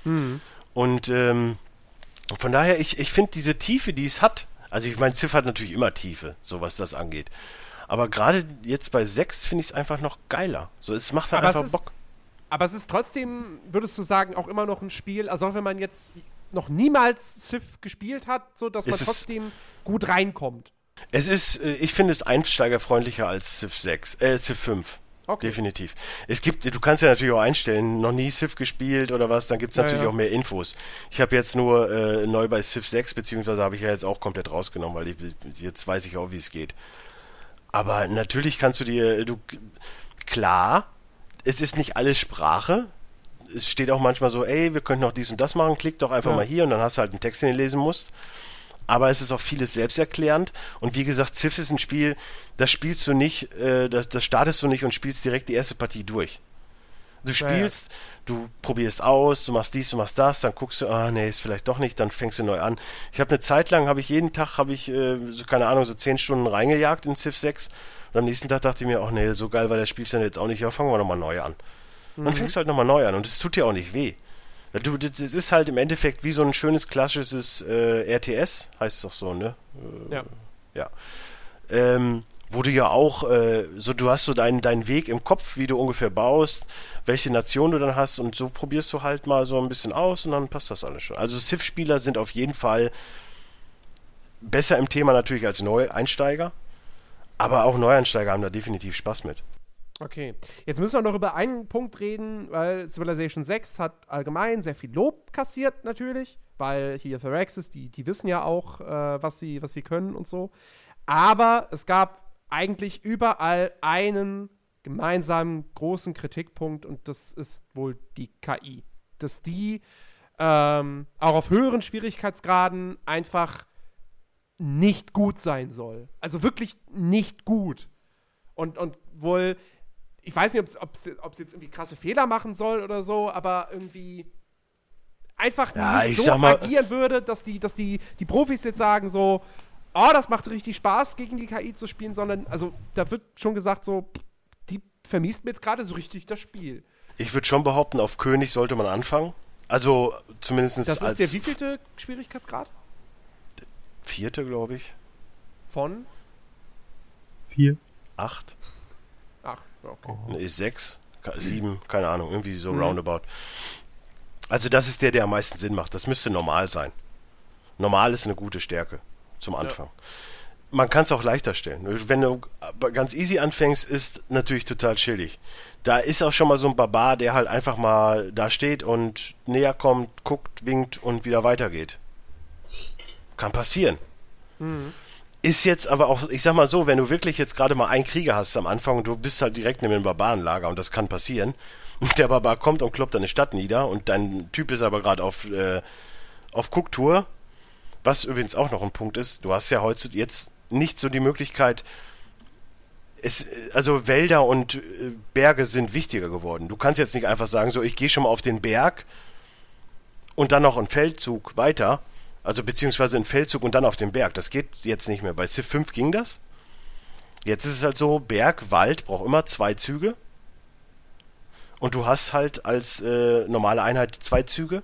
Mhm. Und ähm, von daher, ich, ich finde diese Tiefe, die es hat, also ich meine, Ziff hat natürlich immer Tiefe, so was das angeht. Aber gerade jetzt bei 6 finde ich es einfach noch geiler. So, es macht halt aber einfach ist, Bock. Aber es ist trotzdem, würdest du sagen, auch immer noch ein Spiel, also auch wenn man jetzt noch niemals Civ gespielt hat, so dass man trotzdem gut reinkommt. Es ist, äh, ich finde es einsteigerfreundlicher als Civ 6, äh, Civ 5. Okay. Definitiv. Es gibt, du kannst ja natürlich auch einstellen, noch nie Civ gespielt oder was, dann gibt es natürlich ja, ja. auch mehr Infos. Ich habe jetzt nur äh, neu bei Civ 6, beziehungsweise habe ich ja jetzt auch komplett rausgenommen, weil ich, jetzt weiß ich auch, wie es geht. Aber natürlich kannst du dir, du, klar, es ist nicht alles Sprache. Es steht auch manchmal so, ey, wir könnten auch dies und das machen, klick doch einfach ja. mal hier und dann hast du halt einen Text, den du lesen musst aber es ist auch vieles selbsterklärend. Und wie gesagt, Civ ist ein Spiel, das spielst du nicht, äh, das, das startest du nicht und spielst direkt die erste Partie durch. Du spielst, ja, ja. du probierst aus, du machst dies, du machst das, dann guckst du, ah nee, ist vielleicht doch nicht, dann fängst du neu an. Ich habe eine Zeit lang, habe ich jeden Tag, habe ich, äh, so, keine Ahnung, so zehn Stunden reingejagt in Civ 6 und am nächsten Tag dachte ich mir, ach nee, so geil war der Spielstand jetzt auch nicht, ja, fangen wir nochmal neu an. Mhm. Dann fängst du halt nochmal neu an und es tut dir auch nicht weh. Du, das ist halt im Endeffekt wie so ein schönes klassisches äh, RTS, heißt es doch so, ne? Äh, ja. Ja. Ähm, wo du ja auch, äh, so du hast so deinen, deinen Weg im Kopf, wie du ungefähr baust, welche Nation du dann hast und so probierst du halt mal so ein bisschen aus und dann passt das alles schon. Also Civ-Spieler sind auf jeden Fall besser im Thema natürlich als Neueinsteiger, aber auch Neueinsteiger haben da definitiv Spaß mit. Okay, jetzt müssen wir noch über einen Punkt reden, weil Civilization 6 hat allgemein sehr viel Lob kassiert natürlich, weil hier Phyrexis, die, die wissen ja auch, äh, was, sie, was sie können und so. Aber es gab eigentlich überall einen gemeinsamen großen Kritikpunkt und das ist wohl die KI. Dass die ähm, auch auf höheren Schwierigkeitsgraden einfach nicht gut sein soll. Also wirklich nicht gut. Und, und wohl ich weiß nicht, ob es jetzt irgendwie krasse Fehler machen soll oder so, aber irgendwie einfach ja, nicht so agieren würde, dass die, dass die, die Profis jetzt sagen so, oh, das macht richtig Spaß, gegen die KI zu spielen, sondern, also da wird schon gesagt, so, die vermiest mir jetzt gerade so richtig das Spiel. Ich würde schon behaupten, auf König sollte man anfangen. Also zumindest Das ist als der wievielte Schwierigkeitsgrad? vierte, glaube ich. Von? Vier. Acht. Okay. Sechs, ke- sieben, keine Ahnung, irgendwie so roundabout. Also das ist der, der am meisten Sinn macht. Das müsste normal sein. Normal ist eine gute Stärke zum Anfang. Man kann es auch leichter stellen. Wenn du ganz easy anfängst, ist natürlich total chillig. Da ist auch schon mal so ein Barbar, der halt einfach mal da steht und näher kommt, guckt, winkt und wieder weitergeht. Kann passieren. Ist jetzt aber auch, ich sag mal so, wenn du wirklich jetzt gerade mal einen Krieger hast am Anfang und du bist halt direkt neben dem Barbarenlager und das kann passieren. Und der Barbar kommt und kloppt deine Stadt nieder und dein Typ ist aber gerade auf, äh, auf Gucktour. Was übrigens auch noch ein Punkt ist, du hast ja heute jetzt nicht so die Möglichkeit, es, also Wälder und äh, Berge sind wichtiger geworden. Du kannst jetzt nicht einfach sagen, so ich gehe schon mal auf den Berg und dann noch einen Feldzug weiter, also beziehungsweise einen Feldzug und dann auf den Berg. Das geht jetzt nicht mehr. Bei Civ 5 ging das. Jetzt ist es halt so, Berg, Wald braucht immer zwei Züge. Und du hast halt als äh, normale Einheit zwei Züge.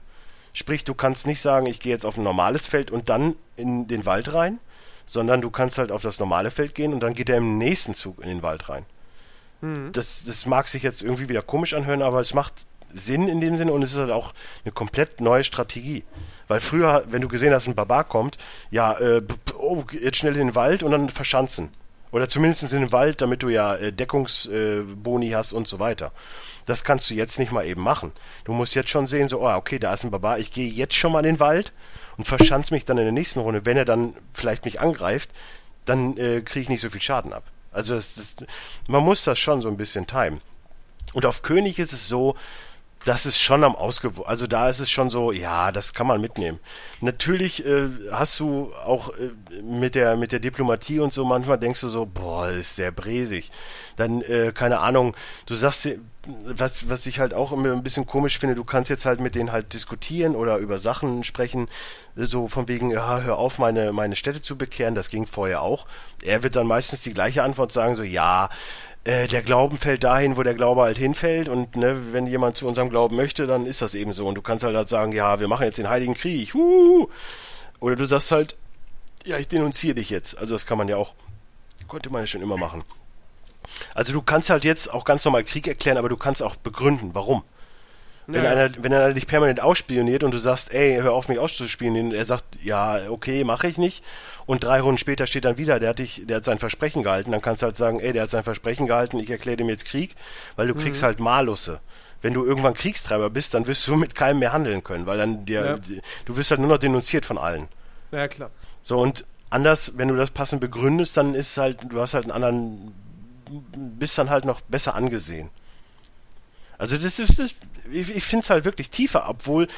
Sprich, du kannst nicht sagen, ich gehe jetzt auf ein normales Feld und dann in den Wald rein, sondern du kannst halt auf das normale Feld gehen und dann geht er im nächsten Zug in den Wald rein. Das, das mag sich jetzt irgendwie wieder komisch anhören, aber es macht Sinn in dem Sinne und es ist halt auch eine komplett neue Strategie. Weil früher, wenn du gesehen hast, ein Barbar kommt, ja, äh, oh, jetzt schnell in den Wald und dann verschanzen. Oder zumindest in den Wald, damit du ja äh, Deckungsboni äh, hast und so weiter. Das kannst du jetzt nicht mal eben machen. Du musst jetzt schon sehen, so, oh, okay, da ist ein Barbar, ich gehe jetzt schon mal in den Wald und verschanze mich dann in der nächsten Runde. Wenn er dann vielleicht mich angreift, dann äh, kriege ich nicht so viel Schaden ab. Also das, das, man muss das schon so ein bisschen timen. Und auf König ist es so, das ist schon am Ausgewo also da ist es schon so, ja, das kann man mitnehmen. Natürlich äh, hast du auch äh, mit der mit der Diplomatie und so manchmal denkst du so, boah, ist der bresig. Dann äh, keine Ahnung, du sagst was was ich halt auch immer ein bisschen komisch finde, du kannst jetzt halt mit denen halt diskutieren oder über Sachen sprechen, so von wegen, ja, hör auf meine meine Städte zu bekehren, das ging vorher auch. Er wird dann meistens die gleiche Antwort sagen, so ja, äh, der Glauben fällt dahin, wo der Glaube halt hinfällt und ne, wenn jemand zu unserem Glauben möchte, dann ist das eben so und du kannst halt, halt sagen, ja, wir machen jetzt den Heiligen Krieg, Huhu! oder du sagst halt, ja, ich denunziere dich jetzt. Also das kann man ja auch, konnte man ja schon immer machen. Also du kannst halt jetzt auch ganz normal Krieg erklären, aber du kannst auch begründen, warum. Wenn, Ja, einer, wenn einer dich permanent ausspioniert und du sagst, ey, hör auf mich auszuspionieren, und er sagt, ja, okay, mache ich nicht. Und drei Runden später steht dann wieder, der hat dich, der hat sein Versprechen gehalten, dann kannst du halt sagen, ey, der hat sein Versprechen gehalten, ich erkläre dem jetzt Krieg, weil du Mhm. kriegst halt Malusse. Wenn du irgendwann Kriegstreiber bist, dann wirst du mit keinem mehr handeln können, weil dann dir, Ja. du wirst halt nur noch denunziert von allen. Ja, klar. So, und anders, wenn du das passend begründest, dann ist halt, du hast halt einen anderen, bist dann halt noch besser angesehen. Also das ist, das, ich, ich finde es halt wirklich tiefer, obwohl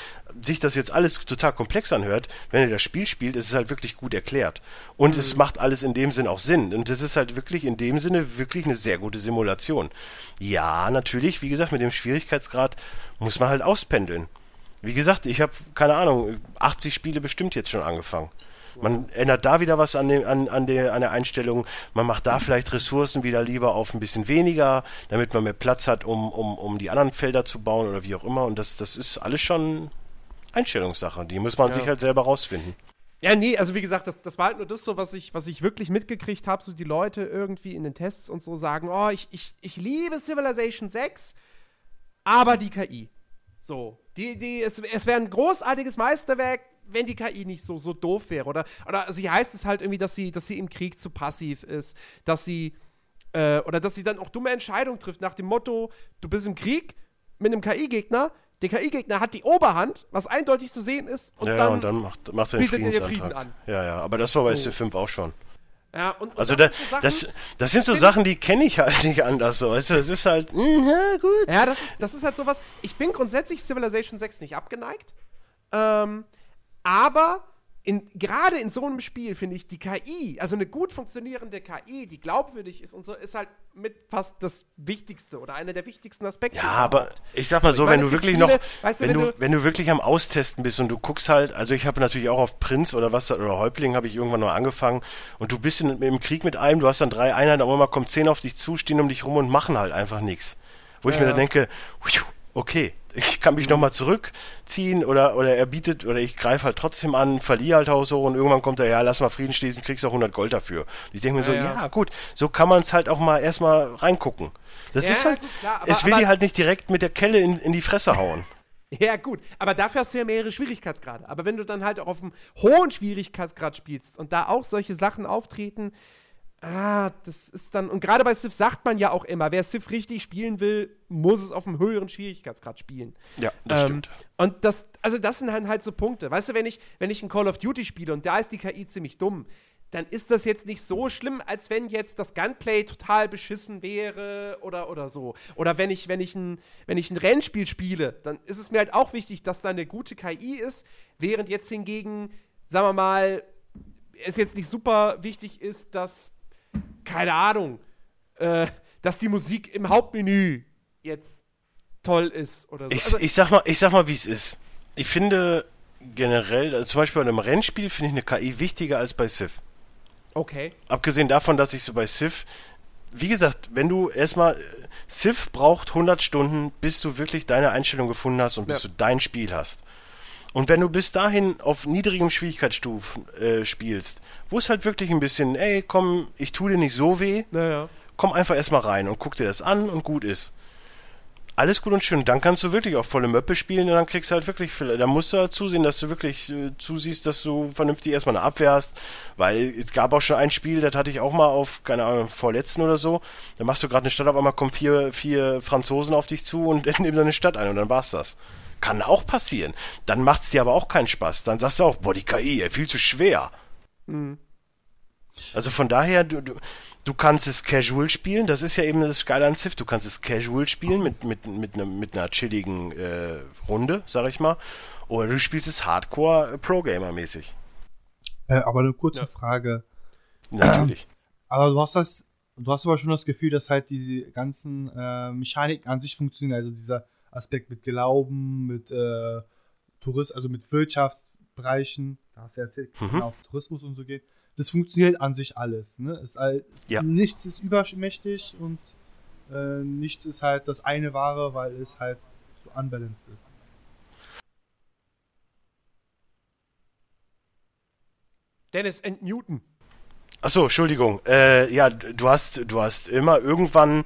sich das jetzt alles total komplex anhört. Wenn ihr das Spiel spielt, ist es halt wirklich gut erklärt. Und es macht alles in dem Sinn auch Sinn. Und das ist halt wirklich in dem Sinne wirklich eine sehr gute Simulation. Ja, natürlich, wie gesagt, mit dem Schwierigkeitsgrad muss man halt auspendeln. Wie gesagt, ich habe, keine Ahnung, 80 Spiele bestimmt jetzt schon angefangen. Man ändert da wieder was an, dem, an, an, der, an der Einstellung. Man macht da vielleicht Ressourcen wieder lieber auf ein bisschen weniger, damit man mehr Platz hat, um, um, um die anderen Felder zu bauen oder wie auch immer. Und das, das ist alles schon Einstellungssache. Die muss man Ja. sich halt selber rausfinden. Ja, nee, also wie gesagt, das, das war halt nur das so, was ich, was ich wirklich mitgekriegt habe, so die Leute irgendwie in den Tests und so sagen, oh, ich, ich, ich liebe Civilization 6, aber die KI. So, die, die, es, es wäre ein großartiges Meisterwerk, wenn die KI nicht so, so doof wäre. Oder, oder sie heißt es halt irgendwie, dass sie, dass sie im Krieg zu passiv ist, dass sie, äh, oder dass sie dann auch dumme Entscheidungen trifft, nach dem Motto, du bist im Krieg mit einem KI-Gegner, der KI-Gegner hat die Oberhand, was eindeutig zu sehen ist, und ja, dann, und dann macht, macht er den. Frieden an. Ja, ja, aber das war bei So. C5 auch schon. Ja, und, und Also da, sind so Sachen- das, das sind so Sachen, die kenne ich halt (laughs) nicht anders. So. Weißt du, das ist halt, mm, ja, gut. Ja, das ist, das ist halt sowas. Ich bin grundsätzlich Civilization 6 nicht abgeneigt. Ähm, aber in, gerade in so einem Spiel finde ich die KI, also eine gut funktionierende KI, die glaubwürdig ist und so, ist halt mit fast das Wichtigste oder einer der wichtigsten Aspekte. Ja, aber ich sag mal so, ich wenn du wirklich Spiele, noch, weißt du, wenn, wenn du, du- wenn du wirklich am Austesten bist und du guckst halt, also ich habe natürlich auch auf Prinz oder was oder Häuptling habe ich irgendwann mal angefangen und du bist in, im Krieg mit einem, du hast dann drei Einheiten, aber mal kommen zehn auf dich zu, stehen um dich rum und machen halt einfach nichts. Wo ich Ja, mir ja. dann denke, okay, ich kann mich Mhm. nochmal zurückziehen oder, oder er bietet, oder ich greife halt trotzdem an, verliere halt Haus hoch und irgendwann kommt er, ja, lass mal Frieden schließen, kriegst auch 100 Gold dafür. Und ich denke mir so, Ja, ja, ja. gut, so kann man es halt auch mal erstmal reingucken. Das Ja, ist halt, klar, aber- es will aber- die halt nicht direkt mit der Kelle in, in die Fresse hauen. (laughs) Ja, gut. Aber dafür hast du ja mehrere Schwierigkeitsgrade. Aber wenn du dann halt auch auf einem hohen Schwierigkeitsgrad spielst und da auch solche Sachen auftreten, ah, das ist dann. Und gerade bei Civ sagt man ja auch immer, wer Civ richtig spielen will, muss es auf einem höheren Schwierigkeitsgrad spielen. Ja, das Ähm, stimmt. Und das, also das sind halt, halt so Punkte. Weißt du, wenn ich, wenn ich ein Call of Duty spiele und da ist die KI ziemlich dumm, dann ist das jetzt nicht so schlimm, als wenn jetzt das Gunplay total beschissen wäre oder, oder so. Oder wenn ich, wenn, ich ein, wenn ich ein Rennspiel spiele, dann ist es mir halt auch wichtig, dass da eine gute KI ist, während jetzt hingegen, sagen wir mal, es jetzt nicht super wichtig ist, dass, keine Ahnung, äh, dass die Musik im Hauptmenü jetzt toll ist oder so. Ich, Also- ich sag mal, ich sag mal, wie es ist. Ich finde generell, also zum Beispiel bei einem Rennspiel finde ich eine KI wichtiger als bei Civ. okay. Abgesehen davon, dass ich so bei Civ, wie gesagt, wenn du erstmal, Civ braucht 100 Stunden, bis du wirklich deine Einstellung gefunden hast und bis Ja. du dein Spiel hast. Und wenn du bis dahin auf niedrigem Schwierigkeitsstufen äh, spielst, wo es halt wirklich ein bisschen, ey, komm, ich tu dir nicht so weh, Naja. komm einfach erstmal rein und guck dir das an und gut ist. Alles gut und schön. Dann kannst du wirklich auch volle Möppe spielen und dann kriegst du halt wirklich, viel- dann musst du halt zusehen, dass du wirklich äh, zusiehst, dass du vernünftig erstmal eine Abwehr hast, weil es gab auch schon ein Spiel, das hatte ich auch mal auf, keine Ahnung, vorletzten oder so. Da machst du gerade eine Stadt, auf einmal kommen vier, vier Franzosen auf dich zu und (laughs) nehmen deine Stadt ein und dann war's das. Kann auch passieren. Dann macht's dir aber auch keinen Spaß. Dann sagst du auch, boah, die KI, ey, viel zu schwer. Also von daher, du, du, du kannst es casual spielen, das ist ja eben das Geile an Civ, du kannst es casual spielen mit, mit, mit, ne, mit einer chilligen äh, Runde, sag ich mal, oder du spielst es Hardcore äh, Pro-Gamer-mäßig. Äh, aber eine kurze Frage. Natürlich. (clears throat) Aber du hast das, du hast aber schon das Gefühl, dass halt die ganzen äh, Mechaniken an sich funktionieren. Also dieser Aspekt mit Glauben, mit äh, Tourismus, also mit Wirtschaftsbereichen, hast du ja erzählt, Mhm. kann auf Tourismus und so geht. Das funktioniert an sich alles. Ne? Es, all, Ja. Nichts ist übermächtig und äh, nichts ist halt das eine Wahre, weil es halt so unbalanced ist. Dennis and Newton. Achso, Entschuldigung. Äh, ja, du hast, du hast immer irgendwann,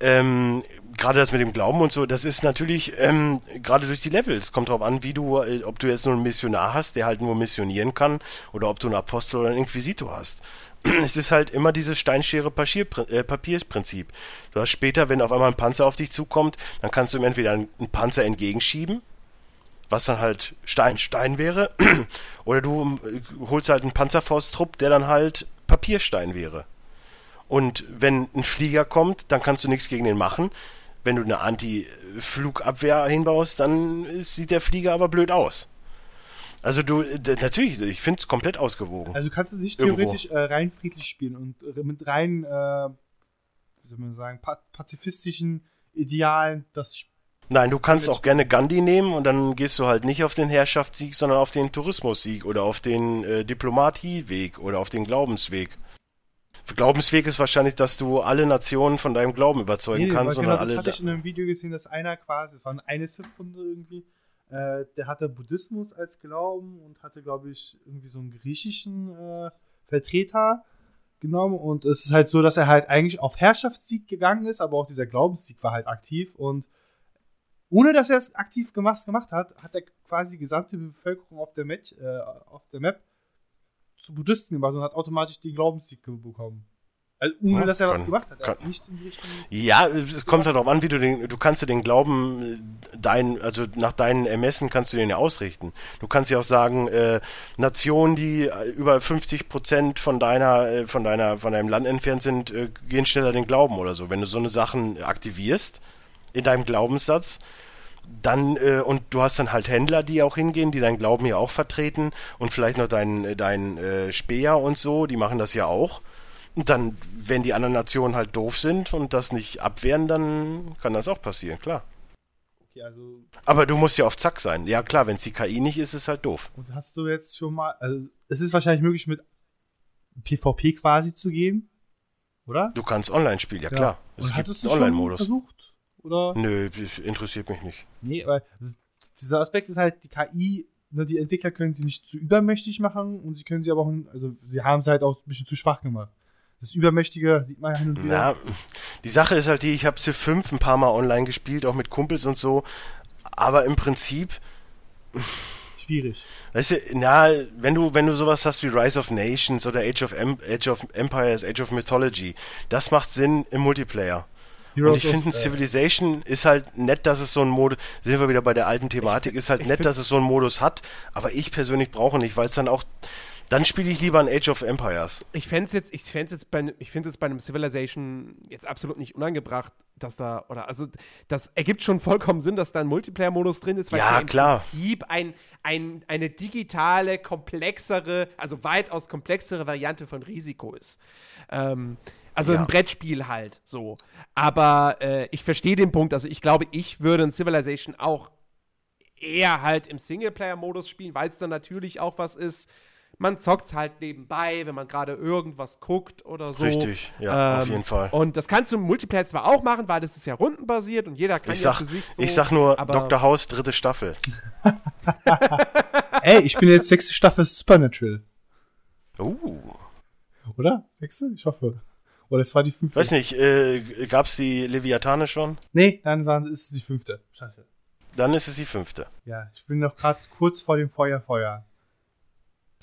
ähm, gerade das mit dem Glauben und so, das ist natürlich ähm, gerade durch die Level. Es kommt darauf an, wie du, äh, ob du jetzt nur einen Missionar hast, der halt nur missionieren kann, oder ob du einen Apostel oder einen Inquisitor hast. (clears throat) Es ist halt immer dieses Steinschere-Papierprinzip. Äh, Papierprinzip. du hast später, wenn auf einmal ein Panzer auf dich zukommt, dann kannst du ihm entweder einen, einen Panzer entgegenschieben, was dann halt Stein Stein wäre, (clears throat) oder du äh, holst halt einen Panzerfausttrupp, der dann halt Papierstein wäre. Und wenn ein Flieger kommt, dann kannst du nichts gegen den machen. Wenn du eine Anti-Flugabwehr hinbaust, dann sieht der Flieger aber blöd aus. Also du, natürlich, ich finde es komplett ausgewogen. Also du kannst es nicht theoretisch äh, rein friedlich spielen und mit rein, äh, wie soll man sagen, pa pazifistischen Idealen das Nein, du kannst auch gerne Gandhi nehmen und dann gehst du halt nicht auf den Herrschaftssieg, sondern auf den Tourismussieg oder auf den äh, Diplomatieweg oder auf den Glaubensweg. Glaubensweg ist wahrscheinlich, dass du alle Nationen von deinem Glauben überzeugen Nee, kannst, genau, das hatte ich in einem Video gesehen, dass einer quasi, es war eine Sith-Runde irgendwie, äh, der hatte Buddhismus als Glauben und hatte, glaube ich, irgendwie so einen griechischen äh, Vertreter genommen. Und es ist halt so, dass er halt eigentlich auf Herrschaftssieg gegangen ist, aber auch dieser Glaubenssieg war halt aktiv. Und ohne dass er es aktiv gemacht, gemacht hat, hat er quasi die gesamte Bevölkerung auf der, Met, äh, auf der Map zu Buddhisten gemacht und hat automatisch den Glaubenssieg ge- bekommen. Also ohne Ja, dass er was kann- gemacht hat. Er kann- nichts in die Richtung. Ja, es kommt halt darauf an, wie du den, du kannst ja den Glauben, dein, also nach deinen Ermessen kannst du den ja ausrichten. Du kannst ja auch sagen, äh, Nationen, die äh, über 50 Prozent von deiner, äh, von deiner, von deinem Land entfernt sind, äh, gehen schneller den Glauben oder so. Wenn du so eine Sachen aktivierst in deinem Glaubenssatz, dann, äh, und du hast dann halt Händler, die auch hingehen, die deinen Glauben ja auch vertreten und vielleicht noch deinen dein, äh, Speer und so, die machen das ja auch. Und dann, wenn die anderen Nationen halt doof sind und das nicht abwehren, dann kann das auch passieren, klar. Okay, also. Aber du musst ja auf Zack sein. Ja klar, wenn es die KI nicht ist, ist es halt doof. Und hast du jetzt schon mal, also es ist wahrscheinlich möglich mit PvP quasi zu gehen, oder? Du kannst online spielen, ja, klar. Und Es gibt hattest du einen Online-Modus. versucht? Oder? Nö, interessiert mich nicht. Nee, aber das- dieser Aspekt ist halt, die KI, ne, die Entwickler können sie nicht zu übermächtig machen und sie können sie aber auch, also sie haben sie halt auch ein bisschen zu schwach gemacht. Das Übermächtige sieht man ja hin und wieder. Na, die Sache ist halt die, ich habe Civ 5 ein paar Mal online gespielt, auch mit Kumpels und so. Aber im Prinzip, Schwierig. weißt du, na, wenn du, wenn du sowas hast wie Rise of Nations oder Age of, em Age of Empires, Age of Mythology, das macht Sinn im Multiplayer. Und ich finde, äh, Civilization ist halt nett, dass es so einen Modus, sind wir wieder bei der alten Thematik, ist halt ich nett, dass es so einen Modus hat, aber ich persönlich brauche nicht, weil es dann auch, dann spiele ich lieber ein Age of Empires. Ich fände es jetzt, ich fänd's jetzt bei, ich finde es bei einem Civilization jetzt absolut nicht unangebracht, dass da, oder, also, das ergibt schon vollkommen Sinn, dass da ein Multiplayer-Modus drin ist, weil Ja, es ja im klar. Prinzip ein, ein, eine digitale, komplexere, also weitaus komplexere Variante von Risiko ist. Ähm, also Ja. ein Brettspiel halt, so. Aber äh, ich verstehe den Punkt, also ich glaube, ich würde ein Civilization auch eher halt im Singleplayer-Modus spielen, weil es dann natürlich auch was ist. Man zockt halt nebenbei, wenn man gerade irgendwas guckt oder so. Richtig, ja, auf Ähm, jeden Fall. Und das kannst du im Multiplayer zwar auch machen, weil das ist ja rundenbasiert und jeder kann Ich ja sag, für sich so. ich sag nur Dr. House, dritte Staffel. (laughs) Ey, ich bin jetzt sechste Staffel Supernatural. Uh. Oder? Sechste? Ich hoffe. Oder es war die fünfte. Weiß nicht, äh, gab's die Leviathane schon? Nee, dann war, ist es die fünfte. Scheiße. Dann ist es die fünfte. Ja, ich bin noch gerade kurz vor dem Feuer, Feuer.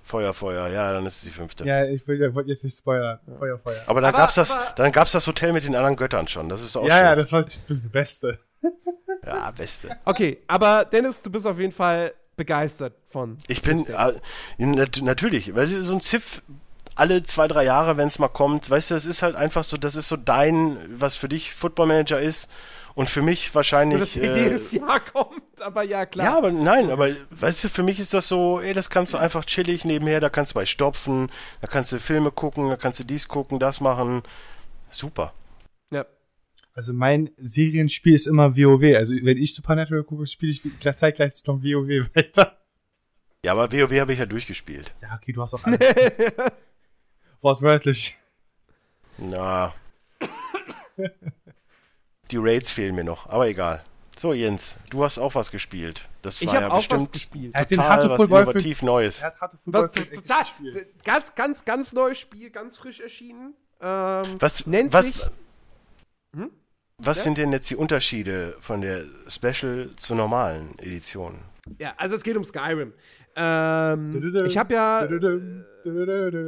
Feuer, Feuer, ja, dann ist es die fünfte. Ja, ich will ja wollte jetzt nicht spoilern. Feuer, Feuer. Aber dann Aber- gab's das, aber- dann gab's das Hotel mit den anderen Göttern schon. Das ist auch ja, ja, schön. das war das Beste. (laughs) ja, beste. Okay, aber Dennis, du bist auf jeden Fall begeistert von. Ich bin, äh, 6. nat natürlich, weil so ein Ziff alle zwei, drei Jahre, wenn es mal kommt, weißt du, das ist halt einfach so, das ist so dein, was für dich Football Manager ist und für mich wahrscheinlich. dass der Äh, jedes Jahr kommt, aber ja, klar. ja, aber nein, aber weißt du, für mich ist das so, ey, das kannst du einfach chillig nebenher, da kannst du bei stopfen, da kannst du Filme gucken, da kannst du dies gucken, das machen. Super. Ja. Also mein Serienspiel ist immer WoW. Also wenn ich Supernatural gucke, spiele ich gleich- zeitgleich noch WoW (laughs) weiter. Ja, aber WoW habe ich ja durchgespielt. Ja, okay, du hast auch alles. (laughs) Wortwörtlich. Na. Die Raids fehlen mir noch, aber egal. So, Jens, du hast auch was gespielt. Das Ich war habe ja auch was bestimmt gespielt. Er hat den total was Boy für- innovativ Neues. Er hat Was, total, gespielt. ganz, ganz, ganz neues Spiel, ganz frisch erschienen. Ähm, Was, nennt was, sich. Hm? was Ja? sind denn jetzt die Unterschiede von der Special zur normalen Edition? Ja, also es geht um Skyrim. Ähm, ich habe ja,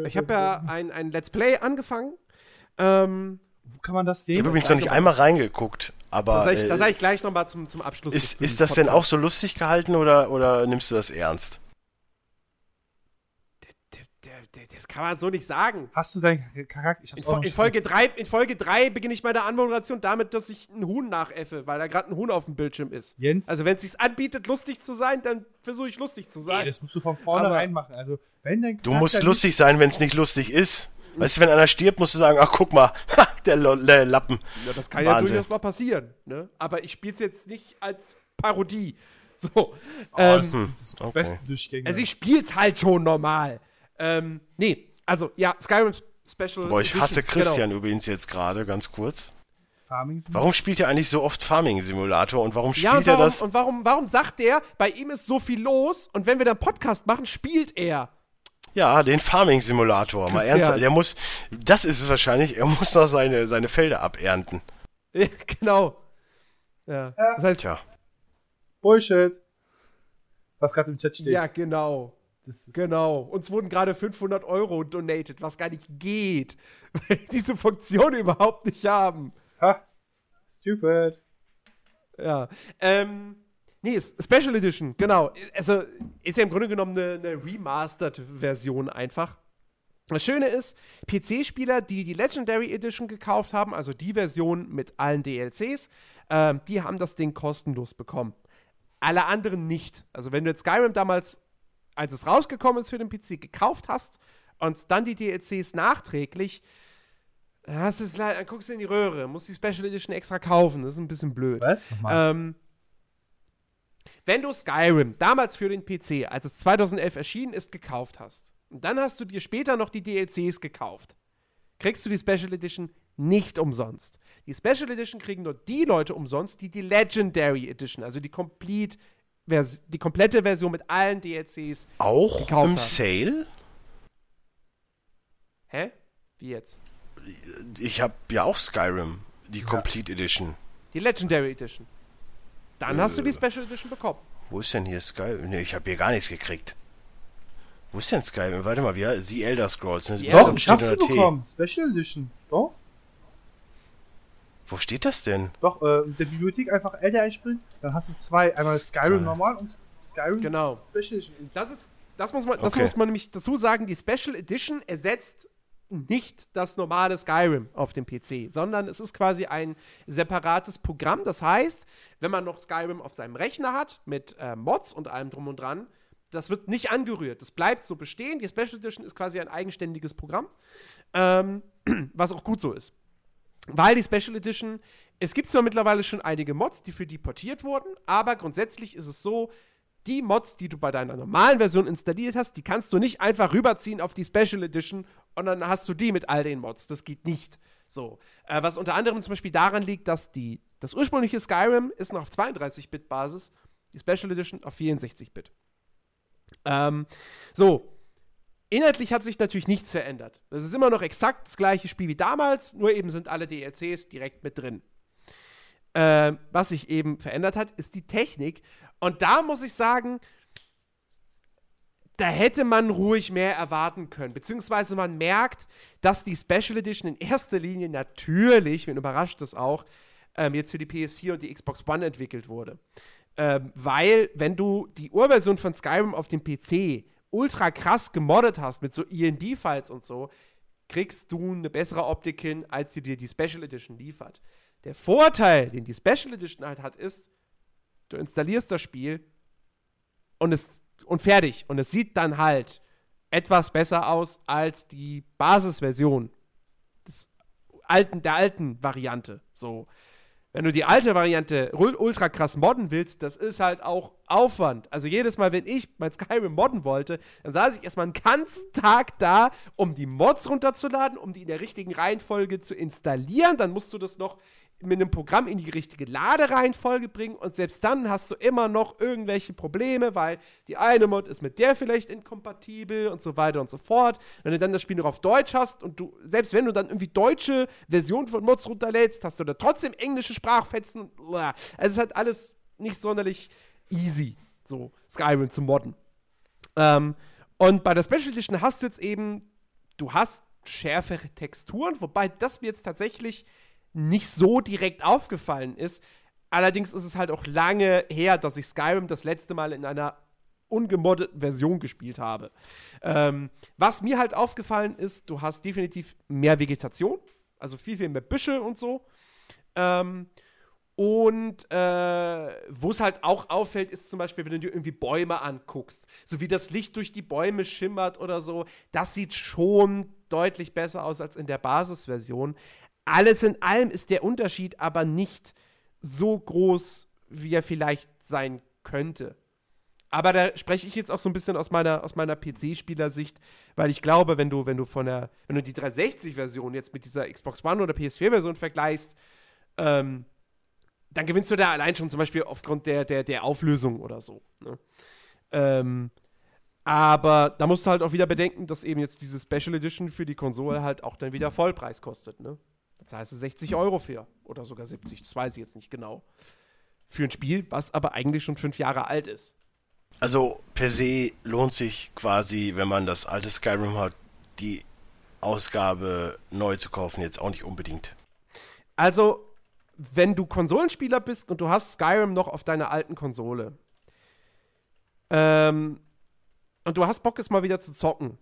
ich habe ja ein, ein Let's Play angefangen. Ähm, Wo kann man das Ich sehen? habe übrigens noch nicht einmal reingeguckt, da aber sage ich, da äh, sag ich gleich nochmal zum, zum Abschluss. ist, zu ist das denn Podcast. auch so lustig gehalten oder, oder nimmst du das ernst? Das kann man so nicht sagen. Hast du deinen Charakter? Ich hab's In, Fo- in, Folge 3, in Folge 3 beginne ich meine Anmoderation damit, dass ich ein Huhn nachäffe, weil da gerade ein Huhn auf dem Bildschirm ist. Jens, Also wenn es sich anbietet, lustig zu sein, dann versuche ich lustig zu nee, sein. das musst du von vornherein machen. Also, wenn dein Du musst lustig sein, wenn es nicht lustig ist. Weißt du, wenn einer stirbt, musst du sagen, ach guck mal, (laughs) der, der Lappen. Ja, das kann ja Wahnsinn. durchaus mal passieren. Ne? Aber ich spiele es jetzt nicht als Parodie. So. Oh, ähm, das ist das okay. beste Durchgänge. also ich spiele es halt schon normal. Ähm, nee, also ja, Skyrim Special. Boah, ich Edition, hasse Christian Genau. übrigens jetzt gerade, ganz kurz. Farming Simulator. Warum spielt er eigentlich so oft Farming Simulator und warum Ja, spielt und er warum, das? und warum, warum sagt der, bei ihm ist so viel los und wenn wir dann Podcast machen, spielt er. Ja, den Farming Simulator. Mal ernsthaft, der muss, das ist es wahrscheinlich, er muss noch seine, seine Felder abernten. (laughs) Ja, genau. Ja. Das heißt, Tja, Bullshit. Was gerade im Chat steht. ja, genau. Das, Genau. Uns wurden gerade 500 Euro donated, was gar nicht geht, (laughs) weil wir diese Funktion überhaupt nicht haben. ha. Stupid. Ja. Ähm, nee, Special Edition, genau. Also ist ja im Grunde genommen eine, eine Remastered-Version einfach. Das Schöne ist, PC-Spieler, die die Legendary Edition gekauft haben, also die Version mit allen DLCs, ähm, die haben das Ding kostenlos bekommen. alle anderen nicht. Also wenn du jetzt Skyrim damals, als es rausgekommen ist für den PC, gekauft hast und dann die DLCs nachträglich, hast es leider, dann guckst du in die Röhre, musst die Special Edition extra kaufen, das ist ein bisschen blöd. Was? Ähm, wenn du Skyrim damals für den PC, als es 2011 erschienen ist, gekauft hast, und dann hast du dir später noch die DLCs gekauft, kriegst du die Special Edition nicht umsonst. Die Special Edition kriegen nur die Leute umsonst, die die Legendary Edition, also die Complete Vers die komplette Version mit allen DLCs Auch gekauft im haben. Sale? Hä? Wie jetzt? Ich habe ja auch Skyrim, die Complete Edition. Die Legendary Edition. Dann hast du die Special Edition bekommen. Wo ist denn hier Skyrim? Ne, ich habe hier gar nichts gekriegt. Wo ist denn Skyrim? Warte mal, wie The Elder Scrolls. Ne? Die Doch, das ich hab sie steht unter T. bekommen. Special Edition. Doch, Wo steht das denn? doch, äh, in der Bibliothek einfach älter einspringen, dann hast du zwei, einmal Skyrim normal und Skyrim Genau. Special Edition. Das ist, das muss man, das Okay. muss man nämlich dazu sagen, die Special Edition ersetzt nicht das normale Skyrim auf dem PC, sondern es ist quasi ein separates Programm. Das heißt, wenn man noch Skyrim auf seinem Rechner hat, mit äh, Mods und allem drum und dran, das wird nicht angerührt. Das bleibt so bestehen. Die Special Edition ist quasi ein eigenständiges Programm, ähm, (clears throat) was auch gut so ist. Weil die Special Edition, es gibt zwar mittlerweile schon einige Mods, die für die portiert wurden, aber grundsätzlich ist es so, die Mods, die du bei deiner normalen Version installiert hast, die kannst du nicht einfach rüberziehen auf die Special Edition und dann hast du die mit all den Mods. Das geht nicht. So. Äh, was unter anderem zum Beispiel daran liegt, dass die, das ursprüngliche Skyrim ist noch auf 32-Bit-Basis, die Special Edition auf 64-Bit. Ähm, so. Inhaltlich hat sich natürlich nichts verändert. Es ist immer noch exakt das gleiche Spiel wie damals, nur eben sind alle DLCs direkt mit drin. Ähm, was sich eben verändert hat, ist die Technik. Und da muss ich sagen, da hätte man ruhig mehr erwarten können. Beziehungsweise man merkt, dass die Special Edition in erster Linie natürlich, wen überrascht das auch, ähm, jetzt für die PS4 und die Xbox One entwickelt wurde. Ähm, weil, wenn du die Urversion von Skyrim auf dem PC ultra krass gemoddet hast mit so ENB-Files und so, kriegst du eine bessere Optik hin, als sie dir die Special Edition liefert. Der Vorteil, den die Special Edition halt hat, ist, du installierst das Spiel und es und fertig. Und es sieht dann halt etwas besser aus als die Basisversion des alten, der alten Variante. So. Wenn du die alte Variante ul- ultra krass modden willst, das ist halt auch Aufwand. Also jedes Mal, wenn ich mein Skyrim modden wollte, dann saß ich erstmal einen ganzen Tag da, um die Mods runterzuladen, um die in der richtigen Reihenfolge zu installieren. Dann musst du das noch mit einem Programm in die richtige Ladereihenfolge bringen und selbst dann hast du immer noch irgendwelche Probleme, weil die eine Mod ist mit der vielleicht inkompatibel und so weiter und so fort. Wenn du dann das Spiel noch auf Deutsch hast und du, selbst wenn du dann irgendwie deutsche Versionen von Mods runterlädst, hast du da trotzdem englische Sprachfetzen. Also es ist halt alles nicht sonderlich easy, so Skyrim zu modden. Ähm, und bei der Special Edition hast du jetzt eben, du hast schärfere Texturen, wobei das mir jetzt tatsächlich nicht so direkt aufgefallen ist. Allerdings ist es halt auch lange her, dass ich Skyrim das letzte Mal in einer ungemoddeten Version gespielt habe. Ähm, was mir halt aufgefallen ist, du hast definitiv mehr Vegetation, also viel, viel mehr Büsche und so. Ähm, und äh, wo es halt auch auffällt, ist zum Beispiel, wenn du dir irgendwie Bäume anguckst, so wie das Licht durch die Bäume schimmert oder so, das sieht schon deutlich besser aus als in der Basisversion. Alles in allem ist der Unterschied aber nicht so groß, wie er vielleicht sein könnte. Aber da spreche ich jetzt auch so ein bisschen aus meiner, aus meiner PC-Spielersicht, weil ich glaube, wenn du, wenn du von der, wenn du die 360-Version jetzt mit dieser Xbox One oder PS4-Version vergleichst, ähm, dann gewinnst du da allein schon zum Beispiel aufgrund der, der, der Auflösung oder so. Ne? Ähm, aber da musst du halt auch wieder bedenken, dass eben jetzt diese Special Edition für die Konsole halt auch dann wieder Vollpreis kostet. Ne? Das heißt 60 Euro für oder sogar 70, das weiß ich jetzt nicht genau. Für ein Spiel, was aber eigentlich schon fünf Jahre alt ist. Also per se lohnt sich quasi, wenn man das alte Skyrim hat, die Ausgabe neu zu kaufen, jetzt auch nicht unbedingt. Also, wenn du Konsolenspieler bist und du hast Skyrim noch auf deiner alten Konsole ähm, und du hast Bock, es mal wieder zu zocken,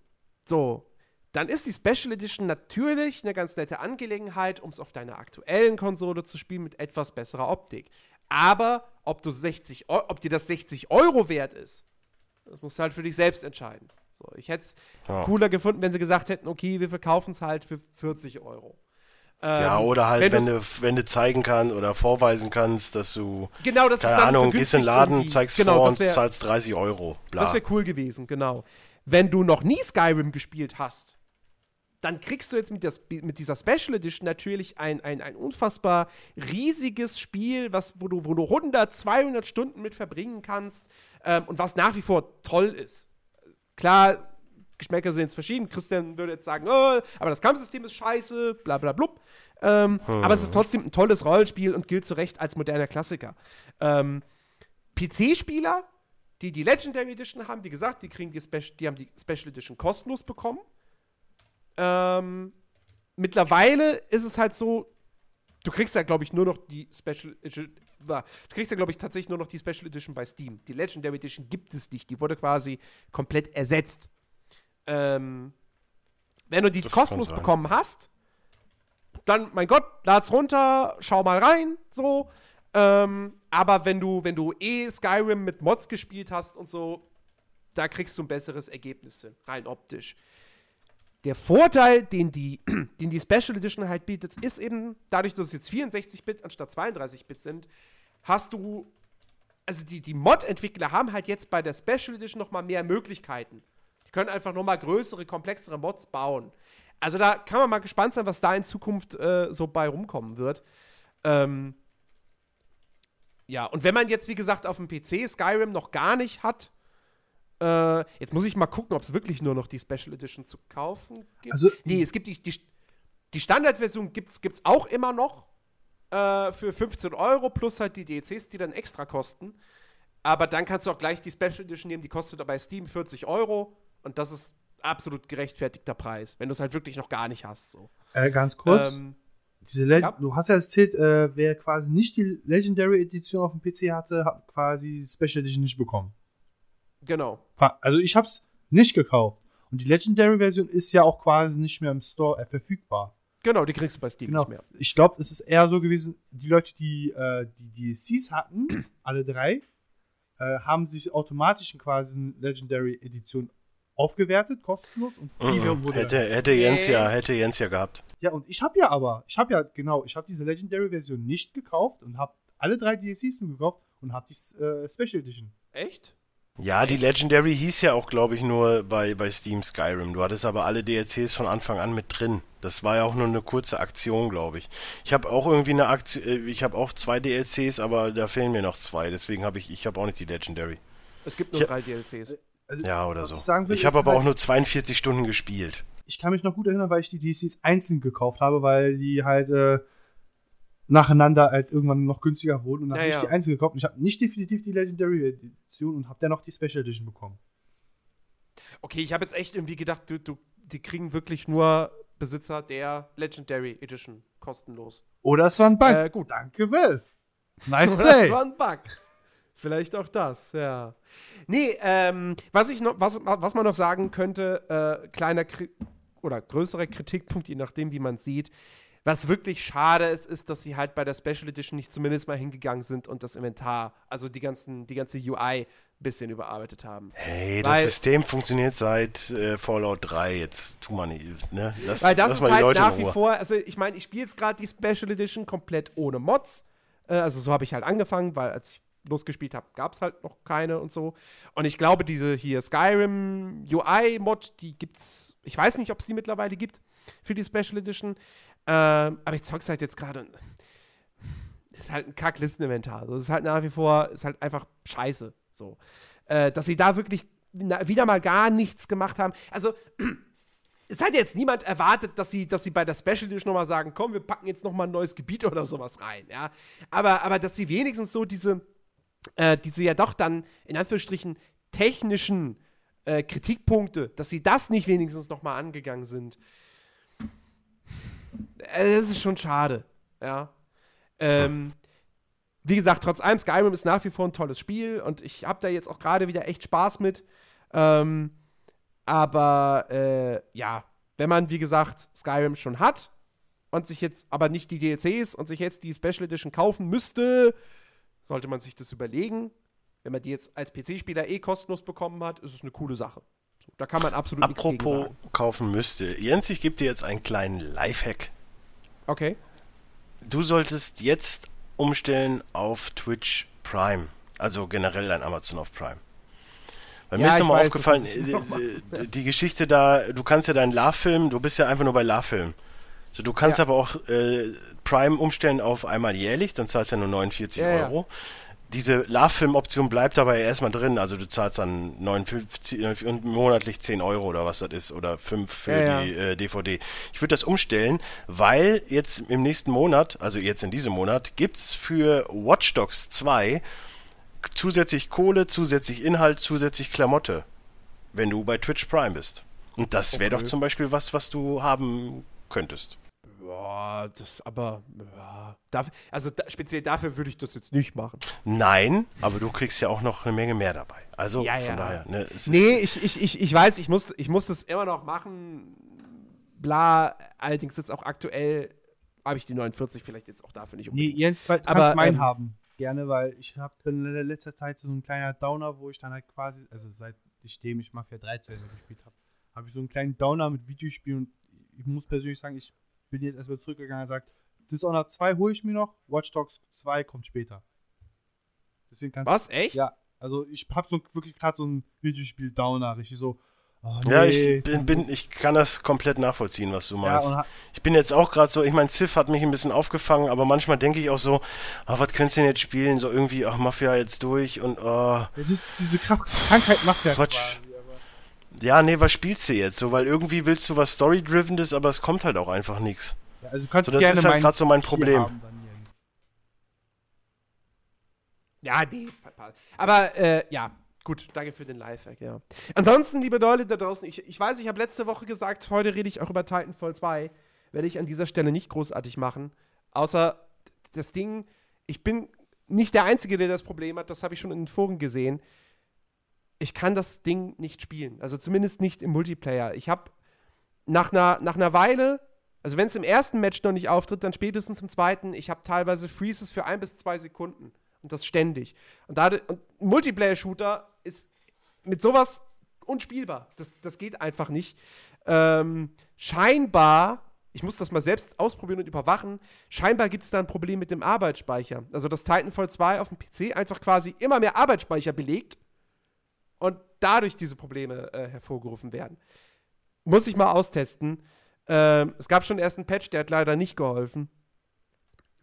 so, dann ist die Special Edition natürlich eine ganz nette Angelegenheit, um es auf deiner aktuellen Konsole zu spielen mit etwas besserer Optik. Aber ob du 60, ob dir das 60 Euro wert ist, das musst du halt für dich selbst entscheiden. So, ich hätte es ja. cooler gefunden, wenn sie gesagt hätten, okay, wir verkaufen es halt für 40 Euro. ja, ähm, oder halt, wenn, wenn du, wenn du zeigen kannst oder vorweisen kannst, dass du, genau, das keine Ahnung, gehst in den Laden, irgendwie. zeigst genau, vor und zahlst 30 Euro. Bla. Das wäre cool gewesen, genau. Wenn du noch nie Skyrim gespielt hast, dann kriegst du jetzt mit, das, mit dieser Special Edition natürlich ein, ein, ein unfassbar riesiges Spiel, was, wo, du, wo du 100, 200 Stunden mit verbringen kannst ähm, und was nach wie vor toll ist. Klar, Geschmäcker sind jetzt verschieden. Christian würde jetzt sagen, oh, aber das Kampfsystem ist scheiße, bla bla blub. Ähm, hm. Aber es ist trotzdem ein tolles Rollenspiel und gilt zu Recht als moderner Klassiker. Ähm, PC-Spieler, die die Legendary Edition haben, wie gesagt, die, kriegen die, Spe die haben die Special Edition kostenlos bekommen. Ähm, mittlerweile ist es halt so, du kriegst ja, glaube ich, nur noch die Special Edition. Du kriegst ja, glaube ich, tatsächlich nur noch die Special Edition bei Steam. Die Legendary Edition gibt es nicht. Die wurde quasi komplett ersetzt. Ähm, wenn du die das kostenlos bekommen hast, dann, mein Gott, lad's runter, schau mal rein, so. Ähm, aber wenn du, wenn du eh Skyrim mit Mods gespielt hast und so, da kriegst du ein besseres Ergebnis hin, rein optisch. Der Vorteil, den die, (clears throat) den die Special Edition halt bietet, ist eben, dadurch, dass es jetzt 64-Bit anstatt 32-Bit sind, hast du, also die, die Mod-Entwickler haben halt jetzt bei der Special Edition noch mal mehr Möglichkeiten. Die können einfach noch mal größere, komplexere Mods bauen. Also da kann man mal gespannt sein, was da in Zukunft äh, so bei rumkommen wird. Ähm, ja, und wenn man jetzt, wie gesagt, auf dem PC Skyrim noch gar nicht hat, äh, jetzt muss ich mal gucken, ob es wirklich nur noch die Special Edition zu kaufen gibt. Also, nee, es gibt die, die, die Standardversion gibt es auch immer noch äh, für 15 Euro plus halt die DLCs, die dann extra kosten. Aber dann kannst du auch gleich die Special Edition nehmen, die kostet bei Steam 40 Euro und das ist absolut gerechtfertigter Preis, wenn du es halt wirklich noch gar nicht hast. So. Äh, ganz kurz. Ähm, ja. Du hast ja erzählt, äh, wer quasi nicht die Legendary Edition auf dem PC hatte, hat quasi die Special Edition nicht bekommen. Genau. Also ich habe es nicht gekauft. Und die Legendary-Version ist ja auch quasi nicht mehr im Store äh, verfügbar. Genau, die kriegst du bei Steam genau. nicht mehr. Ich glaube, es ist eher so gewesen, die Leute, die äh, die DLCs hatten, (clears throat) alle drei, äh, haben sich automatisch in quasi eine Legendary Edition aufgewertet, kostenlos und mhm. wurde hätte, hätte Jens ja hätte Jens ja gehabt. Ja, und ich habe ja aber, ich habe ja genau, ich habe diese Legendary Version nicht gekauft und habe alle drei DLCs nur gekauft und habe die äh, Special Edition. Echt? Ja, die Legendary hieß ja auch, glaube ich, nur bei, bei Steam Skyrim. Du hattest aber alle DLCs von Anfang an mit drin. Das war ja auch nur eine kurze Aktion, glaube ich. Ich habe auch irgendwie eine Aktion, äh, ich habe auch zwei DLCs, aber da fehlen mir noch zwei. Deswegen habe ich, ich habe auch nicht die Legendary. Es gibt nur ich, drei DLCs. Also, ja, oder so. Ich, ich habe aber halt, auch nur 42 Stunden gespielt. Ich kann mich noch gut erinnern, weil ich die DLCs einzeln gekauft habe, weil die halt äh, nacheinander halt irgendwann noch günstiger wurden. Und dann ja, habe ich die einzeln gekauft. Und ich habe nicht definitiv die Legendary Edition und habe dennoch die Special Edition bekommen. Okay, ich habe jetzt echt irgendwie gedacht, du, du, die kriegen wirklich nur Besitzer der Legendary Edition kostenlos. Oder es war ein Bug. Äh, gut. Danke, Valve. Nice play. das war ein Bug. Vielleicht auch das, ja. Nee, ähm, was ich noch, was, was man noch sagen könnte, äh, kleiner Kri oder größerer Kritikpunkt, je nachdem, wie man sieht, was wirklich schade ist, ist, dass sie halt bei der Special Edition nicht zumindest mal hingegangen sind und das Inventar, also die, ganzen, die ganze UI ein bisschen überarbeitet haben. Hey, das System funktioniert seit äh, Fallout 3, jetzt tu mal nicht, ne? Lass, weil das ist halt Leute nach wie vor, also ich meine, ich spiele jetzt gerade die Special Edition komplett ohne Mods. Äh, also so habe ich halt angefangen, weil als ich losgespielt habe, gab es halt noch keine und so. Und ich glaube, diese hier Skyrim UI-Mod, die gibt's, ich weiß nicht, ob es die mittlerweile gibt für die Special Edition. Ähm, aber ich zock's halt jetzt gerade. Ist halt ein Kack-Listen-Inventar. Also, ist halt nach wie vor, ist halt einfach scheiße. So. Äh, dass sie da wirklich wieder mal gar nichts gemacht haben. Also, (clears throat) es hat jetzt niemand erwartet, dass sie, dass sie bei der Special Edition nochmal sagen, komm, wir packen jetzt nochmal ein neues Gebiet oder sowas rein, ja. Aber, aber dass sie wenigstens so diese, äh, diese ja doch dann, in Anführungsstrichen, technischen äh, Kritikpunkte, dass sie das nicht wenigstens nochmal angegangen sind. Äh, das ist schon schade, ja. Ähm, wie gesagt, trotz allem, Skyrim ist nach wie vor ein tolles Spiel und ich habe da jetzt auch gerade wieder echt Spaß mit. Ähm, aber äh, ja, wenn man, wie gesagt, Skyrim schon hat und sich jetzt aber nicht die DLCs und sich jetzt die Special Edition kaufen müsste, sollte man sich das überlegen. Wenn man die jetzt als PC-Spieler eh kostenlos bekommen hat, ist es eine coole Sache. So, da kann man absolut nichts gegen Apropos sagen. kaufen müsste. Jens, ich gebe dir jetzt einen kleinen Lifehack. Okay. Du solltest jetzt umstellen auf Twitch Prime. Also generell dein Amazon auf Prime. Weil mir Ja, ist nochmal weiß, aufgefallen, ist äh, äh, die Geschichte da, du kannst ja deinen La-Film, du bist ja einfach nur bei La-Film. So, du kannst Ja. aber auch äh, Prime umstellen auf einmal jährlich, dann zahlst du ja nur 49 Ja, ja. Diese La-Film-Option bleibt aber erstmal drin, also du zahlst dann 59 äh, monatlich 10 Euro oder was das ist oder 5 für Ja, ja. die äh, DVD. Ich würde das umstellen, weil jetzt im nächsten Monat, also jetzt in diesem Monat, gibt's für Watch Dogs 2 zusätzlich Kohle, zusätzlich Inhalt, zusätzlich Klamotte, wenn du bei Twitch Prime bist. Und das wäre Okay. doch zum Beispiel was, was du haben könntest. Ja, das aber, ja, darf, also da, speziell dafür würde ich das jetzt nicht machen. Nein, aber du kriegst ja auch noch eine Menge mehr dabei. Also Ja, von ja. daher, ne, es Nee, ist, ich, ich, ich, ich weiß, ich muss, ich muss das immer noch machen. Bla, allerdings jetzt auch aktuell habe ich die 49 vielleicht jetzt auch dafür nicht Nee, unbedingt. Jens, weil, du Aber, kannst meinen ähm, haben. Gerne, weil ich habe in le- letzter Zeit so ein kleiner Downer, wo ich dann halt quasi, also seitdem ich Mafia 3 zu Ende gespielt habe, habe ich so einen kleinen Downer mit Videospielen und ich muss persönlich sagen, ich bin jetzt erstmal zurückgegangen und gesagt, Dishonored 2 hole ich mir noch, Watch Dogs 2 kommt später. Deswegen kannst Was, echt? Ja, also ich habe so wirklich gerade so ein Videospiel-Downer, richtig so. Oh, ja, nee, ich bin, bin, ich kann das komplett nachvollziehen, was du ja, meinst. ha- Ich bin jetzt auch gerade so, ich meine, Civ hat mich ein bisschen aufgefangen, aber manchmal denke ich auch so, ah, was könntest du denn jetzt spielen? So irgendwie, ach, Mafia jetzt durch und, oh, ja, das ist diese Krank Krankheit Mafia Quatsch. quasi, ja, nee, was spielst du jetzt? So, weil irgendwie willst du was Story-Drivenes, aber es kommt halt auch einfach nichts. Ja, also kannst So, das gerne ist halt gerade so mein Problem. haben. Ja, nee. Aber äh, ja, gut, danke für den Lifehack, ja. Ansonsten, liebe Leute da draußen, ich, ich weiß, ich habe letzte Woche gesagt, heute rede ich auch über Titanfall 2. Werde ich an dieser Stelle nicht großartig machen. Außer das Ding, ich bin nicht der Einzige, der das Problem hat, das habe ich schon in den Foren gesehen. Ich kann das Ding nicht spielen. Also zumindest nicht im Multiplayer. Ich habe nach einer, nach einer Weile, also wenn es im ersten Match noch nicht auftritt, dann spätestens im zweiten, ich habe teilweise Freezes für ein bis zwei Sekunden. Und das ständig. Und, da, und Multiplayer-Shooter ist mit sowas unspielbar. Das, das geht einfach nicht. Ähm, scheinbar, ich muss das mal selbst ausprobieren und überwachen, scheinbar gibt es da ein Problem mit dem Arbeitsspeicher. Also dass Titanfall 2 auf dem PC einfach quasi immer mehr Arbeitsspeicher belegt und dadurch diese Probleme äh, hervorgerufen werden. Muss ich mal austesten. Ähm, es gab schon erst einen Patch, der hat leider nicht geholfen.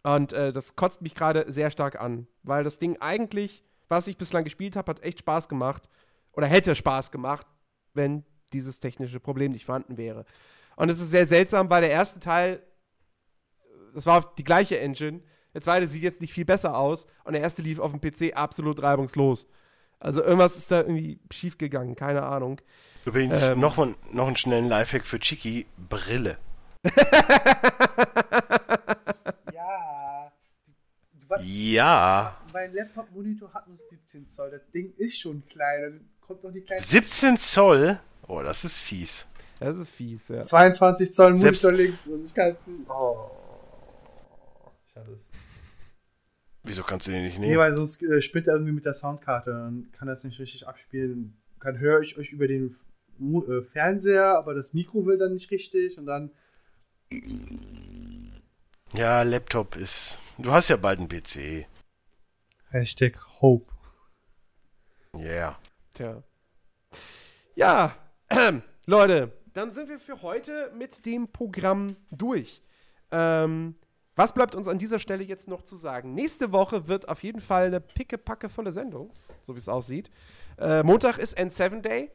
Und äh, das kotzt mich gerade sehr stark an, weil das Ding eigentlich, was ich bislang gespielt habe, hat echt Spaß gemacht. Oder hätte Spaß gemacht, wenn dieses technische Problem nicht vorhanden wäre. Und es ist sehr seltsam, weil der erste Teil, das war auf die gleiche Engine, der zweite sieht jetzt nicht viel besser aus und der erste lief auf dem PC absolut reibungslos. Also irgendwas ist da irgendwie schief gegangen, keine Ahnung. Übrigens, Ähm. noch, ein, noch einen schnellen Lifehack für Chiki, Brille. (laughs) Ja. Du, wa- Ja, mein Laptop-Monitor hat nur 17 Zoll. Das Ding ist schon klein. Dann kommt noch die kleine. 17 Zoll? Oh, das ist fies. Das ist fies, ja. 22 Zoll Selbst- Monitor links und ich kann es. Oh. Ich hatte es. Wieso kannst du den nicht Nee, nehmen? weil sonst äh, spinnt er irgendwie mit der Soundkarte und kann das nicht richtig abspielen. Dann höre ich euch über den äh, Fernseher, aber das Mikro will dann nicht richtig und dann. Ja, Laptop ist. Du hast ja bald einen PC. Hashtag Hope. Yeah. Tja. Ja, Leute, dann sind wir für heute mit dem Programm durch. Ähm, was bleibt uns an dieser Stelle jetzt noch zu sagen? Nächste Woche wird auf jeden Fall eine pickepackevolle Sendung, so wie es aussieht. Äh, Montag ist N7 Day.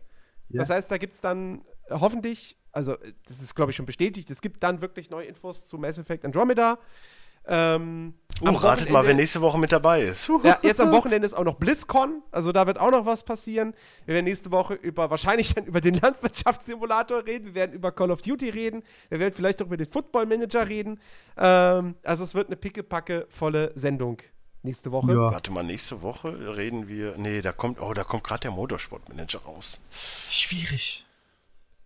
Ja. Das heißt, da gibt es dann äh, hoffentlich, also äh, das ist glaube ich schon bestätigt, es gibt dann wirklich neue Infos zu Mass Effect Andromeda. Ähm, Oh, ratet mal, wer nächste Woche mit dabei ist. ja, (laughs) jetzt am Wochenende ist auch noch BlizzCon, also da wird auch noch was passieren. Wir werden nächste Woche über wahrscheinlich dann über den (laughs) Landwirtschaftssimulator reden, wir werden über Call of Duty reden, wir werden vielleicht auch über den Football Manager reden. Ähm, also es wird eine pickepacke volle Sendung nächste Woche. Ja. Warte mal, nächste Woche reden wir. Nee, da kommt. Oh, da kommt gerade der Motorsportmanager raus. Schwierig.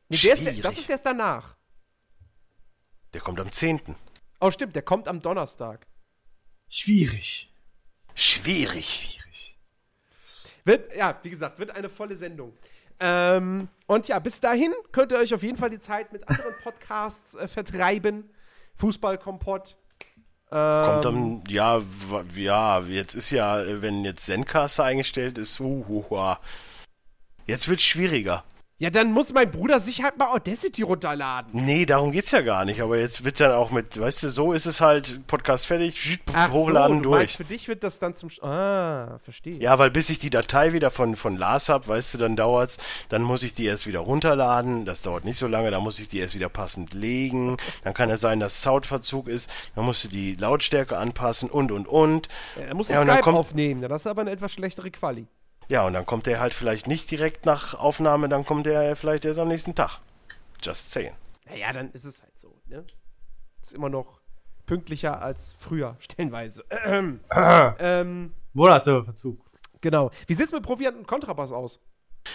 Nee, der ist, Schwierig. das ist erst danach. Der kommt am 10. Oh, stimmt, der kommt am Donnerstag. Schwierig. Schwierig. Schwierig. Wird, ja, wie gesagt, wird eine volle Sendung. Ähm, und ja, bis dahin könnt ihr euch auf jeden Fall die Zeit mit anderen (laughs) Podcasts äh, vertreiben. Fußballkompott. Ähm, Kommt dann, ja, w- ja, jetzt ist ja, wenn jetzt Zencaster eingestellt ist, uh, uh, uh, jetzt wird's schwieriger. Ja, dann muss mein Bruder sich halt mal Audacity runterladen. Nee, darum geht's ja gar nicht, aber jetzt wird dann auch mit, weißt du, so ist es halt, Podcast fertig, Ach hochladen so, du meinst, durch. für dich wird das dann zum... Sch ah, verstehe. Ja, weil bis ich die Datei wieder von, von Lars hab, weißt du, dann dauert's, dann muss ich die erst wieder runterladen, das dauert nicht so lange, dann muss ich die erst wieder passend legen, dann kann es sein, dass Soundverzug ist, dann musst du die Lautstärke anpassen und, und, und. Er muss Ja, und dann Skype kommt- aufnehmen, dann hast du aber eine etwas schlechtere Quali. Ja, und dann kommt der halt vielleicht nicht direkt nach Aufnahme, dann kommt der vielleicht erst am nächsten Tag. Just saying. Naja, dann ist es halt so, ne? Ist immer noch pünktlicher als früher, (laughs) stellenweise. Ähm, (clears throat) ähm, Monate Verzug. genau. Wie sieht's mit Proviant und Kontrabass aus?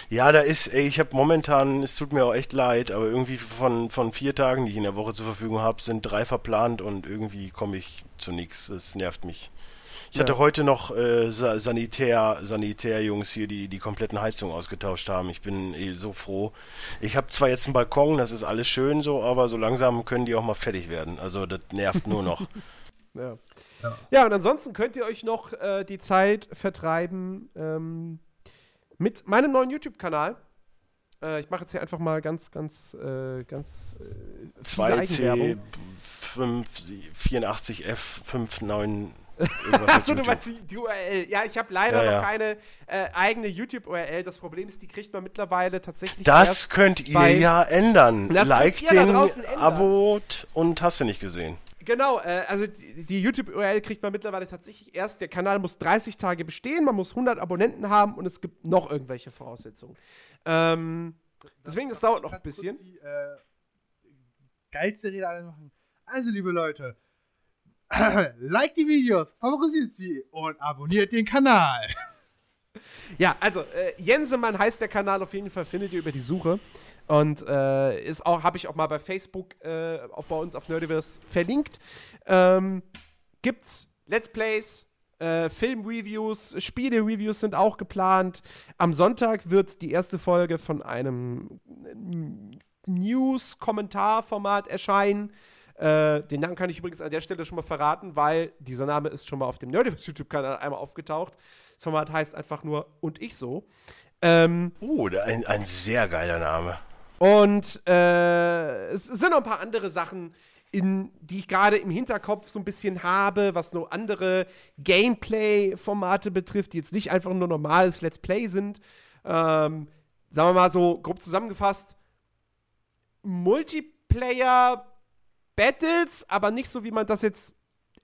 Ja, da ist, ey, ich habe momentan, es tut mir auch echt leid, aber irgendwie von, von vier Tagen, die ich in der Woche zur Verfügung habe, sind drei verplant und irgendwie komme ich zu nichts. Das nervt mich. Ich ja. hatte heute noch äh, Sanitär, Sanitärjungs hier, die die kompletten Heizungen ausgetauscht haben. Ich bin eh so froh. Ich habe zwar jetzt einen Balkon, das ist alles schön so, aber so langsam können die auch mal fertig werden. Also das nervt nur noch. (laughs) ja. ja. Ja. und ansonsten könnt ihr euch noch äh, die Zeit vertreiben ähm, mit meinem neuen YouTube-Kanal äh, ich mache jetzt hier einfach mal ganz, ganz, äh, ganz. Äh, 2C 84F59. Achso, du meinst die, URL. Ja, ich habe leider Ja, noch ja. keine äh, eigene YouTube-URL. Das Problem ist, die kriegt man mittlerweile tatsächlich Das erst könnt ihr bei- ja ändern. Das like könnt ihr da den. Abot und hast du nicht gesehen. Genau, äh, also die, die YouTube-URL kriegt man mittlerweile tatsächlich erst. Der Kanal muss 30 Tage bestehen, man muss 100 Abonnenten haben und es gibt noch irgendwelche Voraussetzungen. Ähm, deswegen, das dauert noch ein bisschen. Die, äh, geilste Rede alle machen. Also, liebe Leute, (coughs) like die Videos, favorisiert sie und abonniert den Kanal. (laughs) Ja, also äh, Jensemann heißt der Kanal auf jeden Fall, findet ihr über die Suche. Und äh, ist auch, habe ich auch mal bei Facebook äh, auch bei uns auf Nerdiverse verlinkt. Ähm, gibt's Let's Plays, äh, Film-Reviews, Spiele-Reviews sind auch geplant. Am Sonntag wird die erste Folge von einem News-Kommentar-Format erscheinen. Äh, den Namen kann ich übrigens an der Stelle schon mal verraten, weil dieser Name ist schon mal auf dem Nerdiverse YouTube-Kanal einmal aufgetaucht. Das Format heißt einfach nur Und ich so. Ähm, Oh, ein, ein sehr geiler Name. und äh, es sind noch ein paar andere Sachen, in, die ich gerade im Hinterkopf so ein bisschen habe, was noch andere Gameplay-Formate betrifft, die jetzt nicht einfach nur normales Let's Play sind. Ähm, sagen wir mal so grob zusammengefasst: Multiplayer-Battles, aber nicht so, wie man das jetzt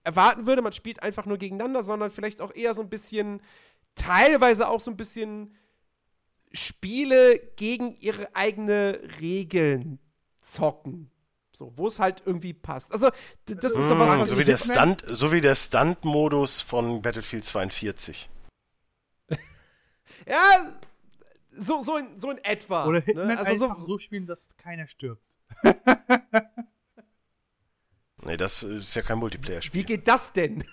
erwarten würde. Man spielt einfach nur gegeneinander, sondern vielleicht auch eher so ein bisschen, teilweise auch so ein bisschen Spiele gegen ihre eigene Regeln zocken. So, wo es halt irgendwie passt. Also, das ist sowas, Mm, was so, wie der Stunt, so wie der Stunt-Modus von Battlefield 42. (laughs) Ja, so, so, in, so in etwa. Oder Hitman ne? Also so, so spielen, dass keiner stirbt. (laughs) Nee, das ist ja kein wie Multiplayer-Spiel. geht das denn?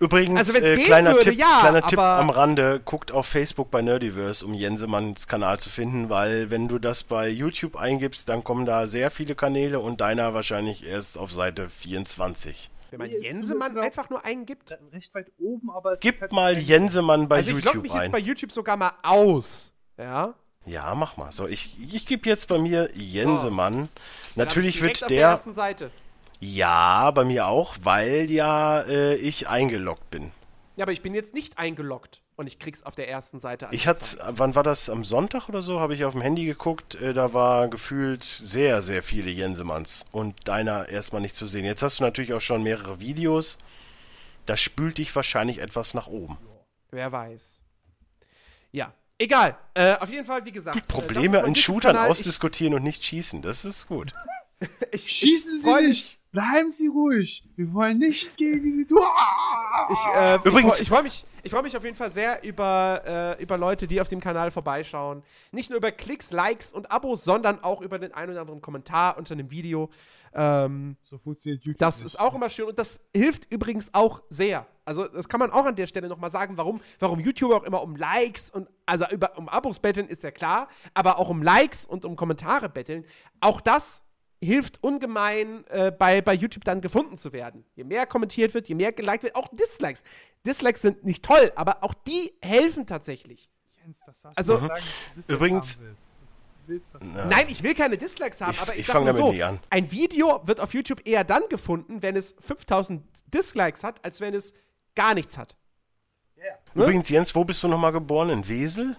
Übrigens, Also, äh, kleiner, würde, Tipp, ja, kleiner Tipp am Rande, guckt auf Facebook bei Nerdiverse, um Jensemanns Kanal zu finden, weil wenn du das bei YouTube eingibst, dann kommen da sehr viele Kanäle und deiner wahrscheinlich erst auf Seite 24. Wenn man Jensemann einfach nur eingibt. Recht weit oben, aber es Gib ist halt mal Jensemann bei Also, ich logge YouTube mich jetzt ein. bei YouTube sogar mal aus. Ja. Ja, mach mal. So, ich, ich gebe jetzt bei mir Jensemann. Hab Natürlich wird auf der der, ersten Seite. Ja, bei mir auch, weil ja äh, ich eingeloggt bin. Ja, aber ich bin jetzt nicht eingeloggt und ich krieg's auf der ersten Seite Ich hatte, wann war das? Am Sonntag oder so? Habe ich auf dem Handy geguckt. Äh, da war gefühlt sehr, sehr viele Jensemanns und deiner erstmal nicht zu sehen. Jetzt hast du natürlich auch schon mehrere Videos. Das spült dich wahrscheinlich etwas nach oben. Wer weiß. Ja, egal. Äh, auf jeden Fall, wie gesagt. äh, das Probleme mein an Shootern ausdiskutieren und nicht schießen, das ist gut. Ich, (laughs) ich, Schießen ich Sie nicht! Bleiben Sie ruhig! Wir wollen nichts gegen Sie tun! Ich, äh, Übrigens- ich, ich freue mich, ich freu mich auf jeden Fall sehr über, äh, über Leute, die auf dem Kanal vorbeischauen. Nicht nur über Klicks, Likes und Abos, sondern auch über den einen oder anderen Kommentar unter einem Video. Ähm, So funktioniert YouTube. das nicht. ist auch immer schön und das hilft übrigens auch sehr. Also, das kann man auch an der Stelle nochmal sagen, warum, warum YouTuber auch immer um Likes und, also über, um Abos betteln, ist ja klar, aber auch um Likes und um Kommentare betteln. Auch das hilft ungemein, äh, bei, bei YouTube dann gefunden zu werden. Je mehr kommentiert wird, je mehr geliked wird, auch Dislikes. Dislikes sind nicht toll, aber auch die helfen tatsächlich. Jens, das darfst Also- du das Übrigens-. Nein, ich will keine Dislikes haben, Ich- aber ich, ich sag fang mal damit so, nie an. ein Video wird auf YouTube eher dann gefunden, wenn es 5000 Dislikes hat, als wenn es gar nichts hat. Ne? Übrigens, Jens, wo bist du nochmal geboren? In Wesel?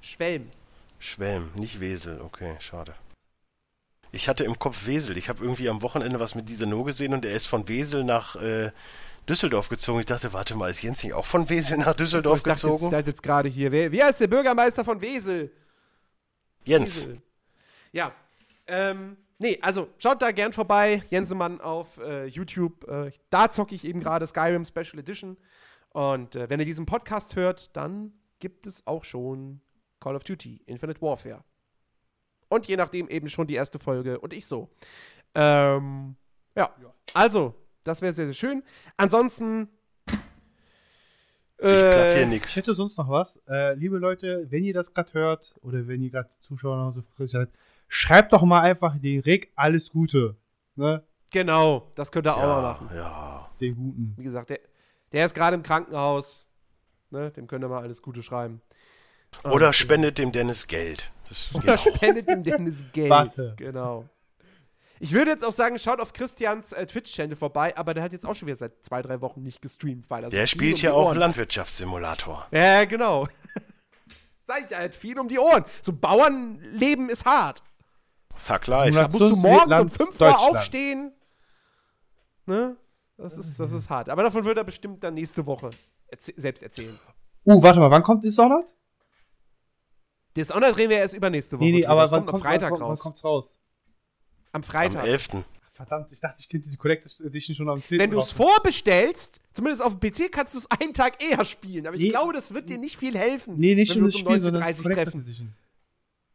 Schwelm. Schwelm, nicht Wesel. Okay, schade. Ich hatte im Kopf Wesel. Ich habe irgendwie am Wochenende was mit dieser No gesehen und er ist von Wesel nach äh, Düsseldorf gezogen. Ich dachte, warte mal, ist Jens nicht auch von Wesel nach Düsseldorf So, ich dachte jetzt, ich gezogen? dachte jetzt gerade hier, wer, wer ist der Bürgermeister von Wesel? Jens. Wesel. Ja. Ähm, nee, also schaut da gern vorbei. Jensemann auf äh, YouTube. Äh, da zocke ich eben gerade Skyrim Special Edition. Und äh, wenn ihr diesen Podcast hört, dann gibt es auch schon Call of Duty Infinite Warfare. Und je nachdem eben schon die erste Folge und ich so. Ähm, ja. Ja. Also, das wäre sehr, sehr schön. Ansonsten. Ich hier Äh, Ich nix. hätte sonst noch was. Äh, liebe Leute, wenn ihr das gerade hört oder wenn ihr gerade Zuschauer noch so frisch seid, schreibt doch mal einfach den Rick alles Gute. Ne? genau, das könnt ihr auch mal Ja, machen. ja. Den Guten. Wie gesagt, der, der ist gerade im Krankenhaus. Ne, dem könnt ihr mal alles Gute schreiben. Oder Und- spendet dem Dennis Geld. Oder auch. spendet dem Dennis (laughs) Geld. Warte. Genau. Ich würde jetzt auch sagen, schaut auf Christians äh, Twitch-Channel vorbei, aber der hat jetzt auch schon wieder seit zwei, drei Wochen nicht gestreamt, weil er Der spielt um ja die auch Landwirtschaftssimulator. Ja, genau. (laughs) Sag ich, er hat viel um die Ohren. So Bauernleben ist hart. Life. Da musst du morgens um 5 Uhr aufstehen. Ne? Das ist, das ist hart. Aber davon wird er bestimmt dann nächste Woche erzäh selbst erzählen. Uh, warte mal, wann kommt Dishonored? Dishonored drehen wir erst übernächste Woche. Nee, nee, aber das wann kommt am kommt, Freitag wann, wann raus. kommt's raus? Am Am Freitag. 11. Verdammt, ich dachte, ich könnte die Collectors Edition schon am 10. Wenn du es vorbestellst, zumindest auf dem PC, kannst du es einen Tag eher spielen. Aber ich Nee. glaube, das wird dir nicht viel helfen. Nee, nicht wenn schon wir das Spiel, um sondern das 19.30 Collectors treffen. Edition.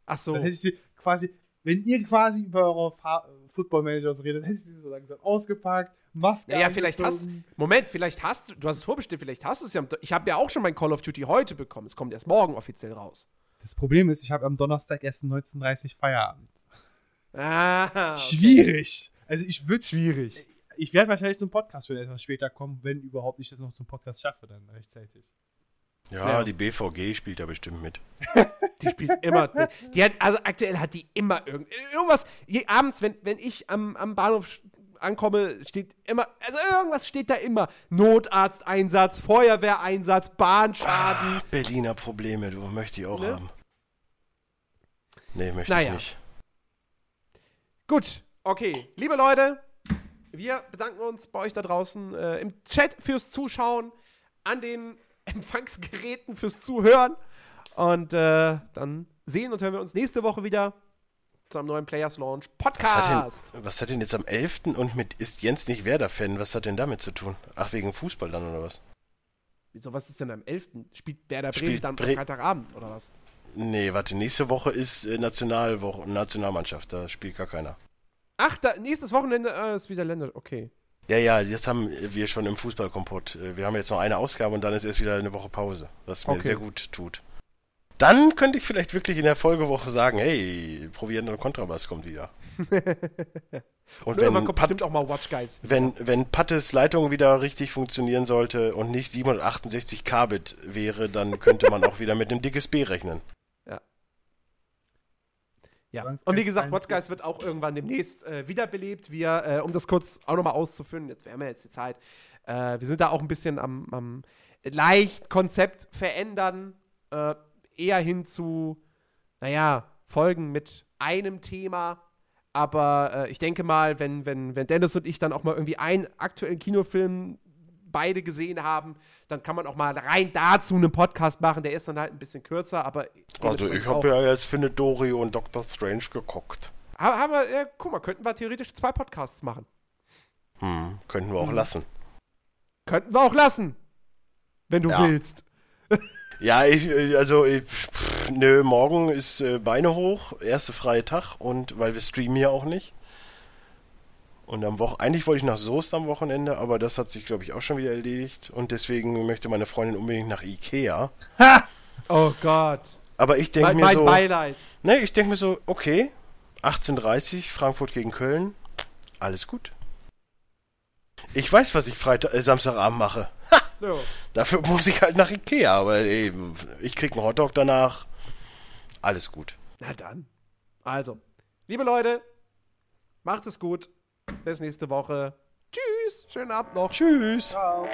Ach so. Dann hätte ich sie quasi, wenn ihr quasi über eure Fa Football Manager so redet, hätte ich sie so langsam ausgepackt, Maske Naja, vielleicht hast. Moment, vielleicht hast du, du hast es vorbestellt, vielleicht hast du es ja. am Ich habe ja auch schon mein Call of Duty heute bekommen. Es kommt erst morgen offiziell raus. Das Problem ist, ich habe am Donnerstag erst um 19.30 Feierabend. Ah, okay. Schwierig. Also ich würde Schwierig. ich werde wahrscheinlich zum Podcast schon etwas später kommen, wenn überhaupt ich das noch zum Podcast schaffe, dann rechtzeitig. Ja, Ja. die BVG spielt da bestimmt mit. Die spielt immer. Die hat, also aktuell hat die immer irgend, irgendwas. Je, abends, wenn, wenn ich am, am Bahnhof ankomme, steht immer. Also irgendwas steht da immer. Notarzteinsatz, Feuerwehreinsatz, Bahnschaden. Ah, Berliner Probleme, du möchte ich auch Ne? haben. Nee, möchte Naja. ich nicht. Gut, okay. Liebe Leute, wir bedanken uns bei euch da draußen äh, im Chat fürs Zuschauen, an den (laughs) Empfangsgeräten fürs Zuhören. Und äh, dann sehen und hören wir uns nächste Woche wieder zu einem neuen Players Launch Was hat, Podcast. denn, was hat denn jetzt am 11. und mit ist Jens nicht Werder-Fan? Was hat denn damit zu tun? Ach, wegen Fußball dann oder was? Wieso, was ist denn am 11.? Spielt Werder Bremen Spielt dann am Bre- Freitagabend oder was? Nee, warte, nächste Woche ist äh, Nationalwoche, Nationalmannschaft, da spielt gar keiner. Ach, da, nächstes Wochenende äh, ist wieder Länder. Okay. Ja, ja, jetzt haben wir schon im Fußballkompott. äh, Wir haben jetzt noch eine Ausgabe und dann ist erst wieder eine Woche Pause, was mir Okay. sehr gut tut. Dann könnte ich vielleicht wirklich in der Folgewoche sagen, hey, Proviant und Kontrabass kommt wieder. (laughs) Und Irgendwann wenn, kommt Pat, bestimmt auch mal Watch Guys. wenn, wenn Pattes Leitung wieder richtig funktionieren sollte und nicht 768 Kbit wäre, dann könnte man auch wieder mit einem dickes B rechnen. Ja. Es Und wie gesagt, Watch. Guys wird auch irgendwann demnächst äh, wiederbelebt. Wir, äh, um das kurz auch nochmal auszuführen, jetzt wären wir jetzt die Zeit. Äh, wir sind da auch ein bisschen am, am leicht Konzept verändern, äh, eher hin zu, naja, Folgen mit einem Thema. Aber äh, ich denke mal, wenn, wenn, wenn Dennis und ich dann auch mal irgendwie einen aktuellen Kinofilm beide gesehen haben, dann kann man auch mal rein dazu einen Podcast machen. Der ist dann halt ein bisschen kürzer, aber. Also ich habe ja jetzt Findet Dory und Doctor Strange geguckt. Haben wir, äh, guck mal, könnten wir theoretisch zwei Podcasts machen. Hm, könnten wir auch lassen. Könnten wir auch lassen. Wenn du Ja. willst. (laughs) Ja, ich, äh, also, ich, pff, nö, morgen ist äh, Beine hoch, erste freie Tag und weil wir streamen ja auch nicht. Und am Wochen eigentlich wollte ich nach Soest am Wochenende, aber das hat sich, glaube ich, auch schon wieder erledigt. Und deswegen möchte meine Freundin unbedingt nach Ikea. Ha! Oh Gott. Aber ich denke mir mein so, Beileid. ne, ich denke mir so, okay, 18:30 Frankfurt gegen Köln, alles gut. Ich weiß, was ich Freitag, äh, Samstagabend mache. (laughs) Ja. Dafür muss ich halt nach Ikea, aber ey, ich krieg einen Hotdog danach. Alles gut. Na dann. Also, liebe Leute, macht es gut. Bis nächste Woche. Tschüss. Schönen Abend noch. Tschüss. Ciao.